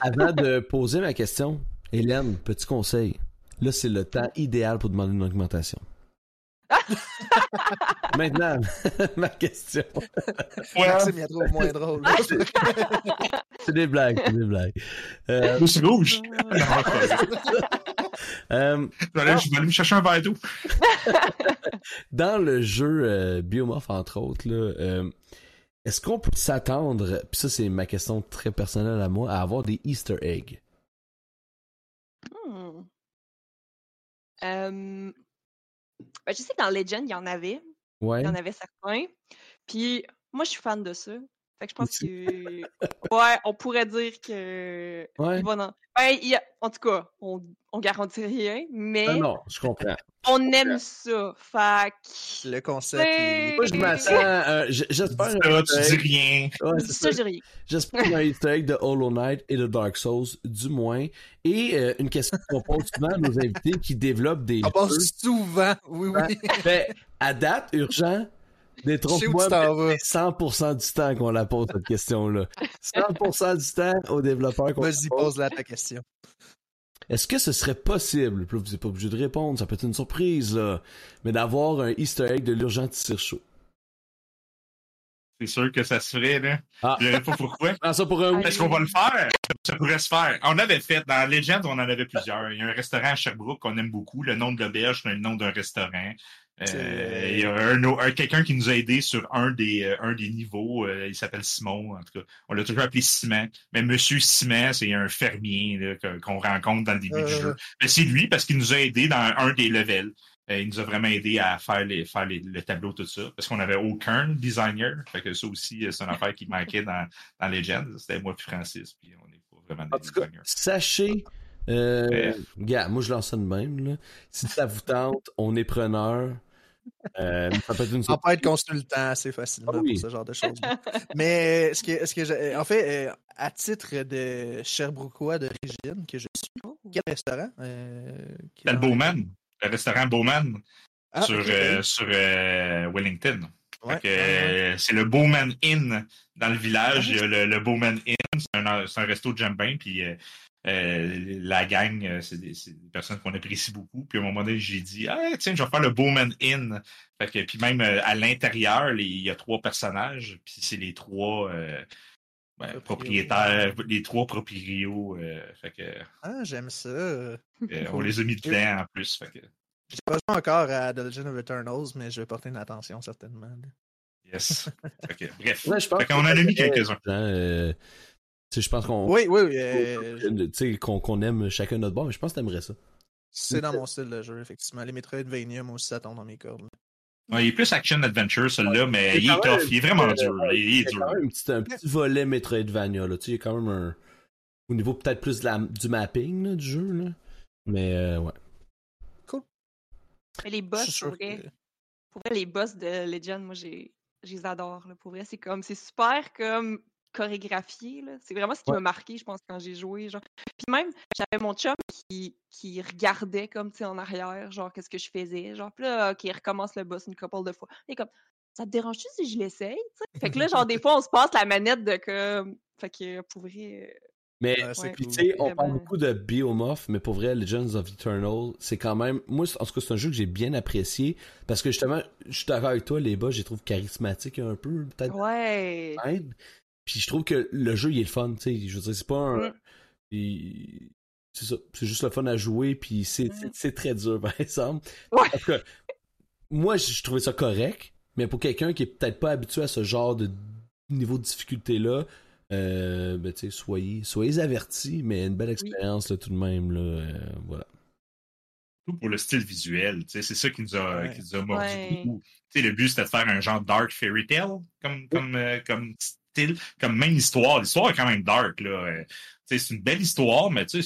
Avant de poser ma question, Hélène, petit conseil. Là, c'est le temps idéal pour demander une augmentation. Maintenant, ma question. Ouais, c'est bien trop moins drôle. c'est des blagues, c'est des blagues. Euh... C'est rouge. euh... je vais aller me chercher un verre d'eau. Dans le jeu euh, Biomorph, entre autres, là, euh, est-ce qu'on peut s'attendre, puis ça c'est ma question très personnelle à moi, à avoir des Easter eggs? Ben, je sais que dans Legend, il y en avait. Ouais. Il y en avait certains. Puis moi, je suis fan de ça. Fait que je pense que. ouais, on pourrait dire que. Ouais. Ben, il y a... En tout cas, on, on garantit rien, mais. Non, non, je comprends. On aime ça. Fait Le concept. Moi, je m'attends. Euh, J'espère. tu dis rien. Ouais, ça, je dis rien. J'espère qu'il y a un easter egg de Hollow Knight et de Dark Souls, du moins. Et euh, une question qu'on pose souvent à nos invités qui développent des. On pose souvent. Oui, oui. Ben, à date, urgent, Détrompe-moi 100% du temps qu'on la pose, cette question-là. 100% du temps aux développeurs qu'on Vas-y, pose-la ta question. Est-ce que ce serait possible, vous n'êtes pas obligé de répondre, ça peut être une surprise, là, mais d'avoir un easter egg de l'urgent tire chaud? C'est sûr que ça se ferait, là. Ah. Je ne sais pas pourquoi. Ah, ça pour un Est-ce qu'on va le faire? Ça pourrait se faire. On avait fait, dans Legend, on en avait plusieurs. Il y a un restaurant à Sherbrooke qu'on aime beaucoup. Le nom de l'auberge, c'est le nom d'un restaurant. Euh, il y a un, quelqu'un qui nous a aidé sur un des, euh, un des niveaux. Euh, il s'appelle Simon, en tout cas. On l'a toujours appelé Simon. Mais Monsieur Simon, c'est un fermier qu'on rencontre dans le début du jeu. Mais c'est lui parce qu'il nous a aidé dans un des levels. il nous a vraiment aidé à faire, les, faire les, le tableau, tout ça. Parce qu'on avait aucun designer. Fait que ça aussi, c'est une affaire qui manquait dans, dans Legends. C'était moi et Francis. Puis on n'est pas vraiment des designers. sachez euh, gars, moi je lance ça de même. Là. Si ça vous tente, on est preneur. Euh, ça peut être une On peut être consultant assez facilement ah pour ce genre de choses. Mais ce que, ce que en fait, euh, à titre de Sherbrookeois d'origine, que je suis, oh. quel restaurant euh, le Bowman, le restaurant Bowman ah, sur, sur Wellington. c'est le Bowman Inn dans le village. Ah, le, Bowman Inn, c'est un, un, resto de Jambin, puis euh, la gang, euh, c'est des, personnes qu'on apprécie beaucoup. Puis à un moment donné, j'ai dit, ah, tiens, je vais faire le Bowman Inn. Fait que, puis même euh, à l'intérieur, il y a trois personnages. Puis c'est les trois ben, propriétaires, les trois proprios. fait que, ah, j'aime ça. on les a mis dedans en plus. Fait que... J'ai pas joué encore à The Legend of Eternals, mais je vais porter une attention certainement. Yes. bref. Ouais, je pense on en a mis quelques-uns. Je pense qu'on. Oui, oui, oui. qu'on aime chacun notre bord, mais je pense que t'aimerais ça. C'est dans mon style de jeu, effectivement. Les Metroidvania, moi aussi, ça tombe dans mes cordes. il est plus action-adventure, celui-là, mais il est tough. Il est vraiment dur. Il est dur. Quand même un, petit, volet Metroidvania. Là. Tu sais, il y a quand même un. Au niveau peut-être plus de la, du mapping du jeu. Là. Mais euh, ouais. Cool. Mais les boss, pour vrai, pour vrai, les boss de Legend, moi, j'ai, je les adore. Là, pour vrai, c'est comme. C'est super comme chorégraphié. C'est vraiment ce qui m'a marqué, je pense, quand j'ai joué. Genre. Puis même, j'avais mon chum qui, qui regardait comme tu en arrière, genre qu'est-ce que je faisais. Genre, puis là, OK, il recommence le boss une couple de fois. Et comme, ça te dérange-tu si je l'essaye? Fait que là, genre, des fois, on se passe la manette de comme. Fait que pour vrai. Euh, mais tu sais, on parle beaucoup de Biomorph, mais pour vrai, Legends of Eternal, c'est quand même. Moi, en tout cas, c'est un jeu que j'ai bien apprécié parce que justement, je suis d'accord avec toi, les boss, je les trouve charismatiques un peu, peut-être. Ouais. Puis je trouve que le jeu, il est le fun, tu sais. Je veux dire, c'est pas un. Mm. C'est ça. C'est juste le fun à jouer, puis c'est mm. très dur, par exemple. Ouais. moi, je trouvais ça correct, mais pour quelqu'un qui est peut-être pas habitué à ce genre de niveau de difficulté-là, euh, ben, tu sais, soyez, soyez avertis, mais une belle expérience, tout de même, là. Euh, voilà tout pour le style visuel. C'est ça qui nous a, qui nous a mordu beaucoup. le but, c'était de faire un genre dark fairy tale comme, comme, euh, comme comme même histoire. L'histoire est quand même dark. Là. Euh, c'est une belle histoire, mais c'est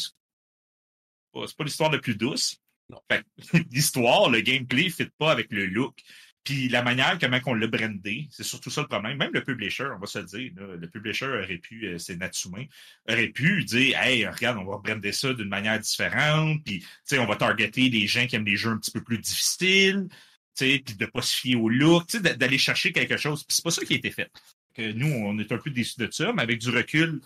pas, pas l'histoire la plus douce. L'histoire, le gameplay ne fit pas avec le look. Puis la manière comment on l'a brandé, c'est surtout ça le problème. Même le publisher, on va se le dire, le publisher aurait pu, euh, c'est Natsume, aurait pu dire Hey, regarde, on va brander ça d'une manière différente, puis on va targeter des gens qui aiment des jeux un petit peu plus difficiles, puis de pas se fier au look, d'aller chercher quelque chose. Puis c'est pas ça qui a été fait que nous, on est un peu déçus de ça, mais avec du recul,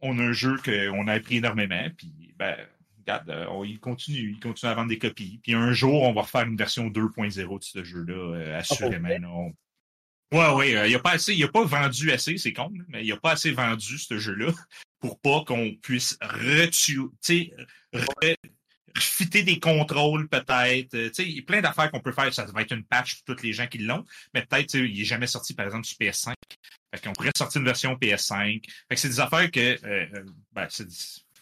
on a un jeu qu'on a appris énormément, puis ben, regarde, euh, on, il continue, il continue à vendre des copies. Puis un jour, on va refaire une version 2.0 de ce jeu-là, euh, ah, assurément. Ouais, ouais, euh, il n'a pas assez, il a pas vendu assez, c'est con, mais il n'a pas assez vendu ce jeu-là pour pas qu'on puisse retuer, fitter des contrôles peut-être. Euh, il y a plein d'affaires qu'on peut faire. Ça va être une patch pour tous les gens qui l'ont, mais peut-être il n'est jamais sorti, par exemple, sur PS5. Fait qu'on pourrait sortir une version PS5. Fait que c'est des affaires que euh, euh ben,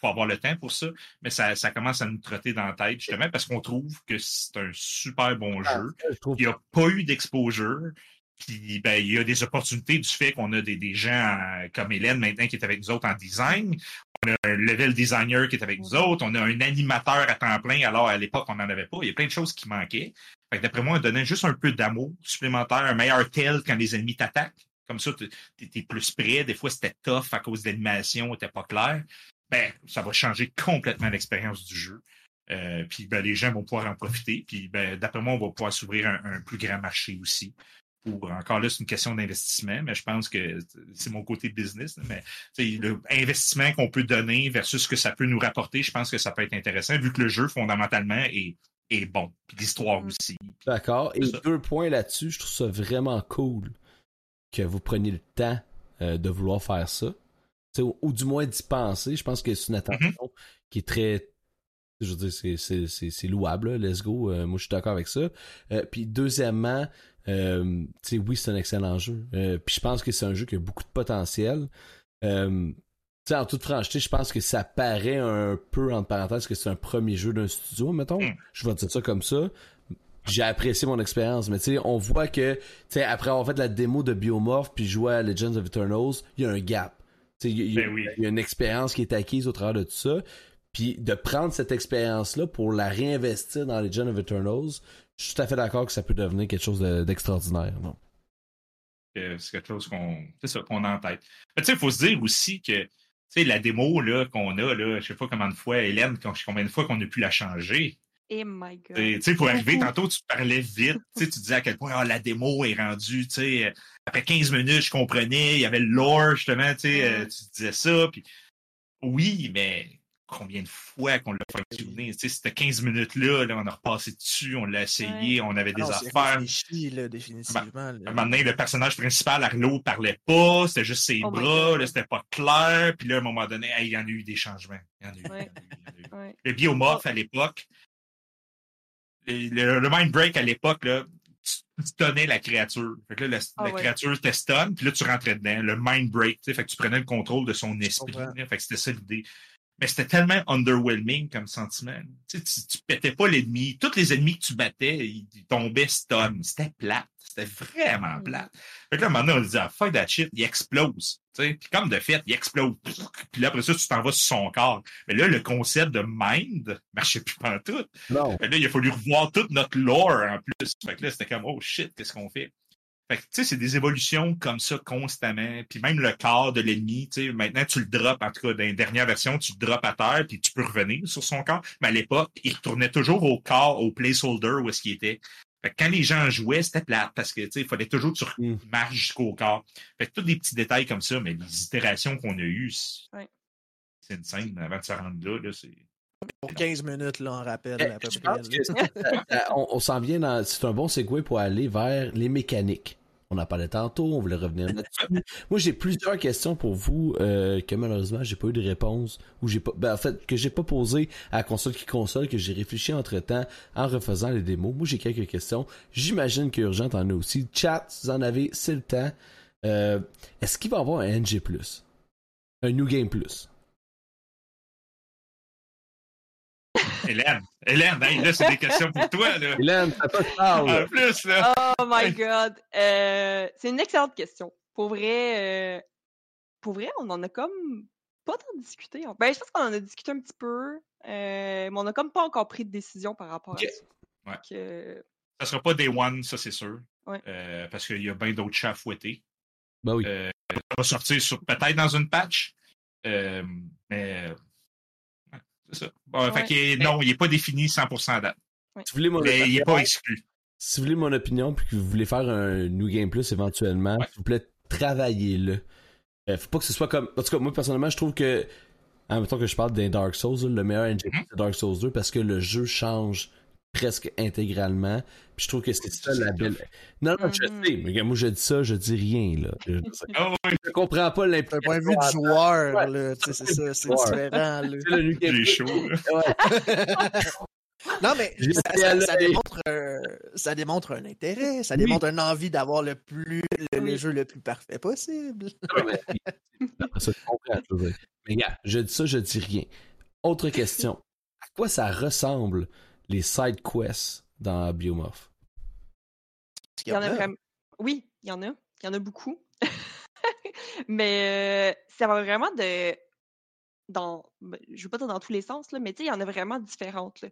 faut avoir le temps pour ça, mais ça, ça commence à nous trotter dans la tête, justement, parce qu'on trouve que c'est un super bon ah, jeu. Il n'y a pas eu d'exposure. Puis ben, il y a des opportunités du fait qu'on a des, des gens comme Hélène maintenant qui est avec nous autres en design. On a un level designer qui est avec nous autres. On a un animateur à temps plein. Alors à l'époque, on n'en avait pas. Il y a plein de choses qui manquaient. Fait d'après moi, on donnait juste un peu d'amour supplémentaire, un meilleur tel quand les ennemis t'attaquent. Comme ça, tu es, plus près. Des fois, c'était tough à cause d'animation, n'était pas clair. Ben, ça va changer complètement l'expérience du jeu. Euh, puis ben, les gens vont pouvoir en profiter. Puis ben, d'après moi, on va pouvoir s'ouvrir un, plus grand marché aussi encore là, c'est une question d'investissement, mais je pense que c'est mon côté business. Mais l'investissement qu'on peut donner versus ce que ça peut nous rapporter, je pense que ça peut être intéressant, vu que le jeu, fondamentalement, est, est bon. Puis l'histoire mm. aussi. D'accord. Et deux points là-dessus, je trouve ça vraiment cool que vous preniez le temps euh, de vouloir faire ça. Ou, du moins d'y penser. Je pense que c'est une mm-hmm. attention qui est très je veux dire, c'est louable, let's go. Euh, moi, je suis d'accord avec ça. Euh, puis, deuxièmement, euh, oui, c'est un excellent jeu. Euh, puis je pense que c'est un jeu qui a beaucoup de potentiel. Euh, en toute franchise, je pense que ça paraît un peu, entre parenthèses, que c'est un premier jeu d'un studio, mettons. Hmm. Je vais dire ça comme ça. J'ai apprécié mon expérience, mais tu sais, on voit que, tu sais, après avoir fait la démo de Biomorph puis jouer à Legends of Eternals, il y a un gap. Il y, a une expérience qui est acquise au travers de tout ça. Puis de prendre cette expérience-là pour la réinvestir dans Legends of Eternals, je suis tout à fait d'accord que ça peut devenir quelque chose d'extraordinaire. c'est quelque chose qu'on qu'on a en tête. Tu sais, il faut se dire aussi que la démo qu'on a, là, je sais pas combien de fois, Hélène, combien de fois qu'on a pu la changer. Oh my God. Tu sais, pour arriver, tantôt, tu parlais vite, tu disais à quel point ah, la démo est rendue, tu sais, après 15 minutes, je comprenais, il y avait le lore, justement, tu sais, euh, tu disais ça, puis oui, mais combien de fois qu'on l'a fonctionné. C'était 15 minutes-là, là, on a repassé dessus, on l'a essayé, on avait des affaires. Réfléchi, là, définitivement. Là. Maintenant, le personnage principal, Arlo, parlait pas, c'était juste ses oh bras, là, c'était pas clair. Puis là, à un moment donné, il y en a eu des changements. Il y en a eu, Le biomorph à l'époque, le, Mind Break à l'époque, là, stunnais la créature. Fait que là, la, ah créature te stun, puis là, tu rentrais dedans, le mind break, tu sais, fait que tu prenais le contrôle de son esprit. fait que c'était ça l'idée. Mais c'était tellement underwhelming comme sentiment. Tu, sais, tu, pétais pas l'ennemi. Tous les ennemis que tu battais, ils, tombaient stun. C'était plate. C'était vraiment mm. plate. Fait que là, maintenant, on dit, ah, fuck that shit, il explose. Puis comme de fait, il explose. Puis là, après ça, tu t'en vas sur son corps. Mais là, le concept de mind marchait plus pas tout. Non. là, il a fallu revoir toute notre lore en plus. Fait que là, c'était comme, oh shit, qu'est-ce qu'on fait? Fait que, tu sais, c'est des évolutions comme ça constamment. Puis même le corps de l'ennemi, tu sais, maintenant, tu le drops, en tout cas, dans les dernières versions, tu le drops à terre, puis tu peux revenir sur son corps. Mais à l'époque, il retournait toujours au corps, au placeholder où est-ce qu'il était. Fait que quand les gens jouaient, c'était plate parce que, tu sais, il fallait toujours que tu mm. marches jusqu'au corps. Fait que tous des petits détails comme ça, mais les itérations qu'on a eues, c'est une scène avant de se rendre là, là c'est... Pour 15 minutes, là, on rappelle à peu près. on, s'en vient dans. C'est un bon segue pour aller vers les mécaniques. On en parlait tantôt, on voulait revenir là-dessus. Moi, j'ai plusieurs questions pour vous euh, que malheureusement, j'ai pas eu de réponse ou j'ai pas, ben, en fait, que j'ai pas posé à console qui console, que j'ai réfléchi entre temps en refaisant les démos. Moi, j'ai quelques questions. J'imagine qu'Urgent en a aussi. Chat, vous en avez, c'est le temps. Euh, est-ce qu'il va y avoir un NG+, un New Game Hélène, Hélène, là, c'est des questions pour toi. Là. Hélène, ça peut En plus, là. Oh my God. Euh, c'est une excellente question. Pour vrai, euh, pour vrai, on en a comme pas tant discuté. Ben, je pense qu'on en a discuté un petit peu, euh, mais on n'a comme pas encore pris de décision par rapport à ça. Ouais. Ça sera pas Day One, ça, c'est sûr. parce qu'il y a bien d'autres chats fouettés. Ben oui. ça va sortir peut-être dans une patch. mais ça. Bon, fait non, il n'est pas défini 100% à date. Si vous voulez mais il n'est pas exclu. Si vous voulez mon opinion puis que vous voulez faire un New Game Plus éventuellement, s'il vous plaît, travaillez-le. Euh, faut pas que ce soit comme. En tout cas, moi personnellement, je trouve que. En même temps que je parle d'un Dark Souls, le meilleur engine mm-hmm. c'est Dark Souls 2 parce que le jeu change presque intégralement. Puis je trouve que c'est ça la belle. Non, non, je mm-hmm. sais, mais moi je dis ça, je dis rien, là. Je, oh, je comprends pas l'implication. D'un point de vue du joueur, là, c'est ça, c'est différent, là. C'est chaud, Non, mais ça, ça, démontre, euh, ça démontre un intérêt, ça démontre une envie d'avoir le plus le, jeu le plus parfait possible. ça, je comprends, mais gars, je dis ça, je dis rien. Autre question. À quoi ça ressemble les side quests dans Biomorph? Il y en a vraiment. Oui, il y en a. Il y en a beaucoup. mais euh, ça va vraiment de. Dans, ben, je ne veux pas dire dans tous les sens, là, mais il y en a vraiment différentes.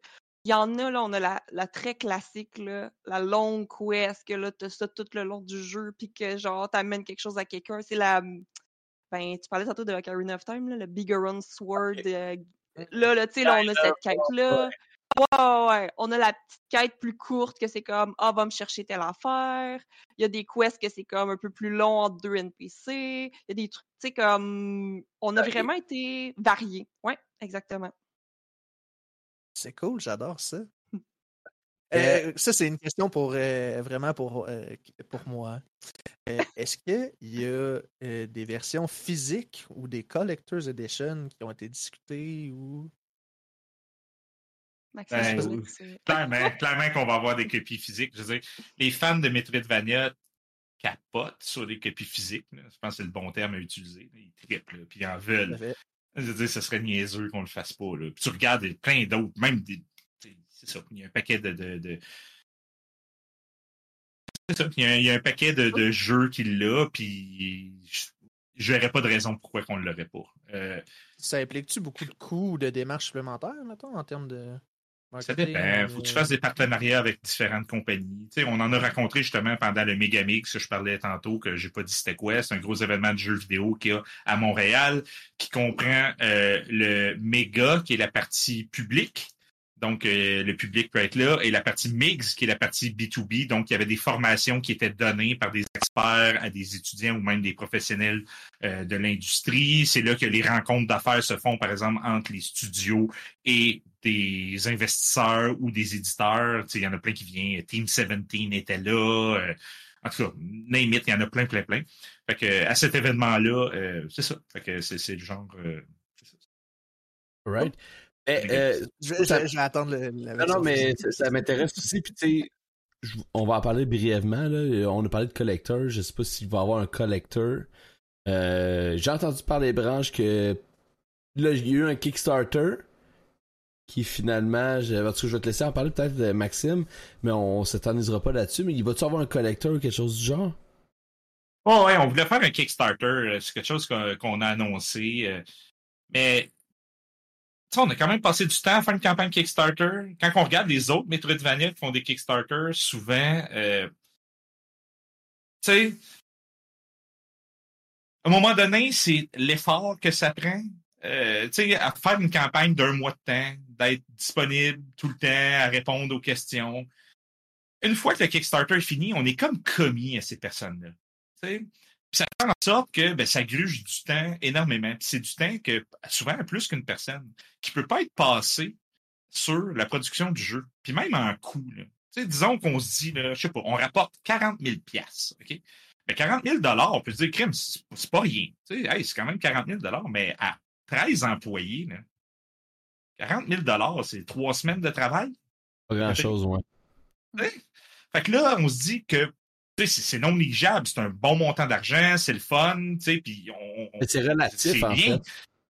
Il y en a, là, on a la, la très classique, là, la longue quest, que là, tu as ça tout le long du jeu, puis que genre, t'amènes quelque chose à quelqu'un. C'est la. Ben, tu parlais tantôt de Ocarina of Time, là, le Bigger Sword. Euh, là, là tu sais, là, on a cette quête-là. Ouais, ouais, On a la petite quête plus courte que c'est comme Ah, va me chercher telle affaire. Il y a des quests que c'est comme un peu plus long entre deux NPC. Il y a des trucs, tu sais, comme. On a vraiment été variés. Ouais, exactement. C'est cool, j'adore ça. Euh, euh, ça, c'est une question pour euh, vraiment pour, pour moi. Est-ce qu'il y a des versions physiques ou des Collector's Edition qui ont été discutées ou ben, clairement, clairement qu'on va avoir des copies physiques. Je veux dire, les fans de Metroidvania capotent sur les copies physiques. Je pense que c'est le bon terme à utiliser. Ils triplent, puis ils en veulent. Je veux dire, ce serait niaiseux qu'on le fasse pas. Là. Puis tu regardes plein d'autres, même des. C'est ça, il y a un paquet de. de, C'est ça, il y, a, un paquet de, de jeux qu'il a, puis je verrais pas de raison pourquoi qu'on ne l'aurait pas. Euh, ça implique-tu beaucoup de coûts ou de démarches supplémentaires, mettons, en termes de. Ça dépend. Faut que tu fasses des partenariats avec différentes compagnies. sais, on en a rencontré justement pendant le Megamix que je parlais tantôt, que j'ai pas dit c'était quoi. C'est un gros événement de jeux vidéo qu'il y a à Montréal, qui comprend euh, le Mega, qui est la partie publique, donc, euh, le public peut être là. Et la partie mix, qui est la partie B2B. Donc, il y avait des formations qui étaient données par des experts à des étudiants ou même des professionnels euh, de l'industrie. C'est là que les rencontres d'affaires se font, par exemple, entre les studios et des investisseurs ou des éditeurs. il y en a plein qui viennent. Team 17 était là. Euh, en tout cas, name it, il y en a plein, plein, plein. Fait que, à cet événement-là, c'est ça. Fait que c'est le genre... Right. Euh, je, vais attendre le, Non, non, mais ça, m'intéresse aussi. Puis, tu sais, on va en parler brièvement. Là. On a parlé de collector. Je sais pas s'il va y avoir un collector. Euh, j'ai entendu par les branches que là, il y a eu un Kickstarter qui finalement, je, je vais te laisser en parler peut-être de Maxime, mais on s'éternisera pas là-dessus. Mais il va-tu avoir un collector ou quelque chose du genre? Oh ouais, on voulait faire un Kickstarter, euh, c'est quelque chose qu'on a annoncé. Euh, on a quand même passé du temps à faire une campagne Kickstarter. Quand on regarde les autres Metroidvania qui font des Kickstarter, souvent, euh, tu sais, à un moment donné, c'est l'effort que ça prend. Euh, tu sais, à faire une campagne d'un mois de temps, d'être disponible tout le temps, à répondre aux questions. Une fois que le Kickstarter est fini, on est comme commis à ces personnes-là. Tu ça fait en sorte que ben, ça gruge du temps énormément. c'est du temps que souvent plus qu'une personne qui peut pas être passé sur la production du jeu. Puis même en coût. Là. disons qu'on se dit, là, je sais pas, on rapporte 40 000 OK? Mais 40 000 on peut se dire, crime, c'est pas rien. Hey, c'est quand même 40 000 mais à 13 employés, là, 40 000 c'est trois semaines de travail? Pas grand-chose, ouais. Fait que là, on se dit que c'est non négligeable, c'est un bon montant d'argent, c'est le fun, puis on, c'est relatif, en fait.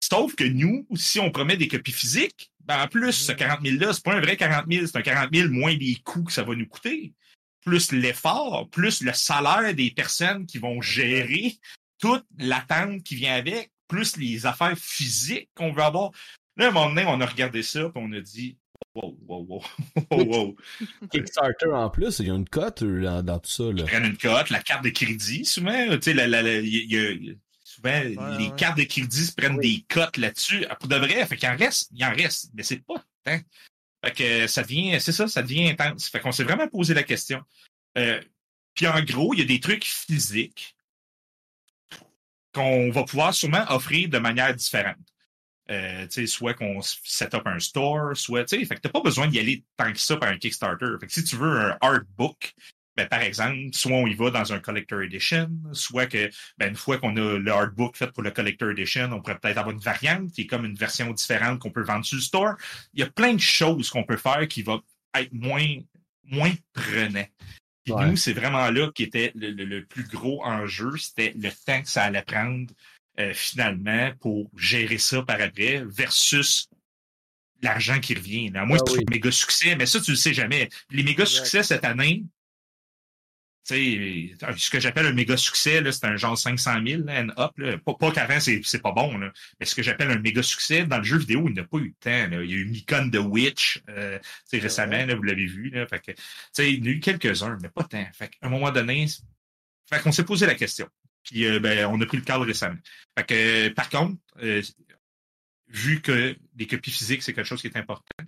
Sauf que nous, si on promet des copies physiques, ben en plus, ce 40 000 là, c'est pas un vrai 40 000, c'est un 40 000 moins les coûts que ça va nous coûter, plus l'effort, plus le salaire des personnes qui vont gérer toute l'attente qui vient avec, plus les affaires physiques qu'on veut avoir. Là, à un moment donné, on a regardé ça, puis on a dit, Wow, wow, wow, wow, Kickstarter en plus, il y a une cote euh, dans, tout ça. Là. Ils prennent une cote, la carte de crédit, souvent. Tu sais, la, la, y a, souvent, les cartes de crédit se prennent des cotes là-dessus. Ah, pour de vrai, fait qu'il en reste, il en reste, mais c'est pas hein? Fait que ça devient, c'est ça, ça devient intense. Fait qu'on s'est vraiment posé la question. Euh, puis en gros, il y a des trucs physiques qu'on va pouvoir sûrement offrir de manière différente. Euh, soit qu'on set up un store, soit, tu sais, fait que t'as pas besoin d'y aller tant que ça par un Kickstarter. Fait que si tu veux un artbook, ben, par exemple, soit on y va dans un Collector Edition, soit que, ben, une fois qu'on a le artbook fait pour le Collector Edition, on pourrait peut-être avoir une variante qui est comme une version différente qu'on peut vendre sur le store. Il y a plein de choses qu'on peut faire qui vont être moins, moins prenant. Et nous, c'est vraiment là qui était le, le, plus gros enjeu, c'était le temps que ça allait prendre euh, finalement pour gérer ça par après versus l'argent qui revient. moi, ah c'est un méga succès, mais ça, tu le sais jamais. Les méga succès cette année, sais, ce que j'appelle un méga succès, c'est un genre 500 000 and up. Pas, qu'avant, c'est, pas bon. Là. Mais ce que j'appelle un méga succès, dans le jeu vidéo, il n'a pas eu de temps. Là. Il y a eu Nikon The Witch euh, récemment, là, vous l'avez vu. Là. Fait que, il y en a eu quelques-uns, mais pas tant. Fait à un moment donné, fait qu'on s'est posé la question. Puis euh, ben, on a pris le cadre récemment. Fait que, par contre, euh, vu que les copies physiques, c'est quelque chose qui est important,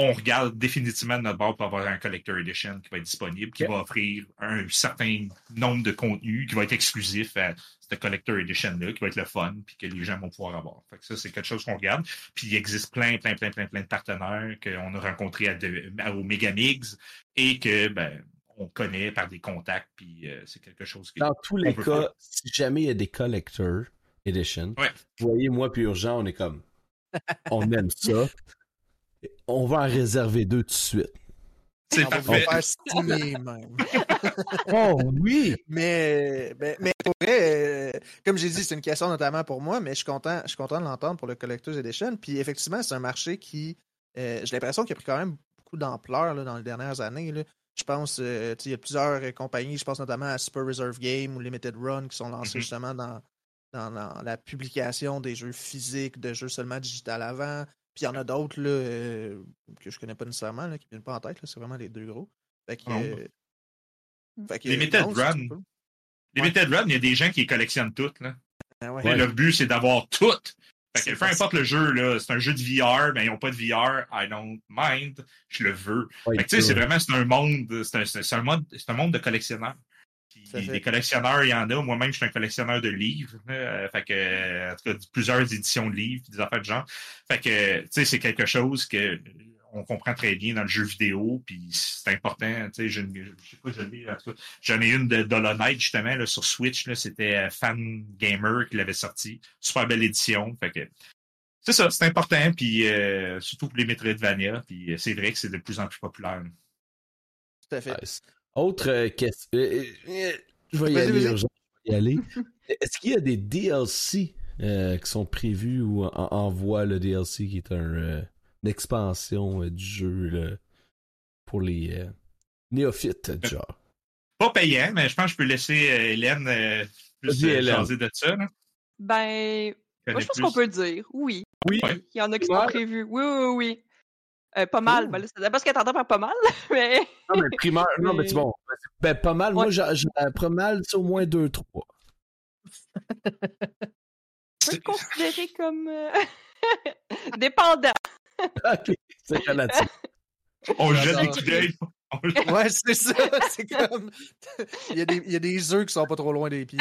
on regarde définitivement de notre bord pour avoir un Collector Edition qui va être disponible, qui va offrir un certain nombre de contenus qui va être exclusif à cette Collector Edition-là, qui va être le fun, puis que les gens vont pouvoir avoir. Fait que ça, c'est quelque chose qu'on regarde. Puis il existe plein, plein, plein, plein, plein de partenaires qu'on a rencontrés à, au Megamix et que ben, on connaît par des contacts, puis euh, c'est quelque chose qui. Dans tous les cas, si jamais il y a des collector edition, vous voyez, moi puis Urgent, on est comme. On aime ça. On va en réserver deux tout de suite. C'est on parfait. va faire même. oh oui! Mais, mais, mais pour vrai, euh, comme j'ai dit, c'est une question notamment pour moi, mais je suis content, je suis content de l'entendre pour le Collector's Edition. Puis effectivement, c'est un marché qui, euh, j'ai l'impression qu'il a pris quand même beaucoup d'ampleur dans les dernières années. Là. Je pense, euh, il y a plusieurs euh, compagnies, je pense notamment à Super Reserve Game ou Limited Run qui sont lancées mm-hmm. justement dans, dans, la publication des jeux physiques, de jeux seulement digital avant. Puis il y en a d'autres là, euh, que je connais pas nécessairement, là, qui ne viennent pas en tête. C'est vraiment les deux gros. Fait que, Limited Run. Limited Run, il y a des gens qui collectionnent toutes. Là. Ah le but, c'est d'avoir toutes. Fait que peu importe le jeu, là, c'est un jeu de VR, mais ils n'ont pas de VR, I don't mind, je le veux. fait que tu sais, c'est vraiment, c'est un monde, c'est un, c'est un, monde, c'est un monde de collectionneurs. des collectionneurs, il y en a. Moi-même, je suis un collectionneur de livres. fait que, en tout cas, plusieurs éditions de livres, des affaires de genre. Fait que, tu sais, c'est quelque chose que on comprend très bien dans le jeu vidéo, puis c'est important. Tu sais, je, sais pas, j'en ai une de Dollar Knight, justement, là, sur Switch, là, c'était euh, Fan Gamer qui l'avait sorti. Super belle édition. Fait que c'est ça, c'est important, puis euh, surtout pour les Metroidvania, puis euh, c'est vrai que c'est de plus en plus populaire. Tout à fait. Autre question. je vais y aller, je vais y aller. Est-ce qu'il y a des DLC qui sont prévus ou en, voie le DLC qui est un, une expansion du jeu pour les néophytes du genre? Pas payant, mais je pense que je peux laisser Hélène plus changer de ça. Ben, moi, je pense qu'on peut le dire. Oui. Oui. Il y en a qui sont prévus. Oui, oui, oui. Euh, pas mal. Oh. Ben, c'est parce qu'elle t'entend par pas mal, mais. Non, mais primaire. Non, mais c'est bon. Ben, pas mal. Moi, j'ai pas mal, c'est au moins deux, trois. Je peux considérer comme. Euh, dépendant. ok, c'est relatif. On jette des coups ouais, c'est ça. C'est comme. il, y a des, il y a des œufs qui sont pas trop loin des pieds.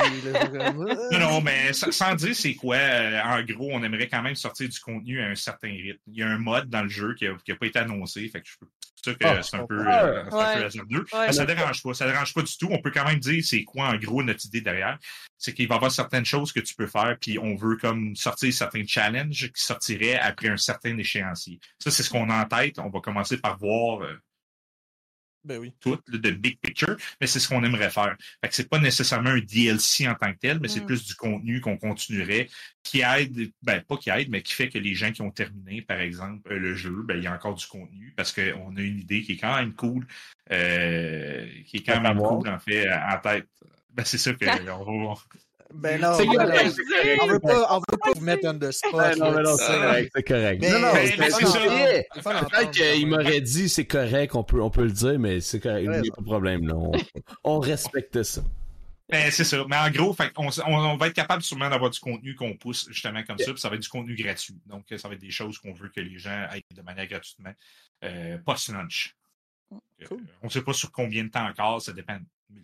non, non, mais sans dire c'est quoi, euh, en gros, on aimerait quand même sortir du contenu à un certain rythme. Il y a un mode dans le jeu qui n'a pas été annoncé. Fait que je peux ça que ah, c'est un peu, euh, ouais. ça dérange pas. Ça dérange pas du tout. On peut quand même dire c'est quoi en gros notre idée derrière. C'est qu'il va y avoir certaines choses que tu peux faire, puis on veut comme sortir certains challenges qui sortiraient après un certain échéancier. Ça, c'est ce qu'on a en tête. On va commencer par voir euh, ben oui. tout, de big picture, mais c'est ce qu'on aimerait faire. Fait que c'est pas nécessairement un DLC en tant que tel, mais c'est mm. plus du contenu qu'on continuerait, qui aide, ben pas qui aide, mais qui fait que les gens qui ont terminé, par exemple, le jeu, ben il y a encore du contenu parce qu'on a une idée qui est quand même cool, euh, qui est quand même cool en fait en tête. Ben c'est ça que on va, ben non, on, veut pas, on veut pas vous mettre un spot. Ben non, mais non, c'est correct, c'est correct. non, non, c'est Peut-être qu'il m'aurait dit c'est correct, on peut, on peut le dire, mais c'est correct, il n'y a pas de problème. Là. On, respecte ça. Ben, c'est ça. Mais en gros, fait, on, on, va être capable sûrement d'avoir du contenu qu'on pousse justement comme ça, puis ça va être du contenu gratuit. Donc, ça va être des choses qu'on veut que les gens aillent de manière gratuitement, euh, post-lunch. Cool. Euh, on ne sait pas sur combien de temps encore, ça dépend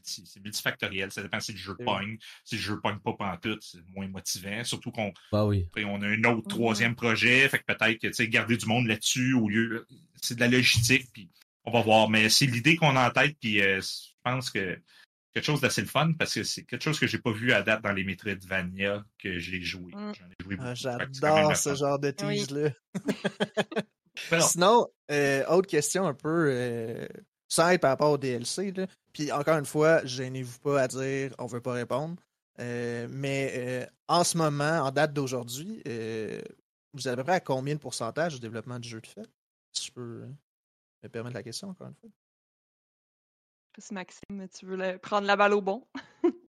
c'est multifactoriel. Ça dépend si le jeu pogne. Si le jeu pogne pas pantoute, c'est moins motivant. Surtout qu'on bah oui. on a un autre troisième projet. Fait que peut-être que garder du monde là-dessus au lieu. C'est de la logistique, puis on va voir. Mais c'est l'idée qu'on a en tête, puis euh, je pense que quelque chose d'assez le fun parce que c'est quelque chose que j'ai pas vu à date dans les Metroidvania que j'ai joué. Mm. joué ah, J'adore ce genre de tease-là. Sinon, euh, autre question un peu euh, sans par rapport au DLC. Là. Puis encore une fois, gênez-vous pas à dire on veut pas répondre. Euh, mais euh, en ce moment, en date d'aujourd'hui, euh, vous êtes à peu près à combien de pourcentage du développement du jeu de fait? Si je peux me permettre la question encore une fois. Maxime, tu veux prendre la balle au bon?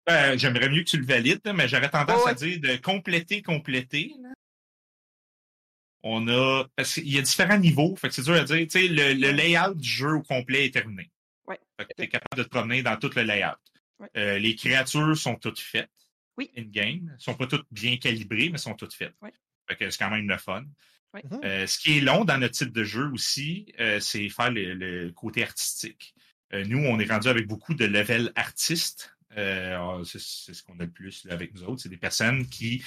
Ben, j'aimerais mieux que tu le valides, mais j'aurais tendance à dire de compléter, compléter. On a. Parce qu'il y a différents niveaux, fait que c'est dur à dire. Tu sais, le, le layout du jeu au complet est terminé. Tu es capable de te promener dans tout le layout. Euh, les créatures sont toutes faites. Oui. In-game. Elles sont pas toutes bien calibrées, mais sont toutes faites. c'est quand même le fun. Mhm. Euh, ce qui est long dans notre type de jeu aussi, euh, c'est faire le, côté artistique. nous, on est rendu avec beaucoup de level artistes. Ah, c'est ce qu'on a le plus avec nous autres. C'est des personnes qui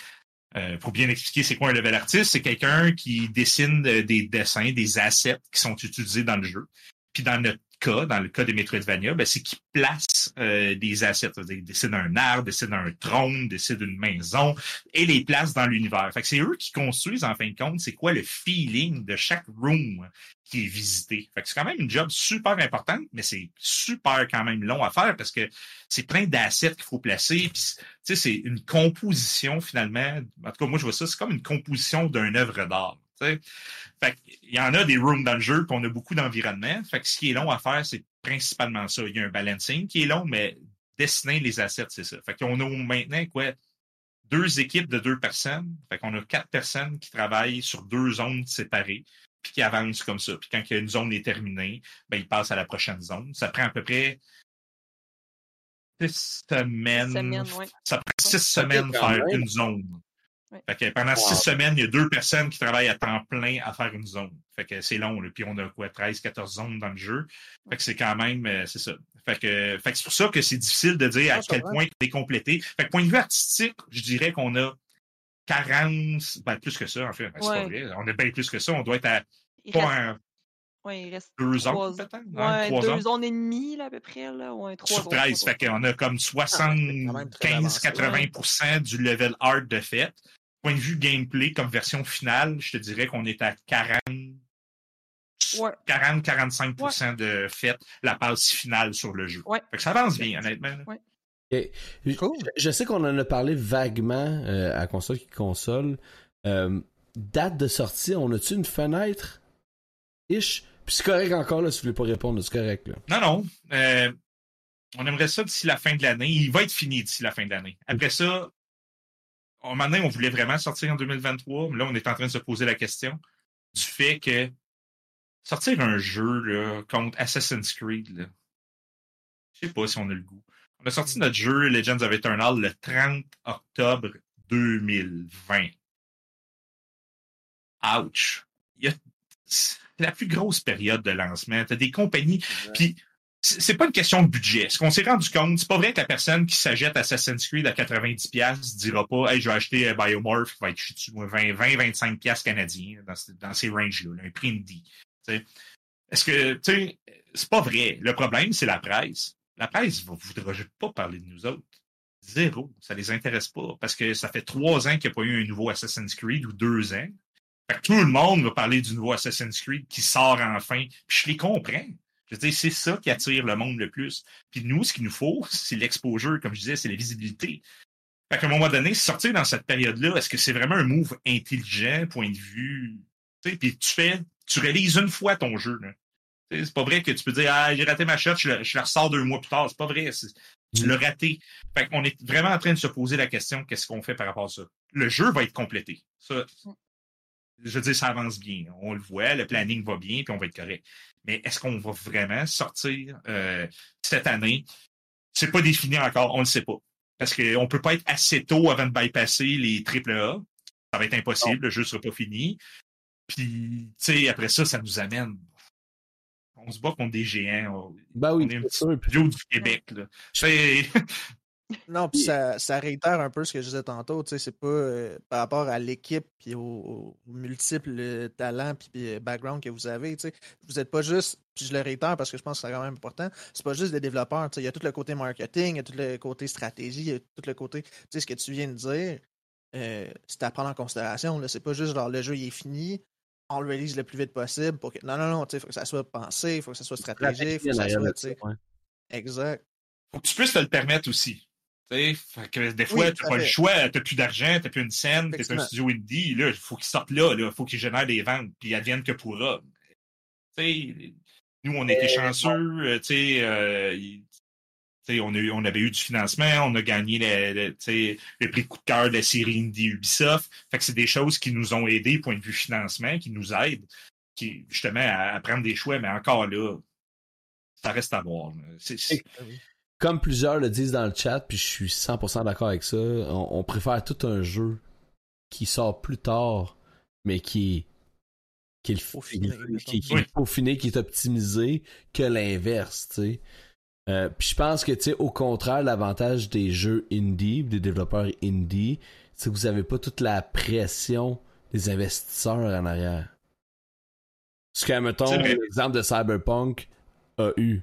pour bien expliquer c'est quoi un level artiste, c'est quelqu'un qui dessine des dessins, des assets qui sont utilisés dans le jeu. Puis dans notre cas, dans le cas des Metroidvania, ben, c'est qu'ils placent euh, des assets. Ils décident un arbre, décident un trône, décident une maison et les placent dans l'univers. Fait que c'est eux qui construisent, en fin de compte, c'est quoi le feeling de chaque room qui est visité. Fait que c'est quand même une job super importante, mais c'est super quand même long à faire parce que c'est plein d'assets qu'il faut placer. C'est une composition finalement. En tout cas, moi, je vois ça, c'est comme une composition d'une œuvre d'art. Fait il y en a des rooms dans le jeu, puis on a beaucoup d'environnements. Fait que ce qui est long à faire, c'est principalement ça. Il y a un balancing qui est long, mais dessiner les assets, c'est ça. Fait qu'on a maintenant quoi? Deux équipes de deux personnes. Fait qu'on a quatre personnes qui travaillent sur deux zones séparées, puis qui avancent comme ça. Puis quand une zone est terminée, ben, ils passent à la prochaine zone. Ça prend à peu près six semaines. Ça prend six semaines faire une zone. Fait que pendant six semaines, il y a deux personnes qui travaillent à temps plein à faire une zone. Fait que c'est long, là. Puis on a quoi, 13, 14 zones dans le jeu. Fait que c'est quand même, euh, c'est ça. Fait que, fait que c'est pour ça que c'est difficile de dire à quel point il est complété. Fait que point de vue artistique, je dirais qu'on a 40, ben plus que ça, en fait. C'est pas vrai. On a bien plus que ça. On doit être à pas un, Ouais, il reste deux zones, peut-être? Ouais, deux zones. et demie, là, à peu près. Là. Ouais, trois Sur 13, fait qu'on a comme 75-80% du level art de fait point de vue gameplay, comme version finale, je te dirais qu'on est à 40, 40-45% de fait la passe finale sur le jeu. Fait que ça avance bien, honnêtement. Je, sais qu'on en a parlé vaguement euh, à console qui console. Euh, date de sortie, on a-tu une fenêtre? Ish? Puis c'est correct encore, là, si vous voulez pas répondre, c'est correct. Là. Non, non. Euh, on aimerait ça d'ici la fin de l'année. Il va être fini d'ici la fin de l'année. Après ça, maintenant, on voulait vraiment sortir en 2023, mais là, on est en train de se poser la question du fait que sortir un jeu là, contre Assassin's Creed, là, je sais pas si on a le goût. On a sorti notre jeu Legends of Eternal le 30 octobre 2020. Ouch. C'est la plus grosse période de lancement. T'as des compagnies. Puis c'est pas une question de budget. Ce qu'on s'est rendu compte, c'est pas vrai que la personne qui s'achète Assassin's Creed à 90$ dira pas Hey, je vais acheter Biomorph qui va être 20-25$ canadiens dans, ces ranges-là, un prix indie. Est-ce que, c'est pas vrai. Le problème, c'est la presse. La presse ne voudra pas parler de nous autres. Zéro. Ça les intéresse pas. Parce que ça fait trois ans qu'il n'y a pas eu un nouveau Assassin's Creed ou deux ans. tout le monde va parler du nouveau Assassin's Creed qui sort enfin. Puis je les comprends. Je veux dire, c'est ça qui attire le monde le plus. Puis nous, ce qu'il nous faut, c'est l'exposure, comme je disais, c'est la visibilité. Fait qu'à un moment donné, sortir dans cette période-là, est-ce que c'est vraiment un move intelligent, point de vue? Puis tu fais, tu réalises une fois ton jeu. C'est pas vrai que tu peux dire Ah, j'ai raté ma shot, je, la ressors deux mois plus tard. C'est pas vrai. Tu l'as raté. Fait qu'on est vraiment en train de se poser la question qu'est-ce qu'on fait par rapport à ça? Le jeu va être complété. Ça, je veux dire, ça avance bien. On le voit, le planning va bien, puis on va être correct. Mais est-ce qu'on va vraiment sortir euh, cette année? C'est pas défini encore, on ne le sait pas. Parce qu'on ne peut pas être assez tôt avant de bypasser les AAA. Ça va être impossible, le jeu ne sera pas fini. Puis, tu sais, après ça, ça nous amène. On se bat contre des géants. Ben oui, on est un petit peu du Québec. Là. Non, puis ça, ça, réitère un peu ce que je disais tantôt. Tu sais, c'est pas euh, par rapport à l'équipe puis aux, multiples euh, talents puis euh, background que vous avez. Tu sais, vous n'êtes pas juste, puis je le réitère parce que je pense que c'est quand même important, c'est pas juste des développeurs. Tu sais, il y a tout le côté marketing, il y a tout le côté stratégie, il y a tout le côté, tu sais, ce que tu viens de dire, c'est à prendre en considération. C'est pas juste genre le jeu il est fini, on le release le plus vite possible pour que. Non, non, non, il faut que ça soit pensé, il faut que ça soit stratégique, il faut que ça soit. Ouais. Exact. Faut que tu puisses te le permettre aussi. Que des fois, tu n'as pas le choix, tu n'as plus d'argent, tu n'as plus une scène, tu es un studio indie, il faut qu'il sorte là, il faut qu'il génère des ventes, puis advienne que pourra. T'sais, nous, on était chanceux, euh, on, a on avait eu du financement, on a gagné le, le, prix de coup de cœur de la série Indie Ubisoft. Fait que c'est des choses qui nous ont aidés, point de vue financement, qui nous aident, qui, justement, à, prendre des choix, mais encore là, ça reste à voir. C'est, comme plusieurs le disent dans le chat, puis je suis 100% d'accord avec ça, on, préfère tout un jeu qui sort plus tard, mais qui, qui est le qui, qui, est qui est optimisé, que l'inverse, tu sais. Euh, puis je pense que, tu sais, au contraire, l'avantage des jeux indie, des développeurs indie, c'est que vous avez pas toute la pression des investisseurs en arrière. Ce que, mettons, l'exemple de Cyberpunk a eu.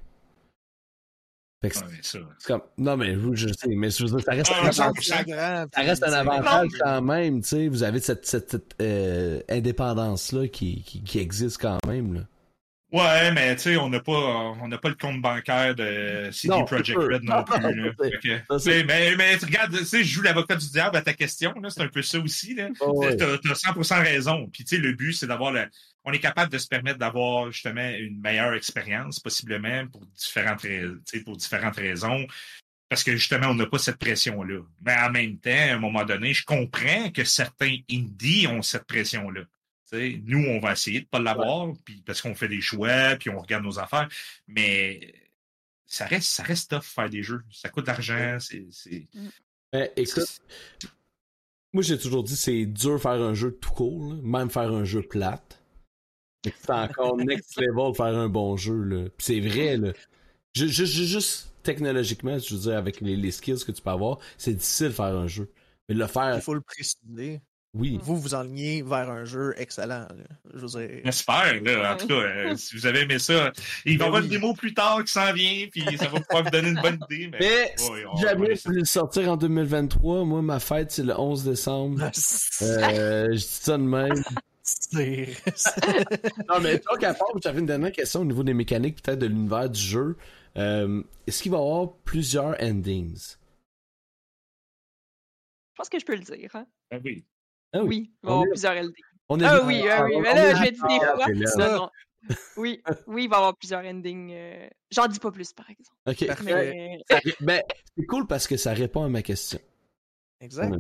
C'est comme, non, mais je sais, mais ça reste, un, avantage, ça reste un avantage quand même, tu sais. Vous avez cette, cette, euh, indépendance-là qui, qui, qui, existe quand même, là. Ouais, mais tu sais, on n'a pas, on n'a pas le compte bancaire de CD Projekt Red non, plus. Là. mais, mais regarde, tu sais, je joue l'avocat du diable à ta question, là, c'est un peu ça aussi. Là. Oh, tu as, 100% raison. Puis tu sais, le but, c'est d'avoir le, on est capable de se permettre d'avoir justement une meilleure expérience, possiblement pour différentes, pour différentes raisons. Parce que justement, on n'a pas cette pression-là. Mais en même temps, à un moment donné, je comprends que certains indies ont cette pression-là. nous, on va essayer de ne pas l'avoir, puis parce qu'on fait des choix, puis on regarde nos affaires. Mais ça reste, ça reste tough faire des jeux. Ça coûte de l'argent. C'est, mm. écoute, moi j'ai toujours dit c'est dur faire un jeu tout court, même faire un jeu plate. C'est encore next level de faire un bon jeu, là. c'est vrai, là. Juste, technologiquement, je veux dire, avec les, skills que tu peux avoir, c'est difficile de faire un jeu. Mais le faire. Il faut le préciser. Oui. Vous vous enlignez vers un jeu excellent. Je veux dire... J'espère, là. En tout cas, euh, si vous avez aimé ça, il va y avoir une démo plus tard qui s'en vient, puis ça va pouvoir vous donner une bonne idée. Mais, mais jamais je le sortir en 2023. Moi, ma fête, c'est le 11 décembre. euh, je dis ça de même non, mais toi, qu'à part, j'avais une dernière question au niveau des mécaniques, peut-être de l'univers du jeu. Euh, est-ce qu'il va y avoir plusieurs endings? Je pense que je peux le dire. Hein? Ah oui. Ah oui. il va y avoir plusieurs endings. ah oui, ah oui. Mais là, je vais dire des fois. Oui, oui, il va y avoir plusieurs endings. Euh, j'en dis pas plus, par exemple. Ok. Mais... Ben, c'est cool parce que ça répond à ma question. Exact.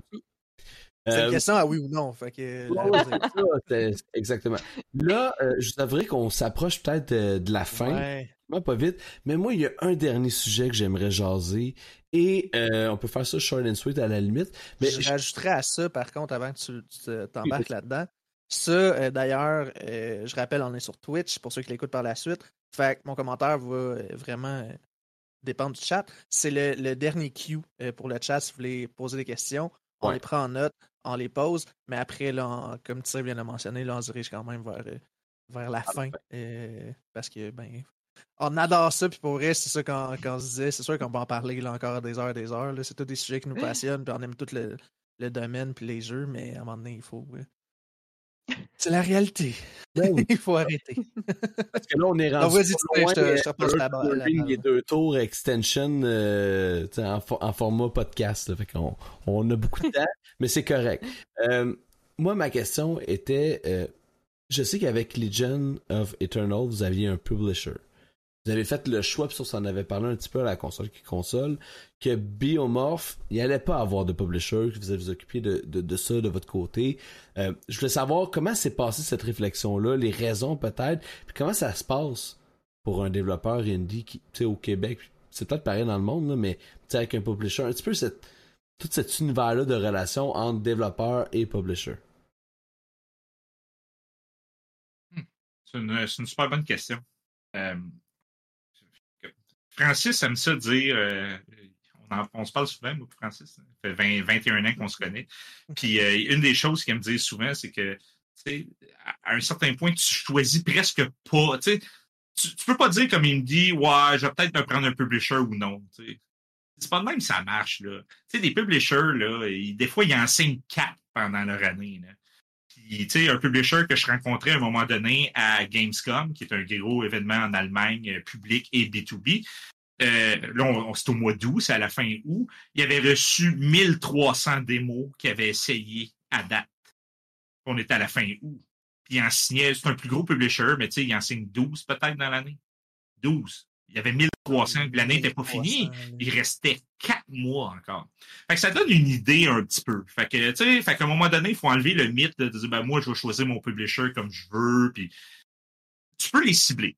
C'est une euh, question à oui ou non. Fait que, exactement. Là, euh, je savais qu'on s'approche peut-être de, la fin. Pas vite. Mais moi, il y a un dernier sujet que j'aimerais jaser. Et on peut faire ça short and sweet à la limite. Mais je rajouterais à ça, par contre, avant que tu t'embarques là-dedans. Ça, euh, d'ailleurs, euh, je rappelle, on est sur Twitch pour ceux qui l'écoutent par la suite. Fait que mon commentaire va euh, vraiment dépendre du chat. C'est le, dernier cue pour le chat si vous voulez poser des questions. On les prend en note, on les pose, mais après, là, comme tu sais, bien le mentionner, là, on se dirige quand même vers, vers la fin. parce que, ben, on adore ça, puis pour vrai, c'est ça qu'on se disait. C'est sûr qu'on va en parler là, encore des heures et des heures. C'est tous des sujets qui nous passionnent, puis on aime tout le, le domaine, puis les jeux, mais à un moment donné, il faut. C'est la réalité. Ben Il faut arrêter. Parce que là, on est rendu. loin, je te, je te passe la balle. Les deux tours extension euh, en, format podcast. fait qu'on on a beaucoup de temps, mais c'est correct. Euh, moi, ma question était euh, je sais qu'avec Legion of Eternal, vous aviez un publisher vous avez fait le choix, puis ça, on avait parlé un petit peu à la console qui console, que Biomorph, il allait pas avoir de publisher, que vous allez vous occuper de, de, ça de votre côté. Euh, je voulais savoir comment s'est passée cette réflexion-là, les raisons peut-être, puis comment ça se passe pour un développeur indie qui, tu sais, au Québec, c'est peut-être pareil dans le monde, là, mais avec un publisher, un petit peu cette, tout cet univers-là de relation entre développeur et publisher. Hmm. C'est une, une, super bonne question. Euh, Francis aime ça dire. Euh, on, se parle souvent, moi, Francis. Ça fait 20, 21 ans qu'on se connaît. Puis euh, une des choses qu'il me dit souvent, c'est que à un certain point, tu choisis presque pas. Tu, tu peux pas dire comme il me dit Ouais, je vais peut-être me prendre un publisher ou non. C'est pas de même ça marche. Là. sais, des publishers, là, des fois, ils enseignent quatre pendant leur année. Là. Un publisher que je rencontrais à un moment donné à Gamescom, qui est un gros événement en Allemagne, euh, public et B2B. Euh, là, c'est au mois d'août, c'est à la fin août. Il avait reçu 1300 démos qu'il avait essayé à date. On était à la fin août. Puis il en signait, c'est un plus gros publisher, mais tu sais, il en signe 12 peut-être dans l'année. 12. Il y avait 1300, l'année n'était pas finie. Il restait quatre mois encore. Fait que ça donne une idée un petit peu. Fait que, tu sais, fait qu'à un moment donné, il faut enlever le mythe de dire, ben, moi, je vais choisir mon publisher comme je veux, puis tu peux les cibler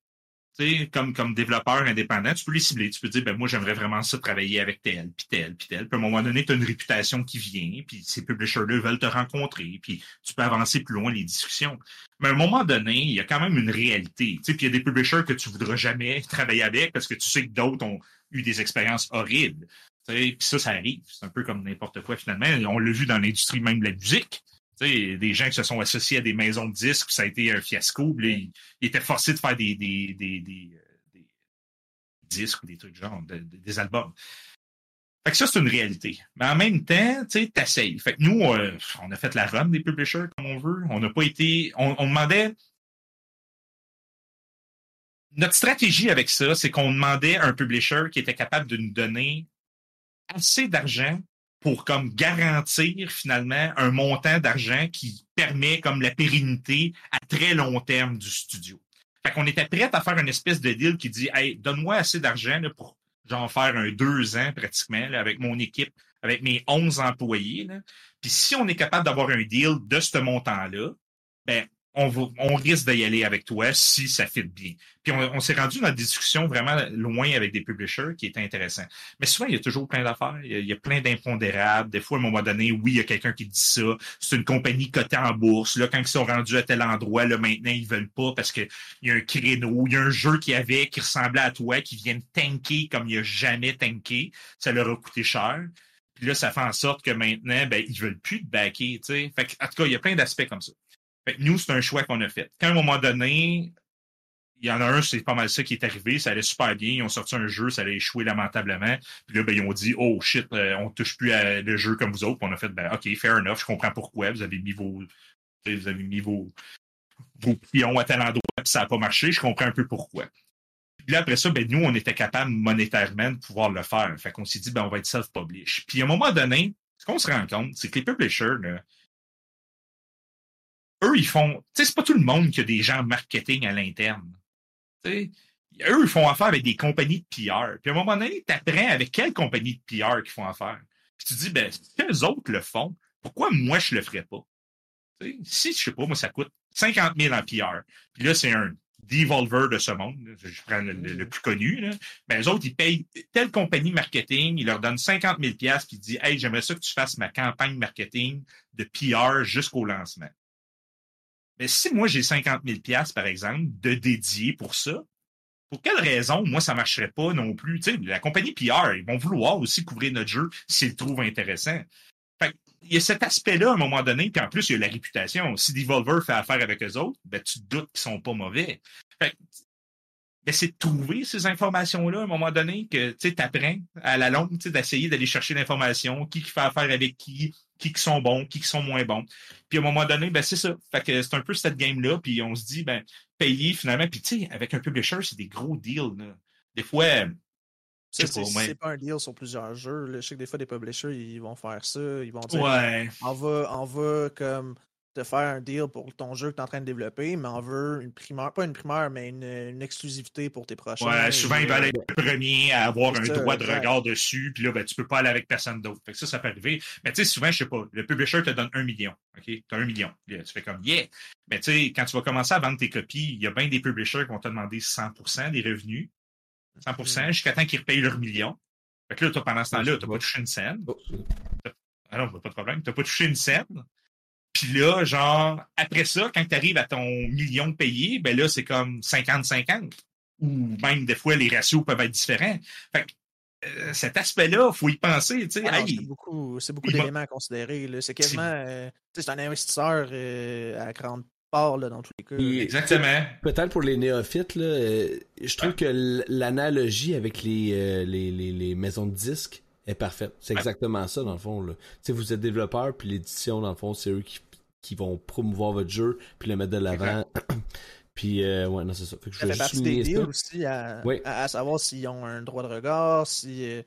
comme, comme développeur indépendant, tu peux les cibler. Tu peux dire, ben moi, j'aimerais vraiment ça travailler avec tel, puis tel, puis tel. Puis à un moment donné, tu as une réputation qui vient, puis ces publishers-là veulent te rencontrer, puis tu peux avancer plus loin les discussions. Mais à un moment donné, il y a quand même une réalité. Puis il y a des publishers que tu voudras jamais travailler avec parce que tu sais que d'autres ont eu des expériences horribles. Puis ça, ça arrive. C'est un peu comme n'importe quoi finalement. On l'a vu dans l'industrie même de la musique des gens qui se sont associés à des maisons de disques, ça a été un fiasco. ils, étaient forcés de faire des, euh, disques ou des trucs genre, des albums. Fait que ça, c'est une réalité. Mais en même temps, tu sais, Fait que nous, euh, on a fait la run des publishers comme on veut. On n'a pas été. On, on, demandait. Notre stratégie avec ça, c'est qu'on demandait un publisher qui était capable de nous donner assez d'argent pour comme garantir finalement un montant d'argent qui permet comme la pérennité à très long terme du studio. Fait qu'on était prêt à faire une espèce de deal qui dit Hey, donne-moi assez d'argent pour genre faire un deux ans pratiquement avec mon équipe, avec mes 11 employés. Puis si on est capable d'avoir un deal de ce montant-là, ben on, risque d'y aller avec toi si ça fit bien. Puis on, s'est rendu dans des discussions vraiment loin avec des publishers qui étaient intéressants. Mais souvent, il y a toujours plein d'affaires. Il, y a plein d'impondérables. Des fois, à un moment donné, oui, il y a quelqu'un qui dit ça. C'est une compagnie cotée en bourse. Là, quand ils sont rendus à tel endroit, là, maintenant, ils veulent pas parce qu'il y a un créneau, il y a un jeu qui avait qui ressemblait à toi, qui vient tanker comme il a jamais tanké. Ça leur a coûté cher. Puis là, ça fait en sorte que maintenant, ben, ils veulent plus te backer, tu Fait en tout cas, il y a plein d'aspects comme ça nous, c'est un choix qu'on a fait. Quand à un moment donné, il y en a un, c'est pas mal ça qui est arrivé, ça allait super bien, ils ont sorti un jeu, ça allait échouer lamentablement. Puis là, ben, ils ont dit Oh shit, euh, on touche plus à le jeu comme vous autres. Puis on a fait ben, OK, fair enough, je comprends pourquoi. Vous avez mis vos, vous avez mis vos, vos pions à tel endroit, puis ça n'a pas marché, je comprends un peu pourquoi. Puis là, après ça, ben, nous, on était capable monétairement de pouvoir le faire. Fait qu'on s'est dit, ben, on va être self-publish. Puis à un moment donné, ce qu'on se rend compte, c'est que les publishers, eux, ils font. Tu sais, c'est pas tout le monde qui a des gens marketing à l'interne. Eux, ils font affaire avec des compagnies de PR. Puis à un moment donné, tu apprends avec quelle compagnie de PR qu'ils font affaire. Puis tu te dis, ben, si les autres le font, pourquoi moi je le ferais pas? si, je sais pas, moi, ça coûte 50 000 en PR. Puis là, c'est un Devolver de ce monde. Je prends le, mm. plus connu. Là. Ben, eux autres, ils payent telle compagnie marketing, ils leur donnent 50 000 puis ils disent Hey, j'aimerais ça que tu fasses ma campagne marketing de PR jusqu'au lancement. Mais si moi j'ai 50 000 par exemple, de dédier pour ça, pour quelle raison, moi, ça marcherait pas non plus? Tu sais, la compagnie PR, ils vont vouloir aussi couvrir notre jeu s'ils le trouvent intéressant. Fait il y a cet aspect-là à un moment donné, puis en plus, il y a la réputation. Si Devolver fait affaire avec eux autres, ben, tu te doutes qu'ils sont pas mauvais. Fait c'est de trouver ces informations-là à un moment donné que tu apprends à la longue d'essayer d'aller chercher l'information, qui, qui fait affaire avec qui, qui, qui sont bons, qui, qui sont moins bons. Puis à un moment donné, ben c'est ça. Fait que c'est un peu cette game-là, puis on se dit, ben, payer finalement. Puis tu sais, avec un publisher, c'est des gros deals. Là. Des fois, c'est pas un deal sur plusieurs jeux. Je sais que des fois, des publishers, ils vont faire ça. Ils vont dire ouais. on, va, on va comme te faire un deal pour ton jeu que tu es en train de développer, mais on veut une primeur, pas une primeur, mais une, exclusivité pour tes prochains. Ouais, souvent, ils veulent être le premier à avoir un droit de regard dessus, puis là, ben, tu peux pas aller avec personne d'autre. ça, ça peut arriver. Mais tu sais, souvent, je sais pas, le publisher te donne un million. OK? Tu as un million. tu fais comme, yeah! Mais tu sais, quand tu vas commencer à vendre tes copies, il y a bien des publishers qui vont te demander 100% des revenus. 100 mm. jusqu'à temps qu'ils repayent leur million. Fait que là, toi, pendant ce temps-là, tu n'as pas touché une scène. Oh. Ah non, pas de problème. Tu n'as pas touché une scène. Puis là, genre, après ça, quand tu arrives à ton million payé, ben là, c'est comme 50-50. Ou même des fois, les ratios peuvent être différents. Fait que, euh, cet aspect-là, il faut y penser. Ah c'est beaucoup, beaucoup d'éléments à considérer. C'est quasiment euh, c'est un investisseur euh, à grande part là, dans tous les cas. Exactement. Peut-être pour les néophytes, là, je trouve que l'analogie avec les, les, les, les, maisons de disques est parfaite. C'est exactement ça, dans le fond. Là. vous êtes développeur, puis l'édition, dans le fond, c'est eux qui qui vont promouvoir votre jeu puis le mettre de l'avant. puis euh, ouais, non, c'est ça. Fait que je ça fait partie des deals aussi à, à, savoir s'ils ont un droit de regard, si euh,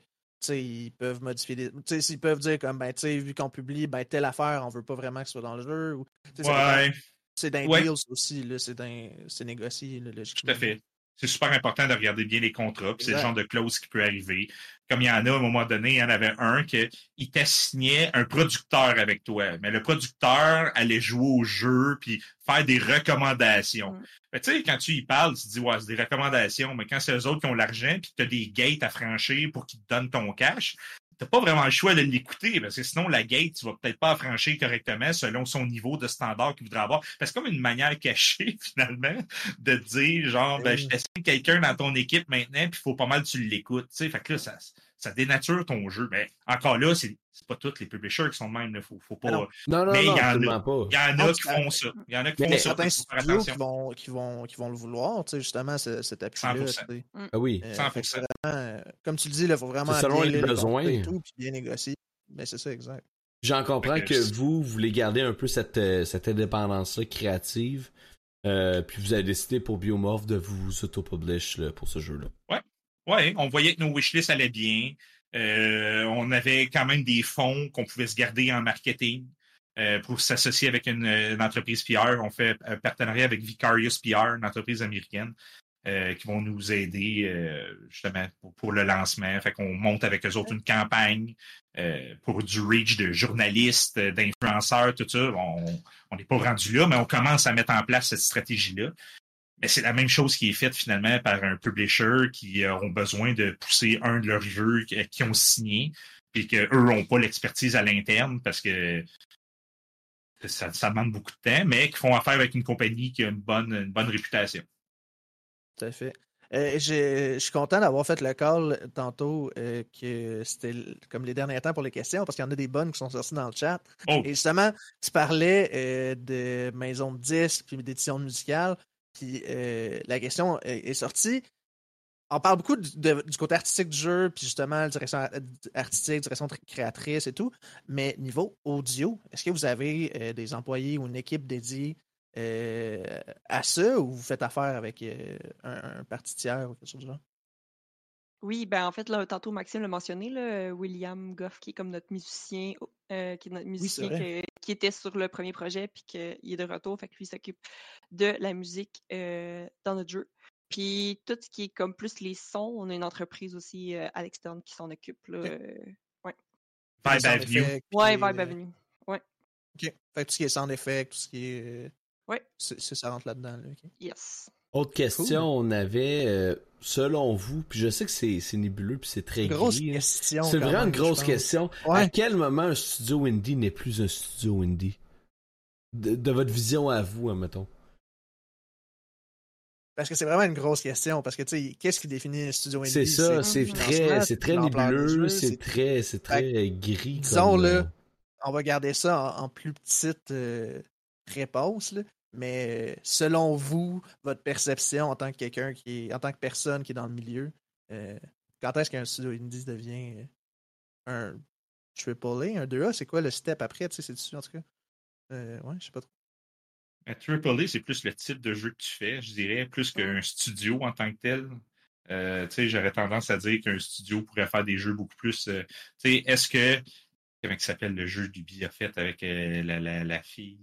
ils peuvent modifier des. S'ils peuvent dire comme ben tu sais, vu qu'on publie ben telle affaire, on veut pas vraiment que ce soit dans le jeu. Ou, ouais. C'est d'un ouais. deals aussi, c'est négocié, logiquement. Tout à fait c'est super important de regarder bien les contrats. C'est le genre de clause qui peut arriver. Comme il y en a à un moment donné, il y en avait un qui t'assignait un producteur avec toi. Mais le producteur allait jouer au jeu puis faire des recommandations. tu sais, quand tu y parles, tu te dis ouais, c'est des recommandations, mais quand c'est eux autres qui ont l'argent puis tu as des gates à franchir pour qu'ils te donnent ton cash, t'as pas vraiment le choix de l'écouter, parce que sinon, la gate, tu vas peut-être pas franchir correctement selon son niveau de standard qu'il voudrait avoir. Parce que c'est comme une manière cachée, finalement, de dire, genre, ben, je t'assigne quelqu'un dans ton équipe maintenant, puis il faut pas mal que tu l'écoutes, tu sais. Fait que là, ça, ça dénature ton jeu. Mais encore là, c'est pas tous les publishers qui sont de même. Il faut, faut pas. Non, non, non, mais il y en a, pas. Il y en a qui font ça. Il y en a qui font ça. Certains studios qui vont, qui, vont, qui vont le vouloir, tu sais, justement, cet appui-là. Ah oui. Euh, 100%. Euh, comme tu le dis, il faut vraiment selon les besoins. Et tout, puis bien négocier. Mais c'est ça, exact. J'en comprends que, vous, vous voulez garder un peu cette, euh, cette indépendance-là créative. Euh, puis vous avez décidé pour Biomorph de vous auto-publish pour ce jeu-là. Ouais. Oui, on voyait que nos wishlists allaient bien. Euh, on avait quand même des fonds qu'on pouvait se garder en marketing euh, pour s'associer avec une, entreprise PR. On fait un partenariat avec Vicarious PR, une entreprise américaine, euh, qui vont nous aider justement pour, le lancement. Fait qu'on monte avec eux autres une campagne pour du reach de journalistes, d'influenceurs, tout ça. On n'est pas rendu là, mais on commence à mettre en place cette stratégie-là. Mais c'est la même chose qui est faite finalement par un publisher qui auront besoin de pousser un de leurs jeux qui ont signé, et qu'eux n'ont pas l'expertise à l'interne parce que ça, demande beaucoup de temps, mais qui font affaire avec une compagnie qui a une bonne, une bonne réputation. Tout à fait. Euh, je suis content d'avoir fait le call tantôt, euh, que c'était comme les derniers temps pour les questions, parce qu'il y en a des bonnes qui sont sorties dans le chat. Oh. Et justement, tu parlais euh, de maison de disques puis d'édition musicale. Puis euh, la question est, sortie. on parle beaucoup du côté artistique du jeu, puis justement, direction artistique, direction créatrice et tout. Mais niveau audio, est-ce que vous avez euh, des employés ou une équipe dédiée euh, à ça ou vous faites affaire avec euh, un, parti tiers ou quelque chose de genre? Oui, ben en fait, là, tantôt Maxime l'a mentionné, William Goff, qui est comme notre musicien, qui est notre musicien qui était sur le premier projet, puis qu'il est de retour, fait que lui s'occupe de la musique dans notre jeu. Puis tout ce qui est comme plus les sons, on a une entreprise aussi euh, à l'externe qui s'en occupe. Là, euh, ouais. Vibe Avenue. Ouais, Vibe Avenue. Ouais. OK. Fait tout ce qui est sound effect, tout ce qui est. Euh, ouais. C'est, ça rentre là-dedans. Là. Yes. Autre question, on avait, selon vous, puis je sais que c'est, nébuleux puis c'est très grosse question. C'est vraiment une grosse question. À quel moment un studio indie n'est plus un studio indie de, de votre vision à vous, admettons. Parce que c'est vraiment une grosse question. Parce que, tu sais, qu'est-ce qui définit un studio indie? C'est ça, c'est très, c'est très nébuleux, c'est très, c'est très gris. Disons, là, euh, on va garder ça en, plus petite euh, réponse, là. Mais selon vous, votre perception en tant que quelqu'un qui est, en tant que personne qui est dans le milieu, euh, quand est-ce qu'un studio indie devient un triple A, un 2A? C'est quoi le step après? Tu sais, c'est dessus en tout cas? ouais, je sais pas trop. Triple A, c'est plus le type de jeu que tu fais, je dirais, plus qu'un studio en tant que tel. Euh, j'aurais tendance à dire qu'un studio pourrait faire des jeux beaucoup plus. Euh, est-ce que. Comment il s'appelle le jeu du a fait avec euh, la, la, la, fille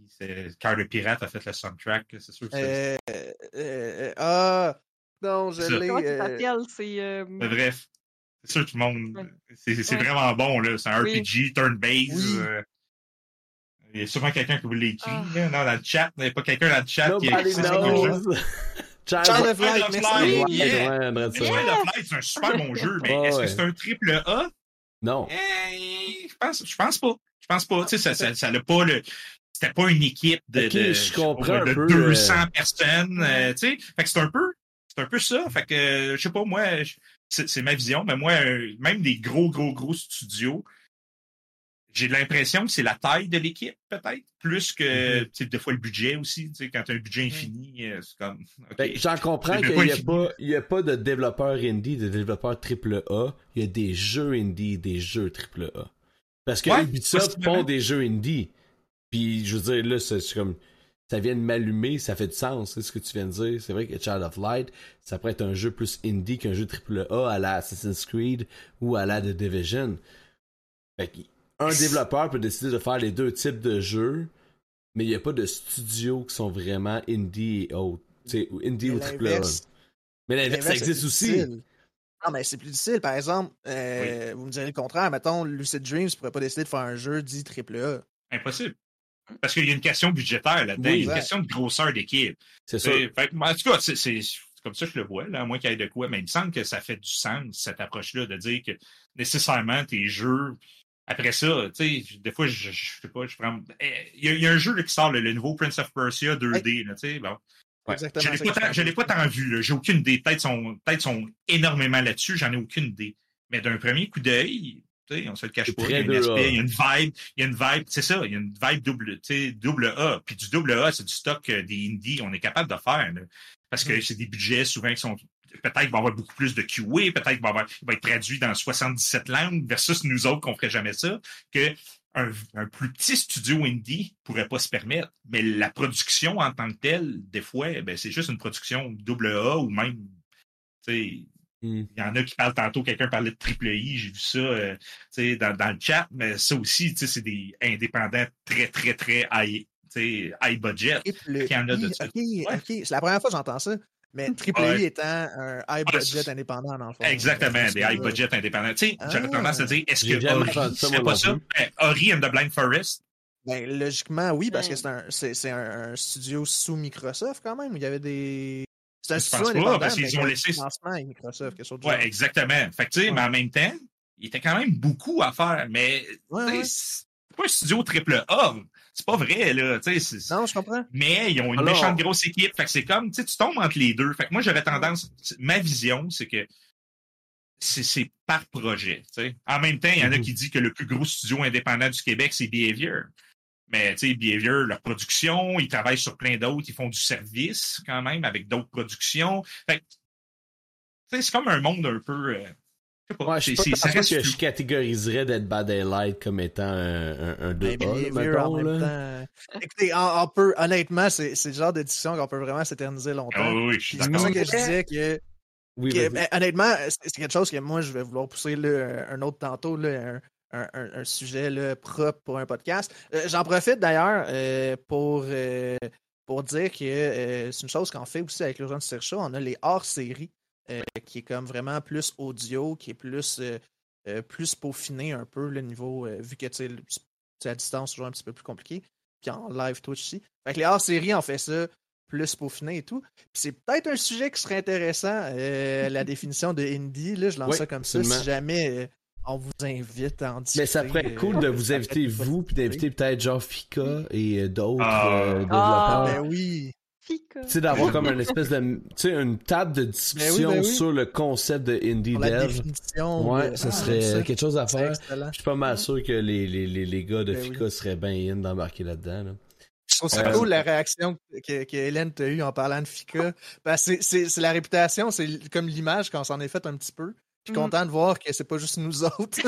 Car le pirate a fait le soundtrack, c'est sûr que c'est. ah Non, je l'ai. c'est. Bref. C'est sûr que tout le monde. C'est vraiment bon, là. C'est un RPG, turn-based. Il y a sûrement quelqu'un qui vous l'écrit. Ah. Non, dans le chat. Il n'y a pas quelqu'un dans le chat qui a écrit Child. Child of Light, c'est un super bon jeu, mais est-ce que c'est un triple A? Non. Eh, je pense, je pense pas. Je pense pas. Tu sais, ça, ça, n'a pas le, c'était pas une équipe de, de, je comprends de 200 euh, personnes, euh, tu sais. Fait que c'est un peu, c'est un peu ça. Fait que, je sais pas, moi, c'est ma vision, mais moi, euh, même des gros, gros, gros studios, j'ai l'impression que c'est la taille de l'équipe, peut-être, plus que mm-hmm. des fois le budget aussi. Quand tu as un budget mm. infini, euh, c'est comme. Ben, j'en comprends qu'il n'y a, pas, y a pas de développeurs indie, de développeurs AAA. Il y a des jeux indie, des jeux AAA. Parce que Ubisoft font des jeux indie. Puis je veux dire, là, c'est comme. Ça vient de m'allumer, ça fait du sens, c'est ce que tu viens de dire. C'est vrai que Child of Light, ça pourrait être un jeu plus indie qu'un jeu AAA à la Assassin's Creed ou à la The Division. Fait un développeur peut décider de faire les deux types de jeux, mais il n'y a pas de studios qui sont vraiment indie et autres. indie ou triple A. Mais l'inverse, ça existe aussi. Non, mais c'est plus difficile. Par exemple, euh, vous me direz le contraire. Mettons, Lucid Dreams ne pourrait pas décider de faire un jeu dit triple A. Impossible. Parce qu'il y a une question budgétaire là-dedans. il y a une question de grosseur d'équipe. C'est ça. en tout cas, c'est comme ça que je le vois, là, à moins qu'il y ait de quoi. Mais il me semble que ça fait du sens, cette approche-là, de dire que nécessairement tes jeux après ça, tu sais, des fois, je, je, sais pas, je prends. Eh, il y, a un jeu qui sort, le, nouveau Prince of Persia 2D, tu sais, bon. Exactement. Je l'ai pas, tant vu, j'ai aucune idée. Peut-être sont, peut sont énormément là-dessus, j'en ai aucune idée. Mais d'un premier coup d'œil, tu sais, on se le cache pas. Il y, a un aspect, il y a une vibe, il y a une vibe, c'est ça, il y a une vibe double, double A. Puis du double A, c'est du stock euh, des indies, on est capable de faire. parce que mm. c'est des budgets souvent qui sont peut-être qu'il va y avoir beaucoup plus de QA, peut-être qu'il va, être traduit dans 77 langues versus nous autres qu'on ferait jamais ça, que un, plus petit studio indie pourrait pas se permettre. Mais la production en tant que telle, des fois, ben, c'est juste une production double A ou même, hmm. il y en a qui parlent tantôt, quelqu'un parlait de triple I, j'ai vu ça euh, dans, dans, le chat, mais ça aussi, c'est des indépendants très, très, très high, high budget. Il y en a de C'est la première fois que j'entends ça. Mais Triple I étant un high budget indépendant, dans le fond. Exactement, des high budget indépendants. Tu sais, j'aurais tendance à dire, est-ce que Ori serait pas ça? Ben, Ori and the Blind Forest? Ben, logiquement, oui, parce que c'est un, un, studio sous Microsoft quand même. Il y avait des. C'est un studio indépendant. Pas, parce qu'ils ont laissé. Avec Microsoft, quelque chose de ouais, exactement. Fait que, tu sais, mais en même temps, il était quand même beaucoup à faire. Mais, c'est pas un studio triple A. C'est pas vrai, là. Non, je comprends. Mais ils ont une méchante grosse équipe. Fait que c'est comme, tu tombes entre les deux. Fait que moi, j'aurais tendance. Ma vision, c'est que c'est par projet. En même temps, il y en a mm-hmm. qui disent que le plus gros studio indépendant du Québec, c'est Behavior. Mais tu sais, Behavior, leur production, ils travaillent sur plein d'autres, ils font du service quand même avec d'autres productions. Fait c'est comme un monde un peu. Euh, je sais pas, ouais, je sais pas que je catégoriserais Dead by Daylight comme étant un, un, 2A, mettons, là. Écoutez, on, peut, honnêtement, c'est le genre de discussion qu'on peut vraiment s'éterniser longtemps. Ah oui, je suis d'accord. C'est pour ça que je disais que oui, ben, honnêtement, c'est quelque chose que moi, je vais vouloir pousser là, un autre tantôt, là, un, un, un, sujet là, propre pour un podcast. Euh, j'en profite d'ailleurs euh, pour, euh, pour dire que c'est une chose qu'on fait aussi avec l'Urgence Show. On a les hors-séries, qui est comme vraiment plus audio, qui est plus, plus peaufiné un peu le niveau, vu que tu à distance, toujours un petit peu plus compliqué. Puis en live Twitch aussi. Fait que les hors-séries, on fait ça plus peaufiné et tout. Puis c'est peut-être un sujet qui serait intéressant, la définition de indie. Là, je lance ça comme ça. Si jamais on vous invite à en discuter. Mais ça pourrait être cool de euh, vous inviter, vous, puis d'inviter peut-être genre Fika et euh, d'autres ah. euh, développeurs. Ah, ben oui. Fika. Tu sais, d'avoir comme une espèce de, tu sais, une table de ben discussion ben sur le concept de indie Pour dev. La définition ouais, ça serait quelque chose à faire. Je suis pas mal sûr que les, les, les, les gars de ben Fika seraient bien in d'embarquer là-dedans. Là. Je trouve ça cool la réaction que, que Hélène t'a eue en parlant de Fika. Ben, c'est la réputation, c'est comme l'image qu'on s'en est fait un petit peu. Je suis mm. content de voir que c'est pas juste nous autres.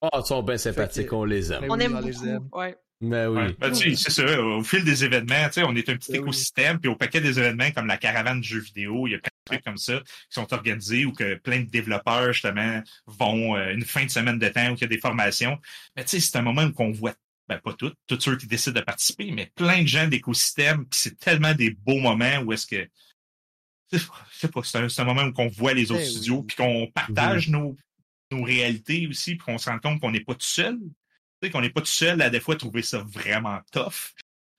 oh, ils sont bien sympathiques, on les aime. On aime les aime. Ouais. Ben oui. Ben, c'est ça. Au fil des événements, on est un petit ben écosystème, puis au paquet des événements comme la caravane de jeux vidéo, il y a plein de trucs comme ça qui sont organisés ou que plein de développeurs, justement, vont euh, une fin de semaine de temps où il y a des formations. Mais tu sais, c'est un moment où on voit ben pas toutes, tous ceux qui décident de participer, mais plein de gens d'écosystème, puis c'est tellement des beaux moments où est-ce que c'est pas, c'est un, moment où on voit les autres studios, puis qu'on partage nos, nos réalités aussi, puis qu'on se rend compte qu'on n'est pas tout seul. Qu'on n'est pas tout seul à des fois trouver ça vraiment tough.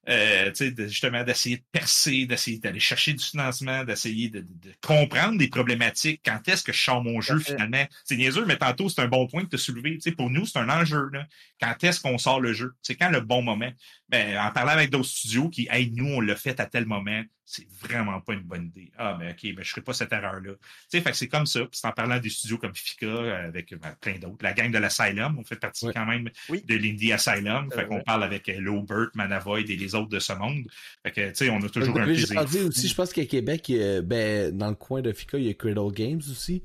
Euh, justement d'essayer de percer, d'essayer d'aller chercher du financement, d'essayer de, comprendre des problématiques. Quand est-ce que je sors mon jeu finalement? C'est niaiseux, mais tantôt, c'est un bon point de te soulever. pour nous, c'est un enjeu. Là. Quand est-ce qu'on sort le jeu? C'est quand le bon moment? Ben, en parlant avec d'autres studios qui, hey, nous, on l'a fait à tel moment, c'est vraiment pas une bonne idée. Ah, mais OK, ben, je ferai pas cette erreur-là. Tu fait que c'est comme ça. Puis c'est en parlant des studios comme Fika, euh, avec ben, plein d'autres. La gang de l'Asylum, on fait partie quand même de l'Indie Asylum. Fait qu'on parle avec euh, Lowbert, Manavoid et les autres de ce monde. Fait que, tu sais, on a toujours un plaisir. aussi, je pense qu'à Québec, ben, dans le coin de Fika, il y a Cradle Games aussi.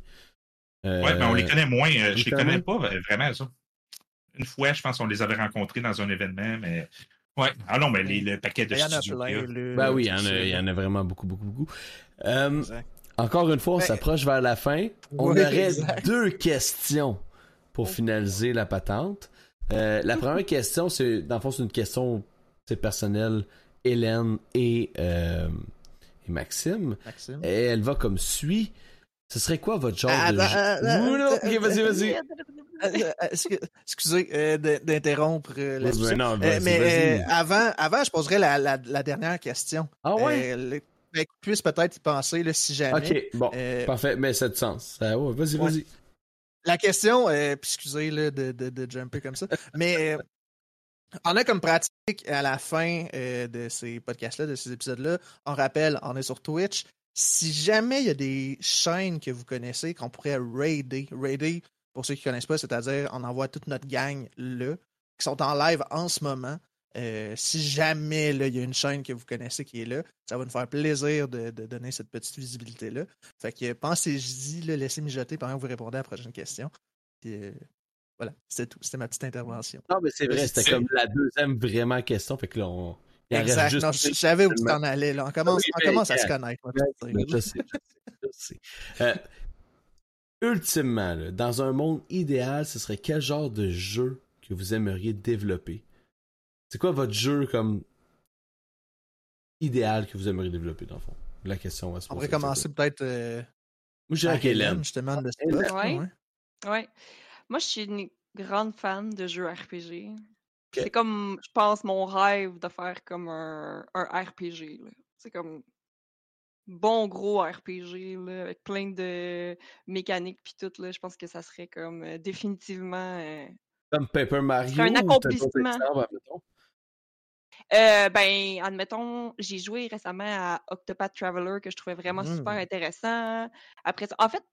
Euh, ouais, mais on les connaît moins. je les connais pas vraiment, ça. Une fois, je pense qu'on les avait rencontrés dans un événement, mais Ouais. Ah non, mais les, le paquet de studios. Ben oui, il y, en a, il y en a vraiment beaucoup, beaucoup, beaucoup. Euh, encore une fois, on s'approche vers la fin. On aurait deux questions pour finaliser la patente. Euh, la première question, c'est dans le fond, c'est une question personnelle. Hélène et, euh, et Maxime. Maxime. Et elle va comme suit. Ce serait quoi votre genre ah, de jeu? ok, vas-y, vas-y. Euh, euh, excusez euh, d'interrompre la mais avant, avant, je poserais la, la, dernière question. Ah ouais? Ben, puisse peut-être y penser là, si jamais. Ok, bon, parfait, mais ça a du sens. vas-y, vas-y. La question, excusez là, de, de, de, jumper comme ça, mais on a comme pratique à la fin de ces podcasts-là, de ces épisodes-là, on rappelle, on est sur Twitch. Si jamais il y a des chaînes que vous connaissez qu'on pourrait raider, raider, pour ceux qui ne connaissent pas, c'est-à-dire on envoie toute notre gang là, qui sont en live en ce moment. Euh, si jamais il y a une chaîne que vous connaissez qui est là, ça va nous faire plaisir de, donner cette petite visibilité-là. Fait que pensez-y, laissez mijoter pendant que vous répondez à la prochaine question. Euh, voilà, c'était tout. C'était ma petite intervention. Non, mais c'est vrai, c'était comme la deuxième vraiment question. Fait que là, on. Exact. je savais où tu en allais. Là. On commence, on commence à se connaître. je sais, je sais. Euh, ultimement, dans un monde idéal, ce serait quel genre de jeu que vous aimeriez développer? C'est quoi votre jeu comme idéal que vous aimeriez développer, dans le fond? La question va se poser. On pourrait commencer peut-être. Euh, Moi, je dirais Hélène. Je te demande de ouais. ouais. Moi, je suis une grande fan de jeux RPG. C'est comme, je pense, mon rêve de faire comme un, un RPG. C'est comme bon gros RPG là, avec plein de mécaniques puis tout là, je pense que ça serait comme euh, définitivement euh, comme Paper Mario un accomplissement. Euh, ben, admettons, j'ai joué récemment à Octopath Traveler que je trouvais vraiment super mmh. intéressant. Après ça, en fait,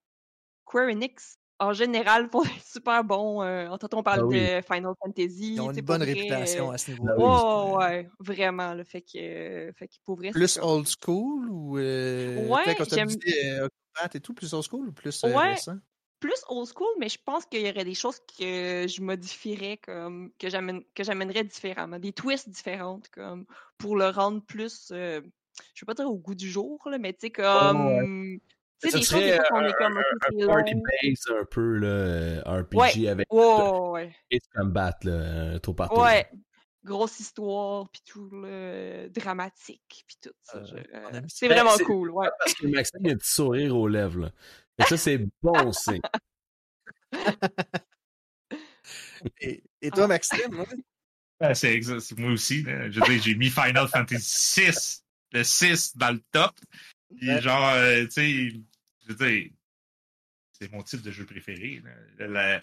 Square Enix en général, pour être super bon. Euh, on parle ah de Final Fantasy. Ils ont une bonne réputation à ce niveau-là. Oh, ouais, vraiment. Le fait que, fait Plus old school ou. Euh, ouais, j'aime. Euh, combat et tout, plus old school ou plus euh, Ouais. récent? Plus old school, mais je pense qu'il y aurait des choses que je modifierais, comme que j'amène que j'amènerais différemment, des twists différentes, comme pour le rendre plus, euh, je veux pas dire au goût du jour, là, mais tu sais, comme. Tu sais, des choses des fois qu'on un, est comme. un- un c'est party base un peu, là, euh, RPG Ouais. avec Ouais, ouais, et combat, là, un tour par tour. ouais. Grosse histoire, puis tout, là, dramatique, puis tout ça. Euh, je- euh, c'est ça. vraiment cool, ouais. Parce que Maxime il a un petit sourire aux lèvres, là. Et ça, c'est bon signe. Et, et toi, Ah. Maxime? Ben, c'est moi aussi. là. Je j'ai mis Final Fantasy VI, le 6 dans le top. Puis Ouais. genre, euh, tu sais, je veux dire, c'est mon type de jeu préféré. là. La-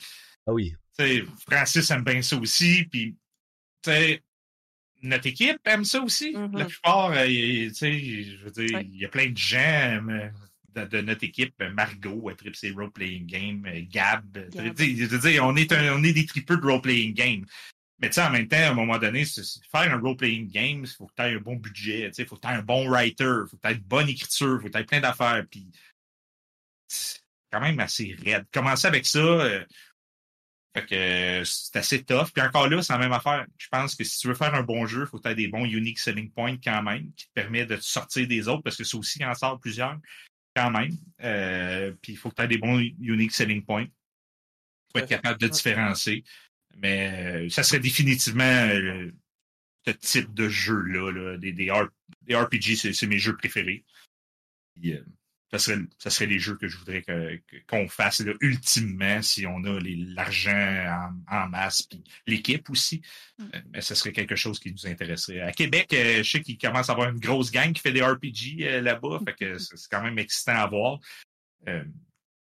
Ah oui. tu sais, Francis aime bien ça aussi. Puis, tu sais, notre équipe aime ça aussi. La plupart, euh, tu sais, je veux dire, Ouais. il y a plein de gens euh, de, de notre équipe. Margot, euh, Trip, c'est Role Playing Game. euh, Gab. Gab. tu sais, Je veux dire, on est, un- on est des tripeux de Role Playing Game. Mais tu sais, en même temps, à un moment donné, faire un role-playing game, il faut que tu aies un bon budget, il faut que tu aies un bon writer, il faut que tu aies une bonne écriture, il faut que tu aies plein d'affaires. Puis, c'est quand même assez raide. Commencer avec ça, euh, fait que euh, c'est assez tough. Puis encore là, c'est la même affaire. Je pense que si tu veux faire un bon jeu, il faut que tu aies des bons unique selling points quand même, qui te permettent de te sortir des autres, parce que c'est aussi en sort plusieurs quand même. Euh, puis il faut que tu aies des bons unique selling points. faut être capable de différencier. Mais euh, ça serait définitivement euh, ce type de jeu-là. là. Des, des, R- des RPG, c'est c'est mes jeux préférés. Puis, euh, ça, serait, ça serait les jeux que je voudrais qu'on fasse là, ultimement si on a l'argent en, en masse, puis l'équipe aussi. Mm. Euh, Mais ce serait quelque chose qui nous intéresserait. À Québec, euh, je sais qu'il commence à avoir une grosse gang qui fait des RPG euh, là-bas, fait que c'est quand même excitant à voir. Euh,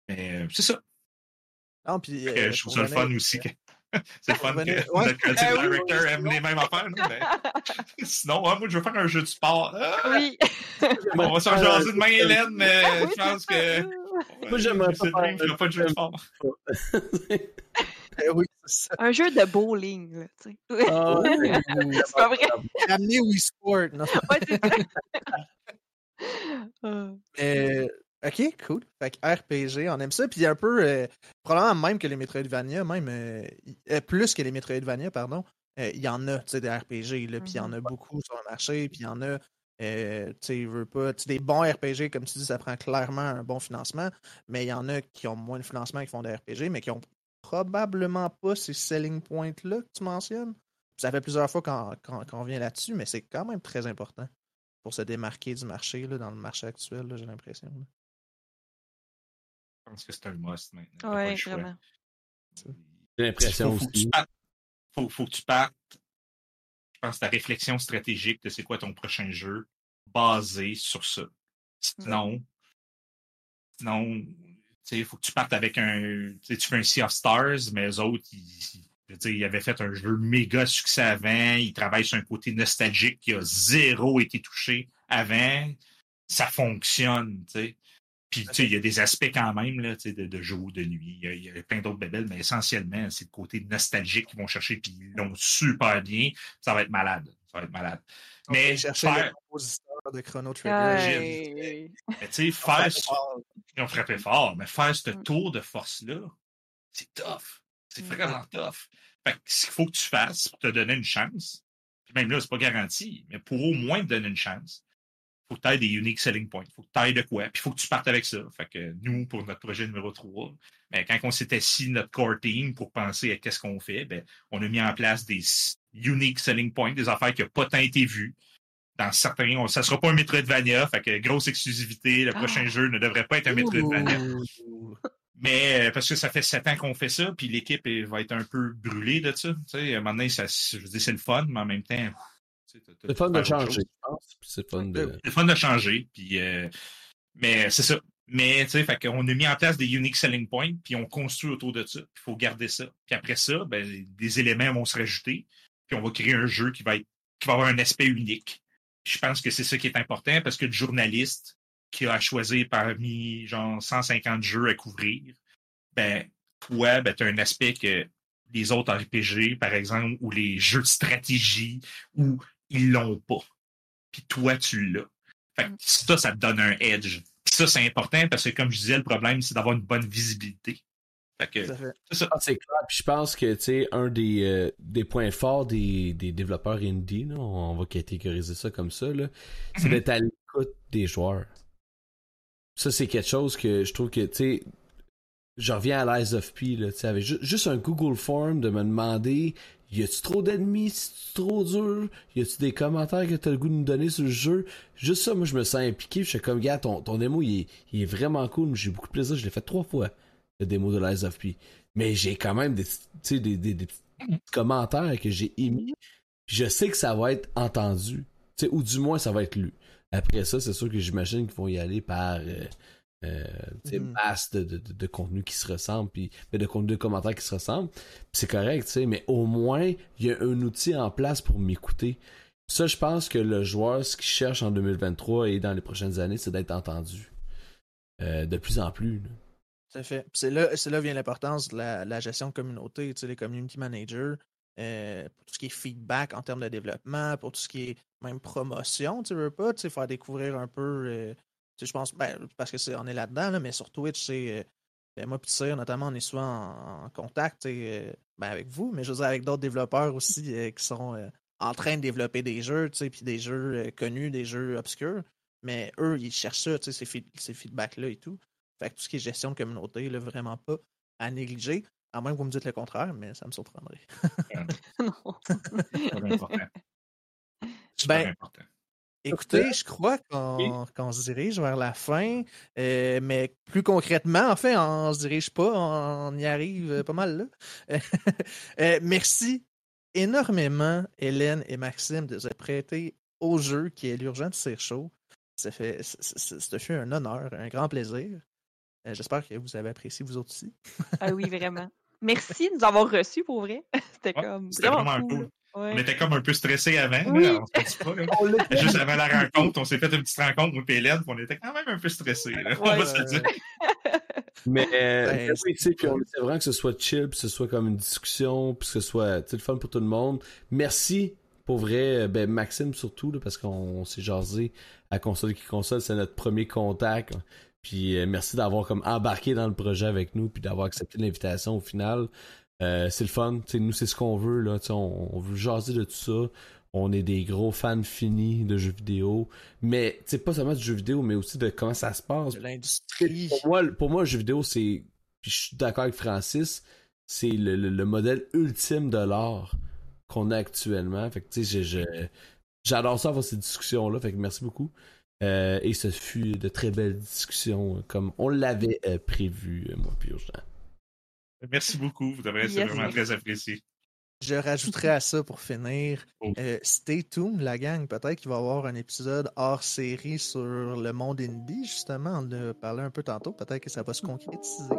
mais euh, c'est ça. Non, puis, Fait que euh, je trouve ça le fun aussi. que- c'est le fun que ouais. notre creative oui, director oui, aime les mêmes affaires. non? Mais sinon, ah, moi, je veux faire un jeu de sport. Ah, oui. on va s'en jaser demain, Hélène, mais Ah oui, je pense que. Moi, j'aimerais pas faire pas de jeu de sport. Eh oui, c'est ça. Un jeu de bowling, là, tu sais. Ah, ouais. C'est pas vrai. Ramener Wii Sport. Non. Ouais, c'est ça. Ah. Euh, ok, cool. Fait que RPG, on aime ça. Puis un peu, euh, probablement même que les Metroidvania, même euh, euh, plus que les Metroidvania, pardon, euh, il y en a, tu sais, des RPG, là, puis il y en a beaucoup sur le marché, puis il y en a, tu sais, veux pas, des bons RPG, comme tu dis, ça prend clairement un bon financement, mais il y en a qui ont moins de financement, qui font des RPG, mais qui ont probablement pas ces selling points-là que tu mentionnes. Puis ça fait plusieurs fois qu'on qu'on vient là-dessus, mais c'est quand même très important pour se démarquer du marché, là, dans le marché actuel, j'ai l'impression. Pense que c'est un must maintenant. Choix. vraiment. J'ai l'impression faut, faut que aussi. tu partes- faut, faut que tu partes, je pense, ta réflexion stratégique de c'est quoi ton prochain jeu, basé sur ça. Sinon, sinon, tu sais, faut que tu partes avec un, tu fais un Sea of Stars, mais eux autres, ils, je veux dire, ils avaient fait un jeu méga succès avant, ils travaillent sur un côté nostalgique qui a zéro été touché avant, ça fonctionne, tu sais. Puis, tu sais, il y a des aspects quand même, là, tu sais, de, de jour, de nuit. Il y a, il y a plein d'autres bébelles, mais essentiellement, c'est le côté nostalgique qu'ils vont chercher, puis ils l'ont super bien. Ça va être malade. Ça va être malade. Mais Mais chercher faire- le compositeur de Chrono Trigger. Ouais. Mais tu sais, faire ce- ils ont frappé fort, mais faire ce Mm. tour de force-là, c'est tough. C'est Mm. vraiment tough. Fait que ce qu'il faut que tu fasses pour te donner une chance, puis même là, c'est pas garanti, mais pour au moins te donner une chance, faut que tu des unique selling points. Faut que tu aies de quoi. Puis faut que tu partes avec ça. Fait que nous, pour notre projet numéro 3, ben, quand on s'est assis notre core team pour penser à qu'est-ce qu'on fait, ben, on a mis en place des unique selling points, des affaires qui n'ont pas tant été vues. Dans certains, on, ça sera pas un Metroidvania, fait que grosse exclusivité, le Ah. prochain jeu ne devrait pas être un Metroidvania. Ouh. Mais euh, parce que ça fait sept ans qu'on fait ça, puis l'équipe va être un peu brûlée de ça. Tu sais, donné, ça, je dire, c'est le fun, mais en même temps. C'est fun de changer, je pense. C'est fun de. C'est le fun de changer, puis euh, mais c'est ça. Mais tu sais, fait qu'on a mis en place des unique selling points, puis on construit autour de ça. Il faut garder ça. Puis après ça, ben, des éléments vont se rajouter, puis on va créer un jeu qui va être qui va avoir un aspect unique. Je pense que c'est ça qui est important parce que le journaliste qui a choisi parmi genre 150 jeux à couvrir, ben toi, ben, tu as un aspect que les autres RPG, par exemple, ou les jeux de stratégie, où ils l'ont pas. Puis toi, tu l'as. Fait que ça, ça te donne un edge. ça, c'est important parce que, comme je disais, le problème, c'est d'avoir une bonne visibilité. c'est ça. Ah, c'est clair. Puis je pense que, tu sais, un des, euh, des points forts des, des développeurs indie, on va catégoriser ça comme ça, c'est mm-hmm. d'être à l'écoute des joueurs. Ça, c'est quelque chose que je trouve que, tu sais, je reviens à l'Eyes of P, là, tu sais, avec juste un Google Form de me demander y a-tu trop d'ennemis, c'est trop dur, y a-tu des commentaires que t'as le goût de nous donner sur le jeu, juste ça, moi, je me sens impliqué, je suis comme, gars, ton, ton démo, il est, vraiment cool, j'ai beaucoup de plaisir, je l'ai fait trois fois, le démo de l'Eyes of P. Mais j'ai quand même des, des, des, petits commentaires que j'ai émis, je sais que ça va être entendu, ou du moins, ça va être lu. Après ça, c'est sûr que j'imagine qu'ils vont y aller par euh, euh, mm-hmm. masse de, de, de, contenu qui se ressemble, puis de contenu de commentaires qui se ressemblent. C'est correct, sais, mais au moins, il y a un outil en place pour m'écouter. Ça, je pense que le joueur, ce qu'il cherche en 2023 et dans les prochaines années, c'est d'être entendu. Euh, de plus en plus. Tout fait. C'est là, c'est là vient l'importance de la, la, gestion de communauté, les community managers. Euh, pour tout ce qui est feedback en termes de développement, pour tout ce qui est même promotion, tu veux pas, tu sais, faire découvrir un peu, euh, je pense, ben, parce que c'est, on est là-dedans, mais sur Twitch, c'est, euh, ben, moi puis notamment, on est souvent en, contact, ben, avec vous, mais je veux dire avec d'autres développeurs aussi qui sont en train de développer des jeux, tu sais, puis des jeux connus, des jeux obscurs, mais eux, ils cherchent ça, tu sais, ces, ces feedbacks-là et tout. Fait que tout ce qui est gestion de communauté, là, vraiment pas à négliger. À moins que vous me dites le contraire, mais ça me surprendrait. non. ben, important. Écoutez, je crois qu'on se dirige vers la fin, euh, mais plus concrètement, en fait, on se dirige pas, on y arrive euh, pas mal là. Euh, merci énormément, Hélène et Maxime, de se prêter au jeu qui est l'urgent de Cire Show. Ça fait, ça fait un honneur, un grand plaisir. J'espère que vous avez apprécié vous aussi. ah oui, vraiment. Merci de nous avoir reçus pour vrai. C'était comme vraiment, cool. On était comme un peu stressés avant. on pas, Juste avant la rencontre, on s'est fait une petite rencontre, moi et Hélène, on était quand même un peu stressés. on va se dire. Mais euh, ben, puis on essaie vraiment que ce soit chill, que ce soit comme une discussion, puis que ce soit le fun pour tout le monde. Merci pour vrai, euh, ben Maxime surtout, parce qu'on s'est jasé à Console qui Console, c'est notre premier contact. Puis euh, merci d'avoir comme embarqué dans le projet avec nous, puis d'avoir accepté l'invitation au final. Euh, c'est le fun, nous c'est ce qu'on veut là, on, on veut jaser de tout ça. On est des gros fans finis de jeux vidéo, mais c'est pas seulement du jeu vidéo, mais aussi de comment ça se passe. De l'industrie. Pour moi, pour moi, le jeu vidéo, c'est, puis je suis d'accord avec Francis, c'est le, le, modèle ultime de l'art qu'on a actuellement. Fait que tu sais, j'adore ça avoir ces discussions là. Fait que merci beaucoup. Euh, et ce fut de très belles discussions, comme on l'avait euh, prévu, moi puis Merci beaucoup, vous devriez être vraiment très apprécié. Je rajouterai à ça pour finir. Oh. stay tuned, la gang. Peut-être qu'il va y avoir un épisode hors série sur le monde indie, justement. On en a parlé un peu tantôt. Peut-être que ça va se concrétiser.